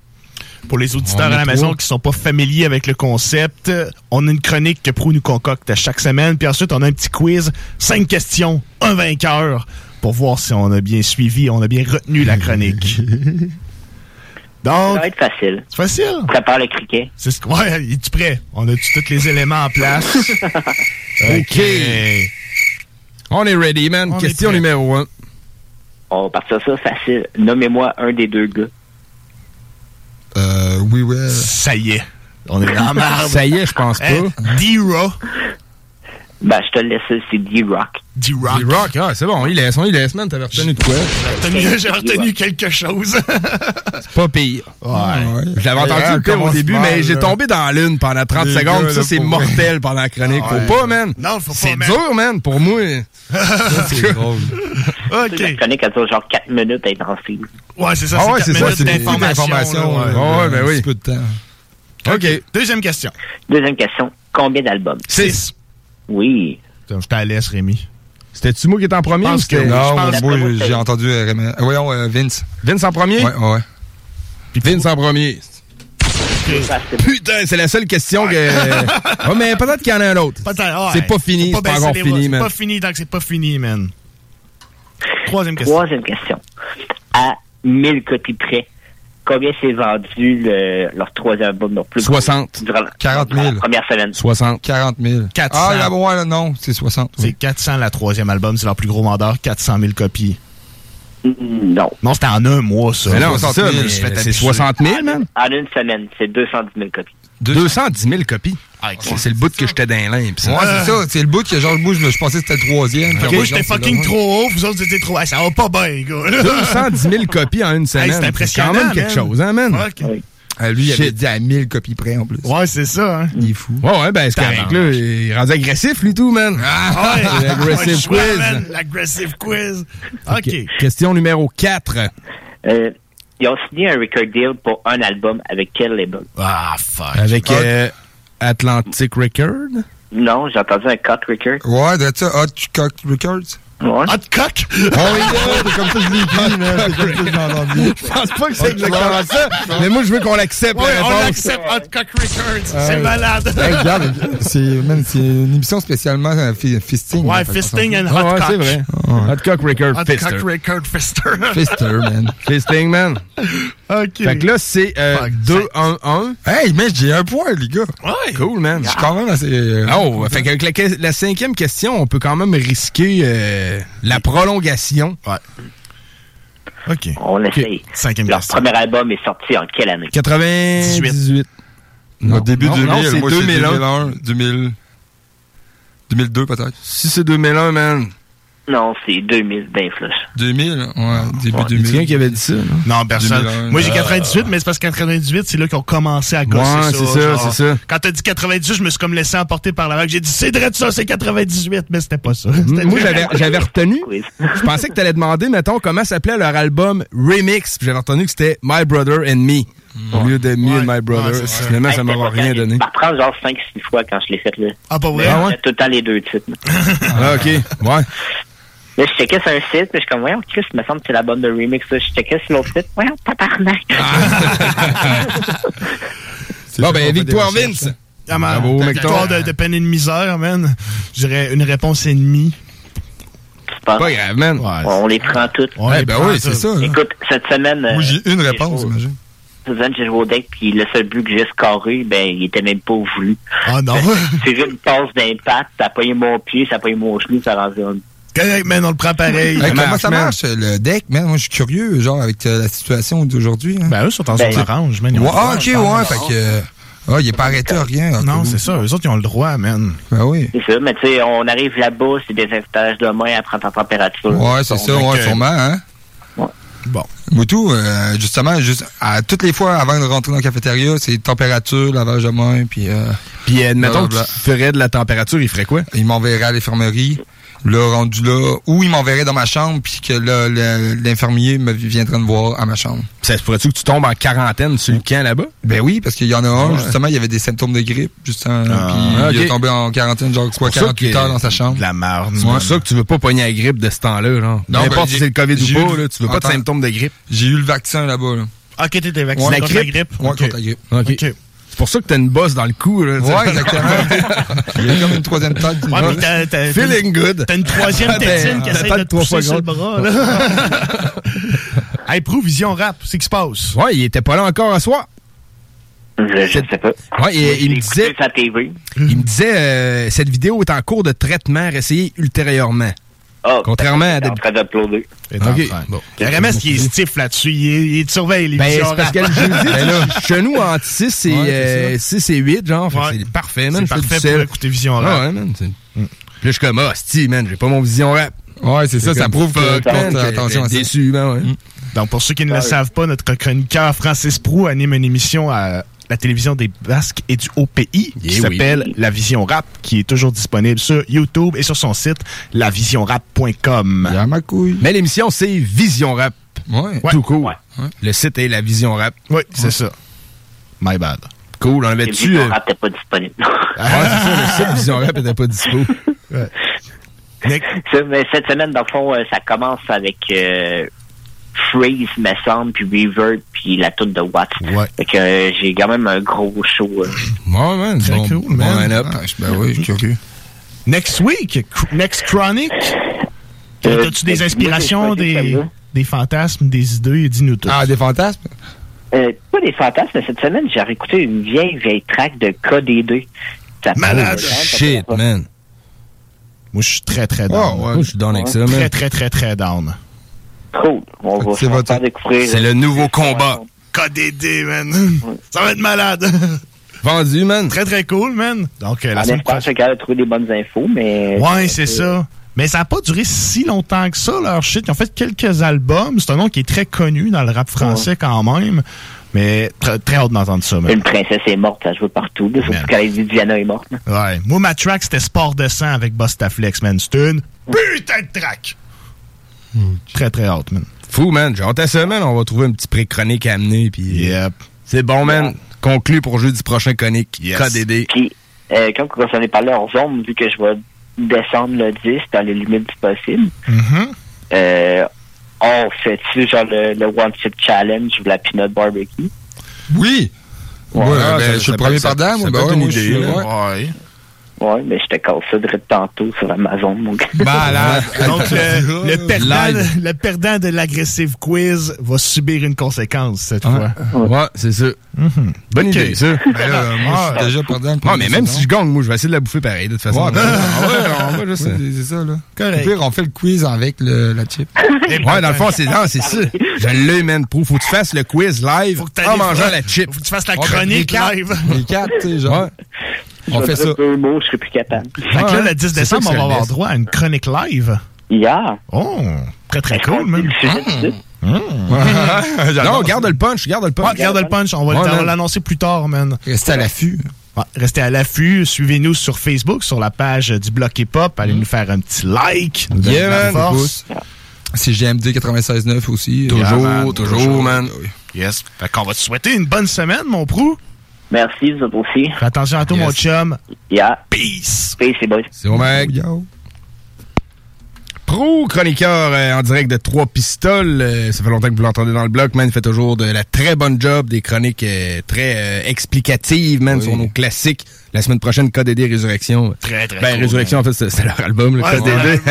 Pour les auditeurs à la maison trois. qui sont pas familiers avec le concept, on a une chronique que Prou nous concocte à chaque semaine, puis ensuite on a un petit quiz, cinq questions, un vainqueur, pour voir si on a bien suivi, on a bien retenu la chronique. [LAUGHS] Ça Donc, va être facile. c'est facile. Prépare le criquet. C'est ce- Ouais, es-tu prêt? On a tous les éléments en place? [LAUGHS] OK. On est ready, man. On est Question numéro 1. On va partir ça facile. Nommez-moi un des deux gars. Euh, oui, ouais. Ça y est. On est [LAUGHS] dans la. Ça y est, je pense pas. Hein? D-Ra. Ben, je te le laisse, c'est D-Rock. D-Rock. D-Rock, ah, c'est bon, il laisse, on il laisse, man. T'avais retenu de quoi? J'ai retenu- J'ai retenu quelque chose. C'est pas pire. Ouais. Je l'avais entendu Ouais, le pire au début, mal, mais j'ai tombé dans l'une pendant 30 Les secondes. ça, c'est mortel pendant la chronique. Ouais. Faut pas, man. Non, faut pas, C'est man. dur, man, pour moi. [LAUGHS] C'est drôle. Okay. La chronique, elle dure genre 4 minutes intensive. Ouais, c'est ça, Ah ouais, c'est c'est 4 ça, minutes d'information. ouais. Ouais, ben Un oui. petit peu de temps. OK. Deuxième question. Deuxième question. Combien d'albums? 6. Oui. Je te la laisse, Rémi. C'était-tu moi qui étais en premier? Pense que. Non, moi, j'ai entendu euh, Raymond- euh, voyons, euh, Vince. Vince en premier? Ouais, ouais. Puis Vince en premier. Putain, c'est la seule question que. Ouais, mais peut-être qu'il y en a un autre. Ouais. C'est pas fini, c'est pas encore fini, C'est man. pas fini tant que c'est pas fini, man. Troisième question. Troisième question. À 1000 copies près, combien s'est vendu le- leur troisième album, leur plus gros, 60. durant la- 40 durant 000. la première semaine? 60. 40 000. 400. Ah, là, ouais, là, non, c'est 60. C'est 400 la troisième album, c'est leur plus gros vendeur, 400 000 copies. Non. Non, c'était en un mois, ça. Mais non, c'est ça, mais c'est 60 000, man. En une semaine, c'est 210 000 copies. 210 000 copies. C'est c'est le bout que j'étais dans ça. Ouais, c'est ça. C'est le bout que Georges Bush, je pensais que c'était le troisième. Ok, Moi, j'étais fucking trop haut, vous autres, vous étiez trop. Ah, ça va pas bien, gars. [LAUGHS] 210 000 copies en une semaine. c'est c'est impressionnant, quand même quelque man. chose, hein, man? Ok. Ah, lui, il avait dit à 1000 copies près en plus. Ouais, c'est ça, hein. Il est fou. Ouais, ouais, ben c'est correct, là. Il est rendu agressif, lui, tout, man. Ah, ouais. [LAUGHS] L'aggressive Ouais, choix, quiz. L'aggressive quiz. OK. Question numéro 4. Euh, ils ont signé un record deal pour un album avec quel label? Ah, fuck. Avec euh, Atlantic Record. Non, j'ai entendu un cut record. Ouais, ça, Hot Cock Records. Ouais. Hot Cock? Oh, oui, c'est comme ça que je l'ai écrit, man. C'est comme ça que j'ai [LAUGHS] entendu. Je pense pas que c'est exactement ça, mais moi, je veux qu'on l'accepte, Ouais, la on l'accepte, Hot Cock Records. Ah, c'est malade. Hey, regarde, c'est une émission spécialement euh, fi- fisting. Ouais, là, fait fisting and hot Ah ouais, cock. c'est vrai. Ouais. Hot Cock Record Hot Fister. Cock Record Fister. Fister, man. Fisting, man. OK. Fait que là, c'est euh, Fuck, 2-1-1. Hey, mais j'ai un point, les gars. Ouais. Cool, man. Je suis quand même assez. euh, Oh, fait qu'avec la, que- la cinquième question, on peut quand même risquer euh, la prolongation. Ouais. OK. On essaye. Cinquième Leur question. premier album est sorti en quelle année? 98. Au début non, 2000, non, c'est moi, 2001. 2001, 2000, 2002 peut-être. Si c'est 2001, man. Non, c'est 2000, ben flush. 2000, ouais, début Ouais, 2000. quelqu'un qui avait dit ça, non? Non, personne. 2001. Moi, j'ai Euh, 98, mais c'est parce qu'en 98, c'est là qu'ils ont commencé à gosser Ouais, ça. c'est ça, genre. c'est ça. Quand t'as dit 98, je me suis comme laissé emporter par la vague. J'ai dit, c'est vrai de ça, c'est 98, mais c'était pas ça. [LAUGHS] Moi, j'avais j'avais retenu. Je pensais que t'allais demander, mettons, comment s'appelait leur album Remix. Puis j'avais retenu que c'était My Brother and Me. Au lieu de Me and My Brother. Ouais, c'est ça. Finalement, ça Hey, m'aura c'était rien donné. Ça reprend genre 5-6 fois quand je l'ai fait là. Ah, pas vrai? Ah ouais? tout le temps les deux titres. Ah, ok. Ouais. Là, je checkais sur un site, puis je suis comme, voyons, Chris, il me semble que c'est l'album de remix. Là. Je checkais sur l'autre site, voyons, tabarnak. [LAUGHS] Bon, ben, victoire Vince. Ah, man, Bravo, victoire de, de peine et de misère, man. Je dirais une réponse ennemie. C'est pas grave, man. Ouais. On les prend toutes. Les ben oui, c'est ça. là. Écoute, cette semaine. Moi, euh, j'ai une réponse, joué- imagine. Cette semaine, j'ai joué au deck, puis le seul but que j'ai scoré, ben, il était même pas voulu. Ah, non. [LAUGHS] C'est juste une passe d'impact, ça a payé mon pied, ça a payé mon genou, ça a rendu un. Correct, man, on le prend pareil. Comment marche, ça man. marche, le deck, man? Moi, je suis curieux, genre, avec euh, la situation d'aujourd'hui. hein. Ben, eux sont en Ben, zone orange, man. Ouais, ah, ok, ouais, fait que. euh, Ah, il est pas arrêté à rien. Non, c'est ça. Eux autres, ils ont le droit, man. Ben oui. C'est ça, mais tu sais, on arrive là-bas, c'est des installages de main à prendre ta température. Ouais, c'est ça, ouais, ok. sûrement, hein? Bon. Moutou, euh, justement, juste, à, toutes les fois avant de rentrer dans la cafétéria, c'est température, lavage de main, puis euh, Puis, admettons que tu ferais de la température, il ferait quoi? il m'enverrait à l'infirmerie. Là, rendu là, ou il m'enverrait dans ma chambre, puis que le- l'infirmier me viendrait me voir à ma chambre. Ça se pourrait-tu que tu tombes en quarantaine sur le camp là-bas? Ben oui, parce qu'il y en a un, Ouais. justement, il y avait des symptômes de grippe, justement, Ah, puis il ok. est tombé en quarantaine, genre, quoi, pour ça 48 que- heures dans sa chambre. De la merde. C'est pour ça que tu veux pas pogner la grippe de ce temps-là, genre. Non, N'importe ben, si c'est le COVID ou eu- pas, là, tu veux pas de symptômes de grippe. J'ai eu le vaccin là-bas, là. Ok, t'étais vacciné Ouais, contre la grippe? Ouais, contre la grippe. OK. Ok. C'est pour ça que t'as une bosse dans le cou, là. Ouais, exactement. Il y a comme une troisième tête. Ouais, mais t'as, t'as, Feeling good. t'as une troisième T'as- tétine qui essaie pas de te trois pousser fois sur le bras, là. [LAUGHS] hey, Prou, Vision Rap, c'est qui se passe? Ouais, il était pas là encore à soir. Je, je sais pas. Ouais, il me disait, sa TV. il me disait, euh, cette vidéo est en cours de traitement, réessayée ultérieurement. Ah, Contrairement à en d'habitude. train d'uploader. C'est en Ok. train. Bon. RMS qui est stiff là-dessus, il, est- il te surveille les Ben, c'est parce que le jeudi, [LAUGHS] ben là, genou entre 6 et, Ouais, c'est euh, 6 et 8, genre. Ouais. C'est parfait, man. C'est parfait pour écouter Vision Ah Rap. ouais, man. c'est- Puis là, je suis comme, ah, sti, man, j'ai pas mon vision rap. Ouais, c'est ça, ça prouve que que attention à ça. déçu, ben ouais. Donc, pour ceux qui ne le savent pas, notre chroniqueur Francis Prou anime une émission à la télévision des Basques et du Haut-Pays qui Eh oui. s'appelle La Vision Rap, qui est toujours disponible sur YouTube et sur son site lavisionrap.com. Ma couille. Mais l'émission, c'est Vision Rap. Ouais. Tout cool. Ouais. Le site est la Vision Rap. Oui, c'est ça. My bad. Cool, on avait-tu... vidéo euh, rap n'était pas disponible. [LAUGHS] Ouais, c'est ça, le site Vision Rap était pas dispo. Nick, [LAUGHS] Ça, mais cette semaine, dans le fond, euh, ça commence avec euh, Freeze, me semble, puis Reverb, puis la toute de Watts. Ouais. Fait que euh, j'ai quand même un gros show. euh. Ouais, man. Très bon, cool, bon man. line-up. Ah, ben oui, je suis curieux. next week, next chronic. Euh, T'as-tu des inspirations, des, des fantasmes, des idées? Dis-nous tout. Ah, des fantasmes? Euh, pas des fantasmes, mais cette semaine, j'ai réécouté une vieille, vieille track de KD2. Ça Malade. Shit, man. Moi, je suis très, très down. Oh, ouais. Moi, je suis down avec ça, Très, man. très, très, très down. Cool. On va c'est se votre- faire découvrir. C'est le nouveau combat. KDD, man. Ça va être malade. Vendu, man. Très, très cool, man. Donc, euh, la En semaine que je trouver des bonnes infos, mais... Ouais, c'est ça. Mais ça n'a pas duré si longtemps que ça, leur shit. Ils ont fait quelques albums. C'est un nom qui est très connu dans le rap français quand même. Mais très, très hâte d'entendre ça, man. Une princesse est morte, ça joue partout. là, Surtout quand Lady Diana est morte. là. Ouais. Moi, ma track, c'était Sport de sang avec Bostaflex, man. C'était une putain de track. Très, très hâte, man. Fou, man. J'ai hâte à ça, man. On va trouver un petit pré-chronique à amener. Puis, C'est bon, man. Conclu pour jeudi prochain chronique. KDD. Puis, euh, comme vous en avez parlé hors zone, vu que je vais descendre le 10 dans les limites du possible, Mm-hmm. euh, on fait-tu genre le, le One Chip Challenge ou la Peanut Barbecue? Oui! Ouais, Ouais, ben, je suis le premier ça moi. Ben moi, je suis. Ouais. Ouais, mais je te casse ça direct tantôt sur Amazon, mon gars. Malade. Donc, le, le perdant, le perdant de l'agressive quiz va subir une conséquence cette fois. Ouais, c'est ça. Bonne Ok. idée, ça. Ben moi, je suis déjà perdant. le Ouais, mais même si je gagne, moi, je vais essayer de la bouffer pareil, de toute façon. Ouais, ben, Ah ouais, on va juste. Ouais, c'est ça, là. Correct. Au pire, on fait le quiz avec le, la chip. [LAUGHS] Ouais, dans le fond, c'est non, c'est ça. Je l'ai, man. Pro, faut que tu fasses le quiz live en mangeant la chip. Faut que tu fasses la ben, chronique les quatre- live. Les quatre, tu sais, genre. On fait ça. Deux mots, je serais plus capable. Fait que là, le 10 c'est ça décembre, on va avoir droit à une chronique live. Yeah. Oh, très très cool, man. [LAUGHS] [LAUGHS] Non, garde le punch, garde le punch. Ouais, garde le punch. On va, Ouais, l'annoncer plus tard, man. Restez à l'affût. Ouais, restez à l'affût. Suivez-nous sur Facebook, sur la page du Bloc Hip Hop. Allez nous faire un petit like. nous Yeah, man. force. C'est GMD 96.9 aussi. Toujours, Yeah, man. toujours, man. Yes. Fait qu'on va te souhaiter une bonne semaine, mon prou. Merci, vous autres aussi. Fais attention à toi, Yes. mon chum. Yeah. Peace. Peace, les boys. C'est bon, mec. Pro chroniqueur euh, en direct de Trois Pistoles. Euh, ça fait longtemps que vous l'entendez dans le bloc, man. Il fait toujours de la très bonne job, des chroniques euh, très euh, explicatives, man, sur nos classiques. La semaine prochaine, KDD Résurrection. Très, très Ben, cool, Résurrection, en fait, c'est leur album, le Ouais, KDD. ouais,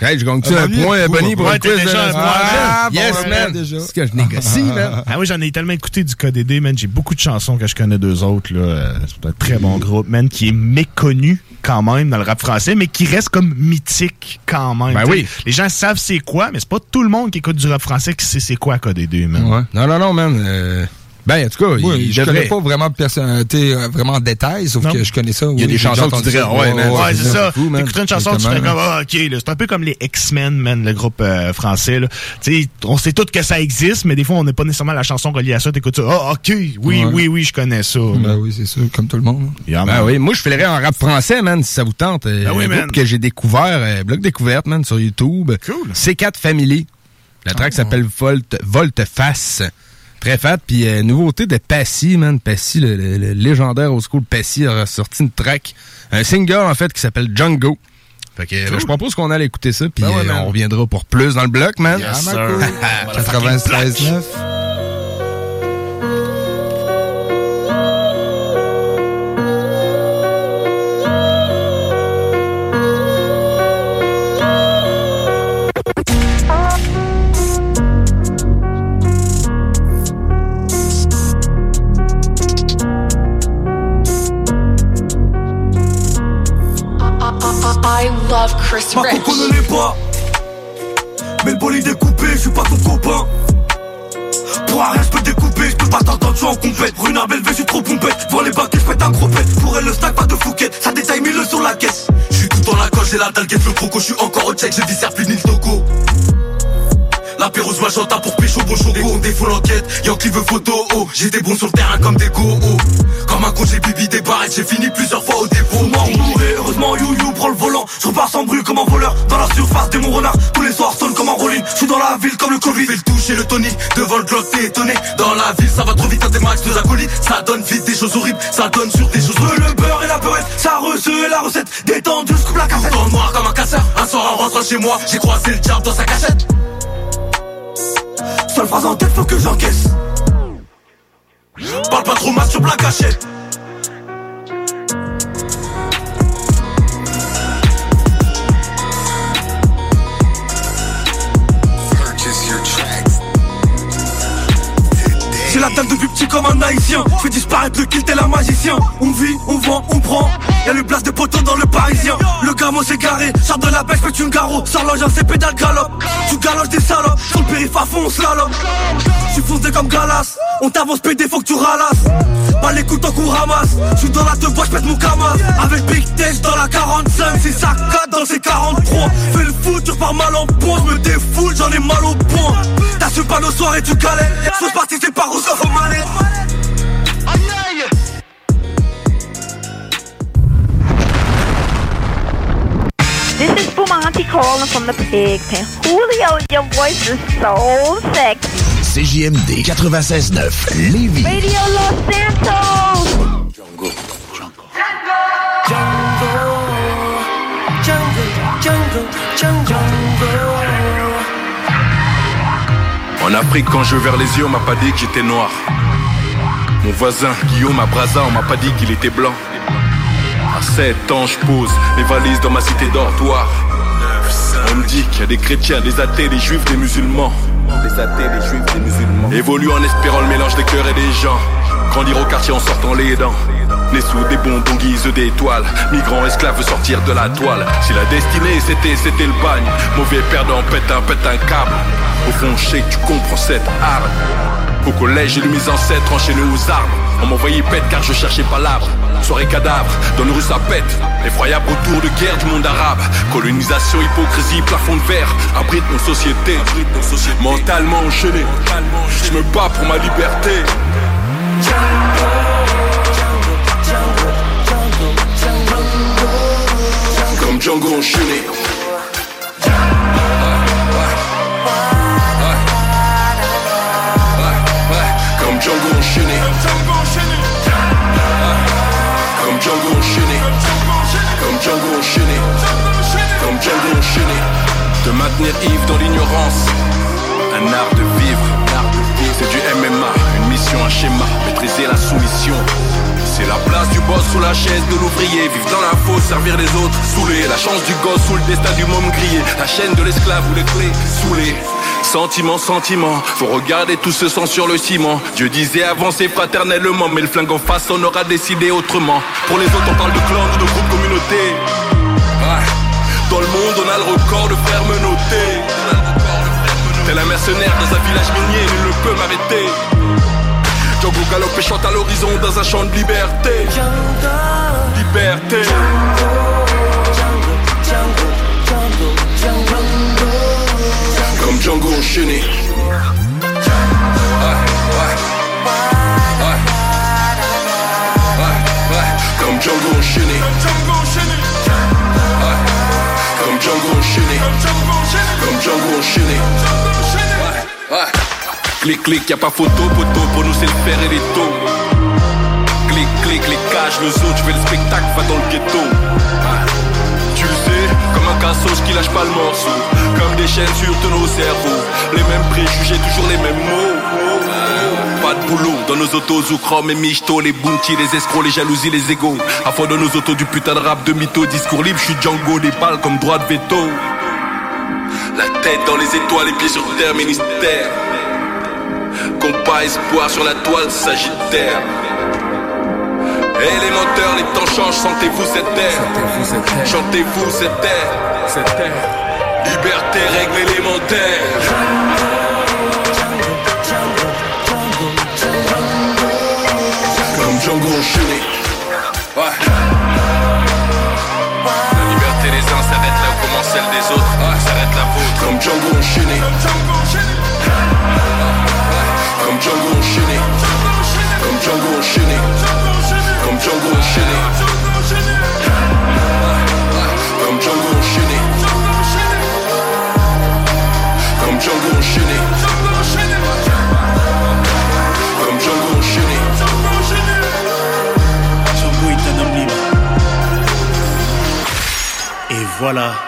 [LAUGHS] hey, je gagne-tu Ah, un point, Bonnie, pour le quiz? déjà Ah. Yes, Bon, man. déjà. C'est ce que je négocie, [LAUGHS] man. Ah oui, j'en ai tellement écouté du KDD, man. J'ai beaucoup de chansons que je connais d'eux autres, là. C'est un très bon groupe, man, qui est méconnu quand même dans le rap français, mais qui reste comme mythique quand même. Ben oui. Les gens savent c'est quoi, mais c'est pas tout le monde qui écoute du rap français qui sait c'est quoi KDD, man. Ouais. Non, non, non, man. euh, Ben, en tout cas, Oui, il je devrait... connais pas vraiment perso- t'sais, euh, vraiment en détail, sauf Non. que je connais ça. Il y a oui, des chansons que tu dirais, ouais, man. Ouais, c'est ça. T'écouterais une chanson, tu ferais comme, ah, ok, là, c'est un peu comme les X-Men, man, le groupe euh, français, là. Tu sais, on sait tous que ça existe, mais des fois, on n'est pas nécessairement la chanson reliée à ça. T'écoutes ça, ah, ok, oui, Ouais. oui, oui, je connais ça. Ben oui, c'est ça, comme tout le monde. Yeah, Ben man. oui, moi je filerais en rap français, man, si ça vous tente. Euh, Ben oui, un man. groupe que j'ai découvert, euh, blog découverte, man, sur YouTube. Cool. C4 Family. La track s'appelle Volte, Volte Face. Très fat. Puis euh, nouveauté de Passy, man. Passy, le, le- le légendaire old school Passy a sorti une track. Un single, en fait, qui s'appelle Django. Fait que euh, je propose qu'on aille écouter ça, puis Ben ouais, euh, on reviendra pour plus dans le bloc, man. Yes, Ah, ben cool. 96.9. love Chris Ma coco ne l'est pas. Mais le bolide est coupé, je suis pas ton copain. Pour rien, je peux découper, je peux pas t'entendre, je suis en compète. Rue Narbel, je suis trop pompette. Devant les bacs, je pète un gros pète. Pour elle, le stack, pas de fouquette. Ça détaille mille sur la caisse. Je suis tout dans la coche, j'ai la dalle, le croco. Je suis encore au check, j'ai dit serre fini le togo. La pérouse magenta pour pécho beau choco On défaut l'enquête, Yankee veut photo oh. J'étais bon sur le terrain comme des go oh. Comme un con j'ai bibi des barrettes. J'ai fini plusieurs fois au dépôt. Mort mouré, heureusement you you prend le volant. Je repars sans bruit comme un voleur. Dans la surface des mon renard Tous les soirs sonne comme un rolling. Je suis dans la ville comme le Covid. Fais le toucher le tonic. Devant le Glock t'es étonné. Dans la ville ça va trop vite à tes matchs de acolytes Ça donne vite des choses horribles. Ça donne sur des choses Le beurre et la beurette Ça reçu la recette. Détendu je coupe la cassette. Noir comme un casseur. Un soir en rentrant chez moi. J'ai croisé le diable dans sa cachette Seule phrase en tête, faut que j'encaisse. Parle pas trop mal sur la gâchette. J'ai la mentale depuis petit comme un haïtien. Je fais disparaître le kill tel un magicien. On vit, on vend, on prend. Y'a le place de poteau dans le parisien. Le gamo s'est garé, sort de la pêche, fais une garrot. Sors l'engin, c'est pédale galop. Tu galoches des salopes, sur le périph' à fond, on slalom. Tu foncé comme Galas, on t'avance pédé, faut que tu ralasses. Pas les coups tant qu'on ramasse. Je suis dans la deux voies, je pète mon camas. Avec Big Tech dans la 45, c'est ça 4 dans ces 43. Fais le foot, tu repars mal en point, je me défoule, j'en ai mal au point. T'assumes pas nos soirées, tu galères. Sauce partie, This is Bumanti calling from the pig pen. Julio, your voice is so sexy. CJMD 96.9 Lévis. Radio Los Santos. En Afrique, quand je vers les yeux, on m'a pas dit que j'étais noir. Mon voisin, Guillaume, à Brazza, on m'a pas dit qu'il était blanc. À 7 ans, je pose mes valises dans ma cité dortoir. On me dit qu'il y a des chrétiens, des athées, des juifs, des musulmans. Des athées, des juifs, des musulmans. Évolue en espérant le mélange des cœurs et des gens. Grandir au quartier en sortant les dents. Né sous des bonbons guise d'étoiles. Migrant, esclave, veut sortir de la toile. Si la destinée c'était, c'était le bagne. Mauvais perdant, pète un, pète un câble. Au fond, je sais que tu comprends cette arme. Au collège, j'ai lu mes ancêtres enchaînés aux armes. On m'envoyait pète car je cherchais pas l'arbre. Soirée cadavre, dans le rue ça pète. Effroyable retour de guerre du monde arabe. Colonisation, hypocrisie, plafond de verre. Abrite nos sociétés. Mentalement enchaîné. Je me bats pour ma liberté. Comme Django enchaîné. Comme Django enchaîné. Comme Django enchaîné. Comme Django enchaîné. Comme Django enchaîné. De maintenir Yves dans l'ignorance. Un art de Mission, un schéma. Maîtriser la soumission. C'est la place du boss sous la chaise de l'ouvrier. Vivre dans la fosse, servir les autres, saouler. La chance du gosse sous le destin du môme grillé. La chaîne de l'esclave ou les clés, saoulées. Sentiment, sentiment, faut regarder tout ce sang sur le ciment. Dieu disait avancer fraternellement. Mais le flingue en face on aura décidé autrement. Pour les autres on parle de clan ou de groupe communauté. Dans le monde on a le record de faire menotter. Tel un mercenaire dans un village minier Nul ne peut m'arrêter Django galope et chante à l'horizon dans un champ de liberté Liberté Comme Django enchaîné Ouais, ouais. Ouais. Ouais, ouais. Comme Django enchaîné. Comme Django enchaîné Comme Django enchaîné. Clic, clic, y a pas photo, poteau, pour nous c'est le fer et les taux. Clic, clic, les cages, le zoo, tu fais le spectacle, va dans le ghetto. Tu le sais, comme un cassos qui lâche pas le morceau. Comme des chaînes sur tous nos cerveaux. Les mêmes préjugés, toujours les mêmes mots. Pas de boulot dans nos autos, Zoukrom et Michto, les bounty, les escrocs, les jalousies, les égaux. À fond de nos autos, du putain de rap de mytho, discours libre, je suis Django, des balles comme droit de veto. La tête dans les étoiles, les pieds sur terre, ministère. Compas espoir sur la toile sagittaire. Et les temps changent, sentez-vous cette terre. Chantez-vous cette terre. Liberté, règle élémentaire. Comme Django enchaîné. Ouais. La liberté des uns s'arrête là où commence celle des autres. Ouais, s'arrête la vôtre. Comme Django enchaîné. Comme Django enchaîné Comme Django enchaîné Comme Django enchaîné Comme Django enchaîné Comme Django enchaîné Comme Django enchaîné. Et voilà.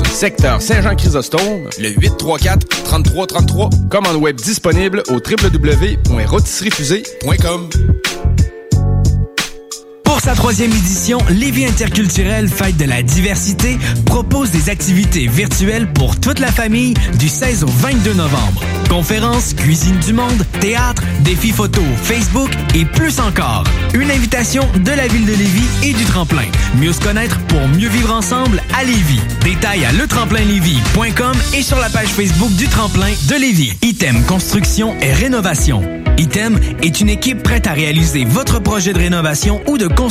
secteur Saint-Jean-Chrysostome, le 834 3333. Commande web disponible au www.rôtisseriefusée.com. Sa troisième édition, Lévis Interculturel Fête de la diversité propose des activités virtuelles pour toute la famille du 16 au 22 novembre. Conférences, cuisine du monde, théâtre, défis photo, Facebook et plus encore. Une invitation de la ville de Lévis et du tremplin. Mieux se connaître pour mieux vivre ensemble à Lévis. Détails à letremplinlévis.com et sur la page Facebook du tremplin de Lévis. Item Construction et Rénovation. Item est une équipe prête à réaliser votre projet de rénovation ou de construction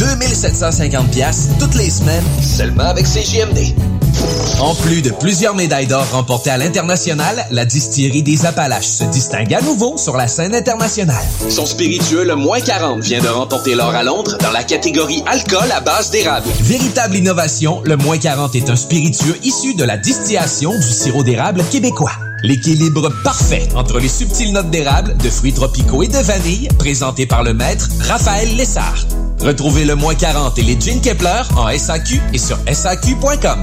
2750 pièces toutes les semaines, seulement avec CJMD. En plus de plusieurs médailles d'or remportées à l'international, la distillerie des Appalaches se distingue à nouveau sur la scène internationale. Son spiritueux, le moins 40, vient de remporter l'or à Londres dans la catégorie alcool à base d'érable. Véritable innovation, le moins 40 est un spiritueux issu de la distillation du sirop d'érable québécois. L'équilibre parfait entre les subtiles notes d'érable, de fruits tropicaux et de vanille, présenté par le maître Raphaël Lessard. Retrouvez le moins 40 et les Gin Kepler en SAQ et sur SAQ.com.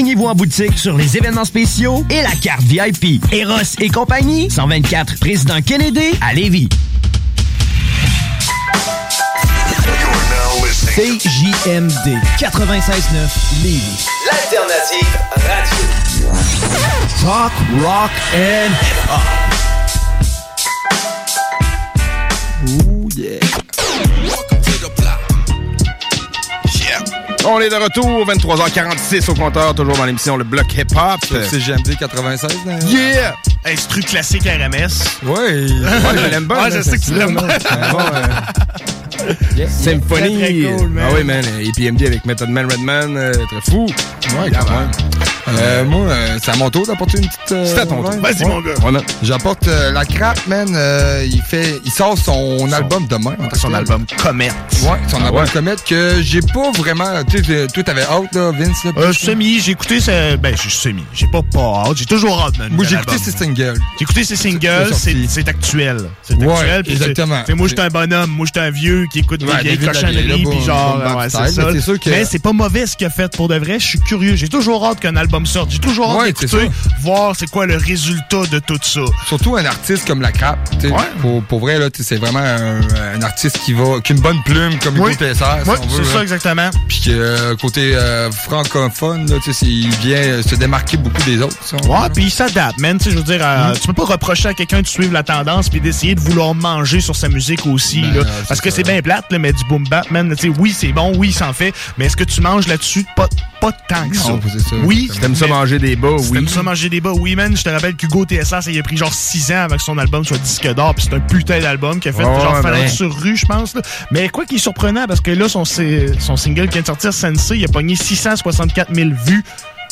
renseignez-vous en boutique sur les événements spéciaux et la carte VIP. Eros et compagnie, 124 Président Kennedy à Lévis. CJMD 96.9 Lévis. L'alternative radio. Talk, rock and hip-hop. Ooh, yeah. On est de retour, 23h46 au compteur, toujours dans l'émission Le Bloc Hip Hop. C'est GMD 96. là. Yeah! Instru classique RMS. Oui. Ouais, je l'aime bien. Ouais, je sais que tu c'est l'aimes bien. là. Bon, Symphonie. Très, très cool, man. Ah oui, man. Et PMD avec Method Man Redman, euh, très fou. Ouais, Yeah, quand même. Euh, moi, euh, c'est à mon tour d'apporter une petite. euh, C'est à ton tour. Vas-y, Ouais. mon gars. Voilà. J'apporte euh, la crap, man. euh, il fait, il sort son, album demain. en Son album Comet. Ouais, son Ah album ouais. Comet que j'ai pas vraiment. Tu sais, toi, t'avais hâte, là, Vince. Là, Euh, semi, j'ai écouté ce... Ben, j'ai semi. J'ai pas pas hâte. J'ai toujours hâte, man. Moi, j'ai écouté ses singles. J'ai écouté ses singles, C'est actuel. C'est Ouais, actuel. exactement. moi, j'étais un bonhomme, moi, j'étais un vieux qui écoute des vieilles cochonneries, puis genre, c'est ça. Mais c'est pas mauvais ce qu'il a fait pour de vrai. Je suis curieux. J'ai toujours hâte qu'un album sorte. J'ai toujours hâte Ouais, d'écouter, voir c'est quoi le résultat de tout ça. Surtout un artiste comme la crap. tu sais, Pour, pour vrai, c'est vraiment un, un artiste qui va, qui a une bonne plume comme Oui. Hugo Oui, veut, c'est là. ça, exactement. Puis que euh, côté euh, francophone, là, il vient euh, se démarquer beaucoup des autres. si Ouais, puis il s'adapte, man. Je veux dire, euh, tu peux pas reprocher à quelqu'un de suivre la tendance puis d'essayer de vouloir manger sur sa musique aussi, Ben, là. Parce que c'est bien plate, là, mais du boom bap, man. Oui, c'est bon, oui, il s'en fait, mais est-ce que tu manges là-dessus? Pas, pas tant que ça. Oui. Si t'aimes ça manger des bas, si oui. T'aimes ça manger des bas, oui, man. Je te rappelle qu'Hugo ça, il a pris genre 6 ans avec son album soit disque d'or, puis c'est un putain d'album qui a fait genre Fallait ben. sur rue, je pense. là. Mais quoi qui est surprenant, parce que là, son, son single qui vient de sortir, Sensei, il a pogné 664 000 vues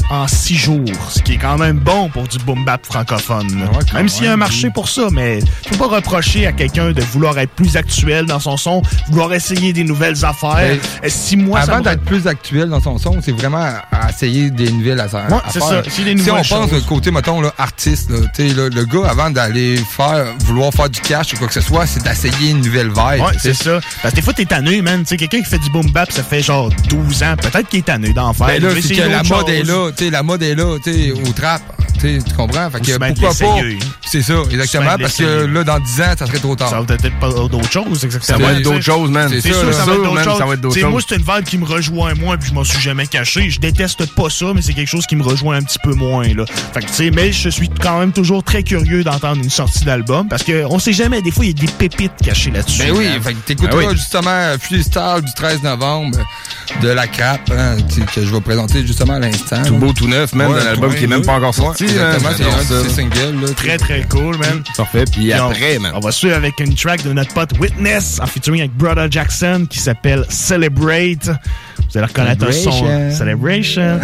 en 6 jours, ce qui est quand même bon pour du boom bap francophone. même s'il y a un marché pour ça, mais peux pas reprocher à quelqu'un de vouloir être plus actuel dans son son, vouloir essayer des nouvelles affaires. Si moi, Avant d'être plus actuel dans son son, c'est vraiment à, essayer des nouvelles affaires. Ouais, c'est ça. Des Si on pense choses. de côté, mettons, là, artiste, là, tu sais, là, le gars, avant d'aller faire, vouloir faire du cash ou quoi que ce soit, c'est d'essayer une nouvelle vibe. Ouais, c'est ça. Parce que des fois, t'es tanné, man. Quelqu'un qui fait du boom bap, ça fait genre 12 ans. Peut-être qu'il est tanné d'en faire. Ben Il là, c'est que la mode est là, sais, la mode est là, tu sais, au trap, tu comprends? Fait que pourquoi pas? C'est ça, exactement, parce que là, dans 10 ans, ça serait trop tard. Ça va peut-être pas d'autres choses, exactement. Ça va être d'autres choses, man. C'est sûr, là. ça va être d'autres choses. Moi, c'est une vibe qui me rejoint moins, puis je m'en suis jamais caché. Je déteste pas ça, mais c'est quelque chose qui me rejoint un petit peu moins, là. Fait que, tu sais, mais je suis quand même toujours très curieux d'entendre une sortie d'album, parce que on sait jamais, des fois, il y a des pépites cachées là-dessus. Ben oui, man. fait que t'écouteras Ben oui. justement Freestyle du 13 novembre de la crap hein, que je vais présenter justement à l'instant. Tout beau, tout neuf, man, Ouais, d'un album qui est même pas encore sorti. Ouais, exactement, c'est un ses singles. Là, Très, très cool, man. Parfait. Puis après, man. On va suivre avec une track de notre pote Witness en featuring avec Brother Jackson qui s'appelle Celebrate. Vous allez reconnaître un son. Celebration. Celebration.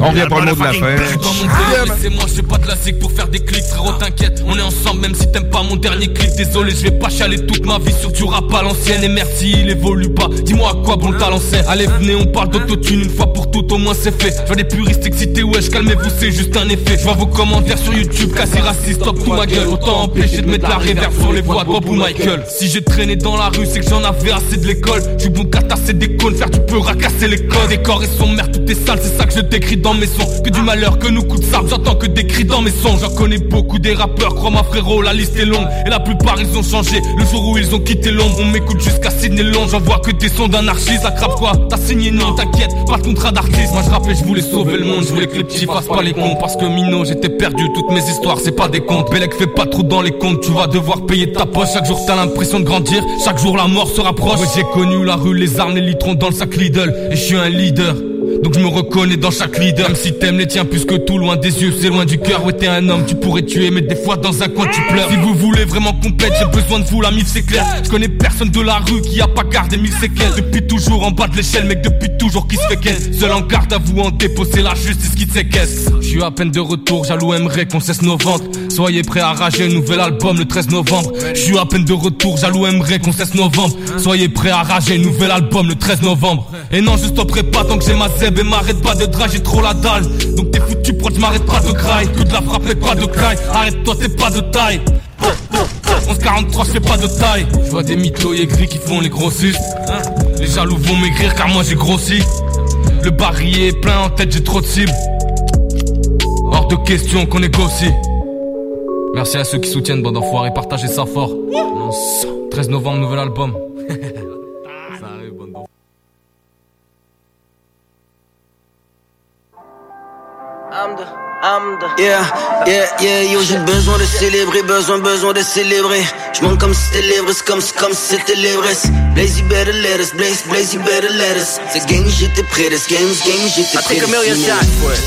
On revient pas le mot de la fin. Dans mon délire, c'est moi, j'ai pas de la zig pour faire des clics, frérot, t'inquiète. On est ensemble, même si t'aimes pas mon dernier clip. Désolé, je vais pas chialer toute ma vie sur du rap à l'ancienne. Et merci, il évolue pas. Dis-moi à quoi bon le talent c'est. Allez, venez, on parle d'autotune une fois pour toutes, au moins c'est fait. Je vois des puristes excités, wesh, calmez-vous, c'est juste un effet. Je vois vos commentaires sur YouTube, cassé raciste, stop tout ma gueule. Autant empêcher de mettre la réverb sur les voix de Bob ou Michael. Si j'ai traîné dans la rue, c'est que j'en avais assez de l'école. Je suis bon qu'à tasser des cônes, faire du peu racasser les codes. Des corps et son mère, tout est sale, c'est ça que je décris dans mes sons. Que du malheur, que nous de sable, j'entends que des cris dans mes sons. J'en connais beaucoup des rappeurs, crois-moi frérot, la liste est longue. Et la plupart ils ont changé, le jour où ils ont quitté l'ombre. On m'écoute jusqu'à Sydney Long, j'en vois que des sons d'anarchie. Ça quoi? T'as signé non, t'inquiète, pas de contrat d'artiste. Moi je rappelais, je voulais sauver le monde, je voulais que les petits pas les cons. Parce que Mino, j'étais perdu, toutes mes histoires, c'est pas des contes. Bellec fait pas trop dans les comptes, tu vas devoir payer ta poche. Chaque jour t'as l'impression de grandir, chaque jour la mort se rapproche. Ouais, j'ai connu la rue, les armes, les litrons dans le sac Je suis un leader. Donc je me reconnais dans chaque leader. Même si t'aimes les tiens plus que tout Loin des yeux c'est loin du cœur. Ouais t'es un homme tu pourrais tuer Mais des fois dans un coin tu pleures. Si vous voulez vraiment compète J'ai besoin de vous la mif c'est clair. Je connais personne de la rue qui a pas gardé mille séquelles. Depuis toujours en bas de l'échelle Mec depuis toujours qui se fait qu'elle Seul en garde à vous en dépôt la justice qui te séquestre Je suis à peine de retour Jaloux aimerait qu'on cesse nos ventes. Soyez prêts à rager Nouvel album le 13 novembre. Je suis à peine de retour Jaloux aimerait qu'on cesse novembre Soyez prêts à rager Nouvel album le 13 novembre. Et non je stopperai pas tant que j'ai ma zeb Et m'arrête pas de drag j'ai trop la dalle. Donc t'es foutu proche m'arrête pas de graille Que de la frappe et pas de caille Arrête-toi t'es pas de taille. 1143 je fais pas de taille. Je vois des mythos aigris qui font les grossistes. Les jaloux vont maigrir car moi j'ai grossi. Le barillet est plein en tête j'ai trop de cibles. Hors de question qu'on négocie Merci à ceux qui soutiennent bande d'enfoirés Partagez ça fort. Non, ça. 13 novembre nouvel album Yeah, yeah, yeah, yo, j'ai besoin de célébrer, besoin, besoin de célébrer. J'monte comme si c'était l'ivresse, comme, si- comme si c'était l'ivresse. Blaze, you better let us, Blaze, Blaze, you better let us. This game, j'étais prêt, this game, this game, j'étais I prêt. take a million shots for it.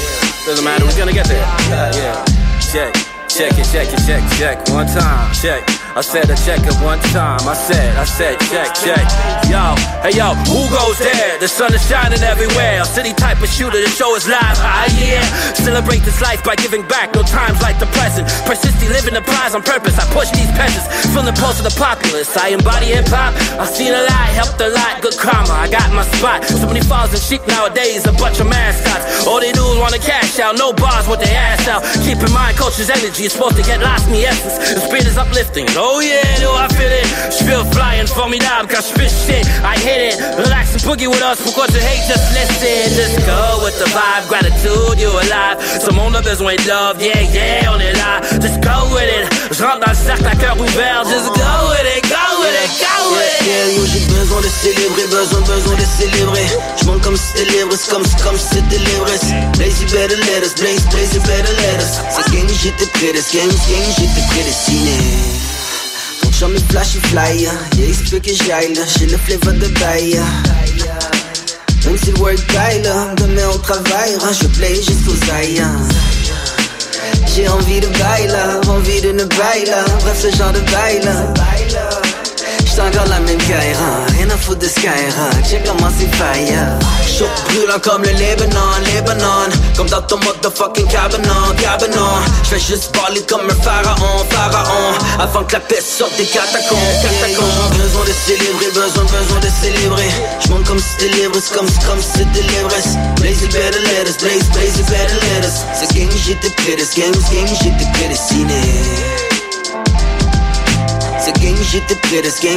Doesn't matter, we're gonna get there. Yeah, yeah. Check, check it, check it, check, check. One time, check. I said, I check it one time. I said, I said, check, check. Yo, hey yo, who goes there? The sun is shining everywhere. A city type of shooter, the show is live. Ah, yeah. Celebrate this life by giving back. No times like the present. Persistently living the prize on purpose. I push these peasants. From the pulse of the populace. I embody hip hop. I've seen a lot, helped a lot. Good karma. I got my spot. So many falls and sheep nowadays. A bunch of mascots. All they do is wanna cash out. No bars with their ass out. Keep in mind, culture's energy is supposed to get lost in the essence. The spirit is uplifting. Oh yeah, do I feel it? Je feel flying formidable quand je spit shit. I hit it. Relax and boogie with us. Pourquoi tu hate? Just listen. Just go with the vibe. Gratitude, you alive. Ce monde a besoin de love. Yeah, yeah, on est là. Just go with it. Je rentre dans le cercle à cœur ouvert. Just go with it, go with it, go with it. Yeah, yo, j'ai besoin de célébrer, besoin, besoin de célébrer. J'monte comme si c'était l'ivresse, comme, comme si c'était l'ivresse. Blaze, you better let us, blaze, blaze, you better let us. C'est gang, j'étais prêt, c'est gang, gang, j'étais prédestiné. Chum est flashy fly, yeah, que j'aille là, j'ai le flavor de bail. Même si le bail là, demain on travaillera, je play jusqu'aux aïe. J'ai envie de bail là, envie de ne bail là, bref ce genre de bail là. J'suis encore la même Kaira, rien à foutre de Skyra, check comment c'est fire. Chaud brûlant comme le Lebanon, Lebanon, comme dans ton motherfucking cabanon, cabanon. J'fais juste parler comme un pharaon, pharaon, avant que la paix sorte des catacombes, catacombes. Besoin de célébrer, besoin, besoin de célébrer. J'monte comme si c'était l'ivresse, comme, comme si c'était l'ivresse. Blaze it better let us, blaze, blaze it better let us. C'est gang, j'étais c'est gang, c'est gang, j'étais prédestiné. C'est gang, j'étais prédestiné.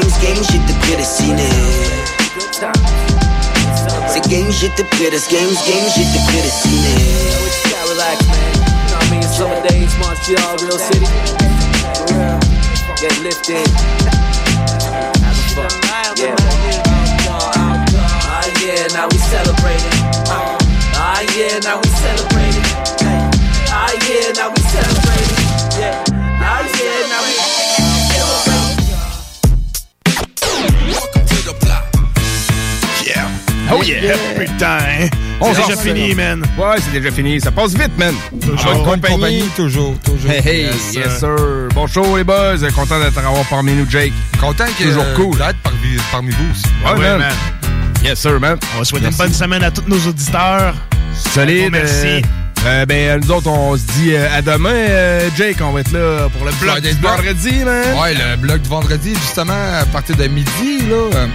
relax, man. You know what I mean? Summer days, Montreal, real city. For real. Get lifted. Have fun. Yeah. Ah, yeah, now we celebrating. Ah, yeah, now we celebrating. Oh yeah, putain. On C'est déjà fini, là. man. Ouais, c'est déjà fini. Ça passe vite, man. Toujours. En Bonne compagnie, toujours, toujours. Hey, hey, Yes, yes, sir. sir. Bon show, les boys. Content d'être avoir parmi nous, Jake. Content que Toujours euh, cool. d'être parmi, parmi vous aussi. Ouais, Ah ouais, man. man. Yes, sir, man. On va souhaiter une bonne semaine à tous nos auditeurs. Solide. Merci. euh, euh, ben, nous autres, on se dit euh, à demain, euh, Jake. On va être là pour le blog Friday du vendredi, man. Ouais, le blog du vendredi, justement, à partir de midi, là.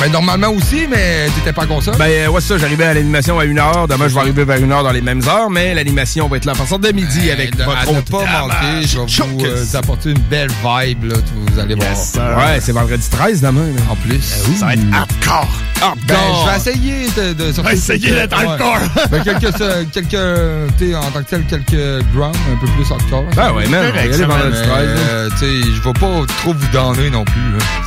Ben, normalement aussi, mais t'étais pas comme ça. Ben, euh, ouais, ça, j'arrivais à l'animation à 1h. Demain, je vais arriver vers 1h dans les mêmes heures, mais l'animation va être là à partir de midi avec de- votre à ne autre pas manquer, je vais vous euh, apporter une belle vibe, là, vous allez voir. Ouais, c'est vendredi 13 demain. là. En plus. Ça va être hardcore. Hardcore. Ben, je vais essayer de, de sortir essayer d'être hardcore. [LAUGHS] ben, quelques, euh, quelques, en tant que tel, quelques grounds un peu plus hardcore. Ben ouais, y aller vendredi Mais, 13. là. euh, tu sais, je vais pas trop vous donner non plus.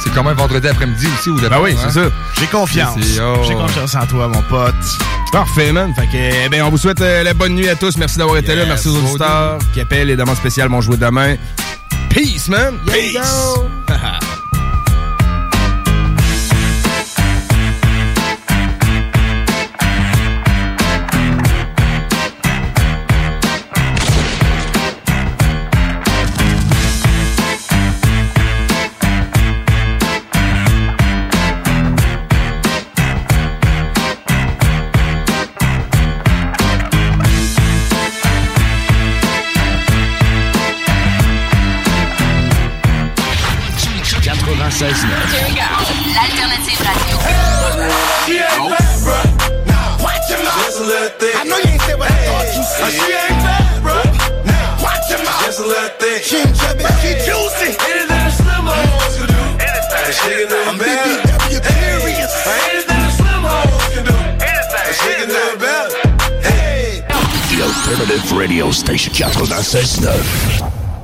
C'est quand même vendredi après-midi aussi, ou Ben oui, c'est ça. J'ai confiance. Oh. J'ai confiance en toi, mon pote. Parfait, man. Fait que, eh ben, on vous souhaite euh, la bonne nuit à tous. Merci d'avoir été là. Merci aux auditeurs qui appellent. Les demandes spéciales vont jouer demain. Peace, man. [LAUGHS] There you go. L'alternative radio. I know you ain't say what I thought you said. She ain't bad, bro. Now, watch your mouth. Just a little thick. She ain't chubby, she juicy. Anything a slim hoes can do. Anything. She can do I'm BBW Imperious. Anything a slim hoes can do. Anything. She can do it better. Hey. The Alternative Radio Station 96.9.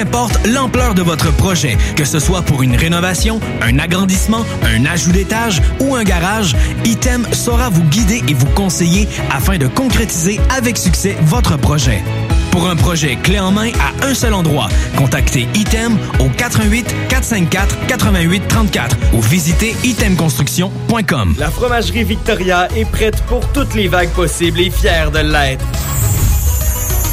Importe l'ampleur de votre projet, que ce soit pour une rénovation, un agrandissement, un ajout d'étage ou un garage, Item saura vous guider et vous conseiller afin de concrétiser avec succès votre projet. Pour un projet clé en main à un seul endroit, contactez Item au 88 454 88 34 ou visitez itemconstruction.com. La fromagerie Victoria est prête pour toutes les vagues possibles et fière de l'être.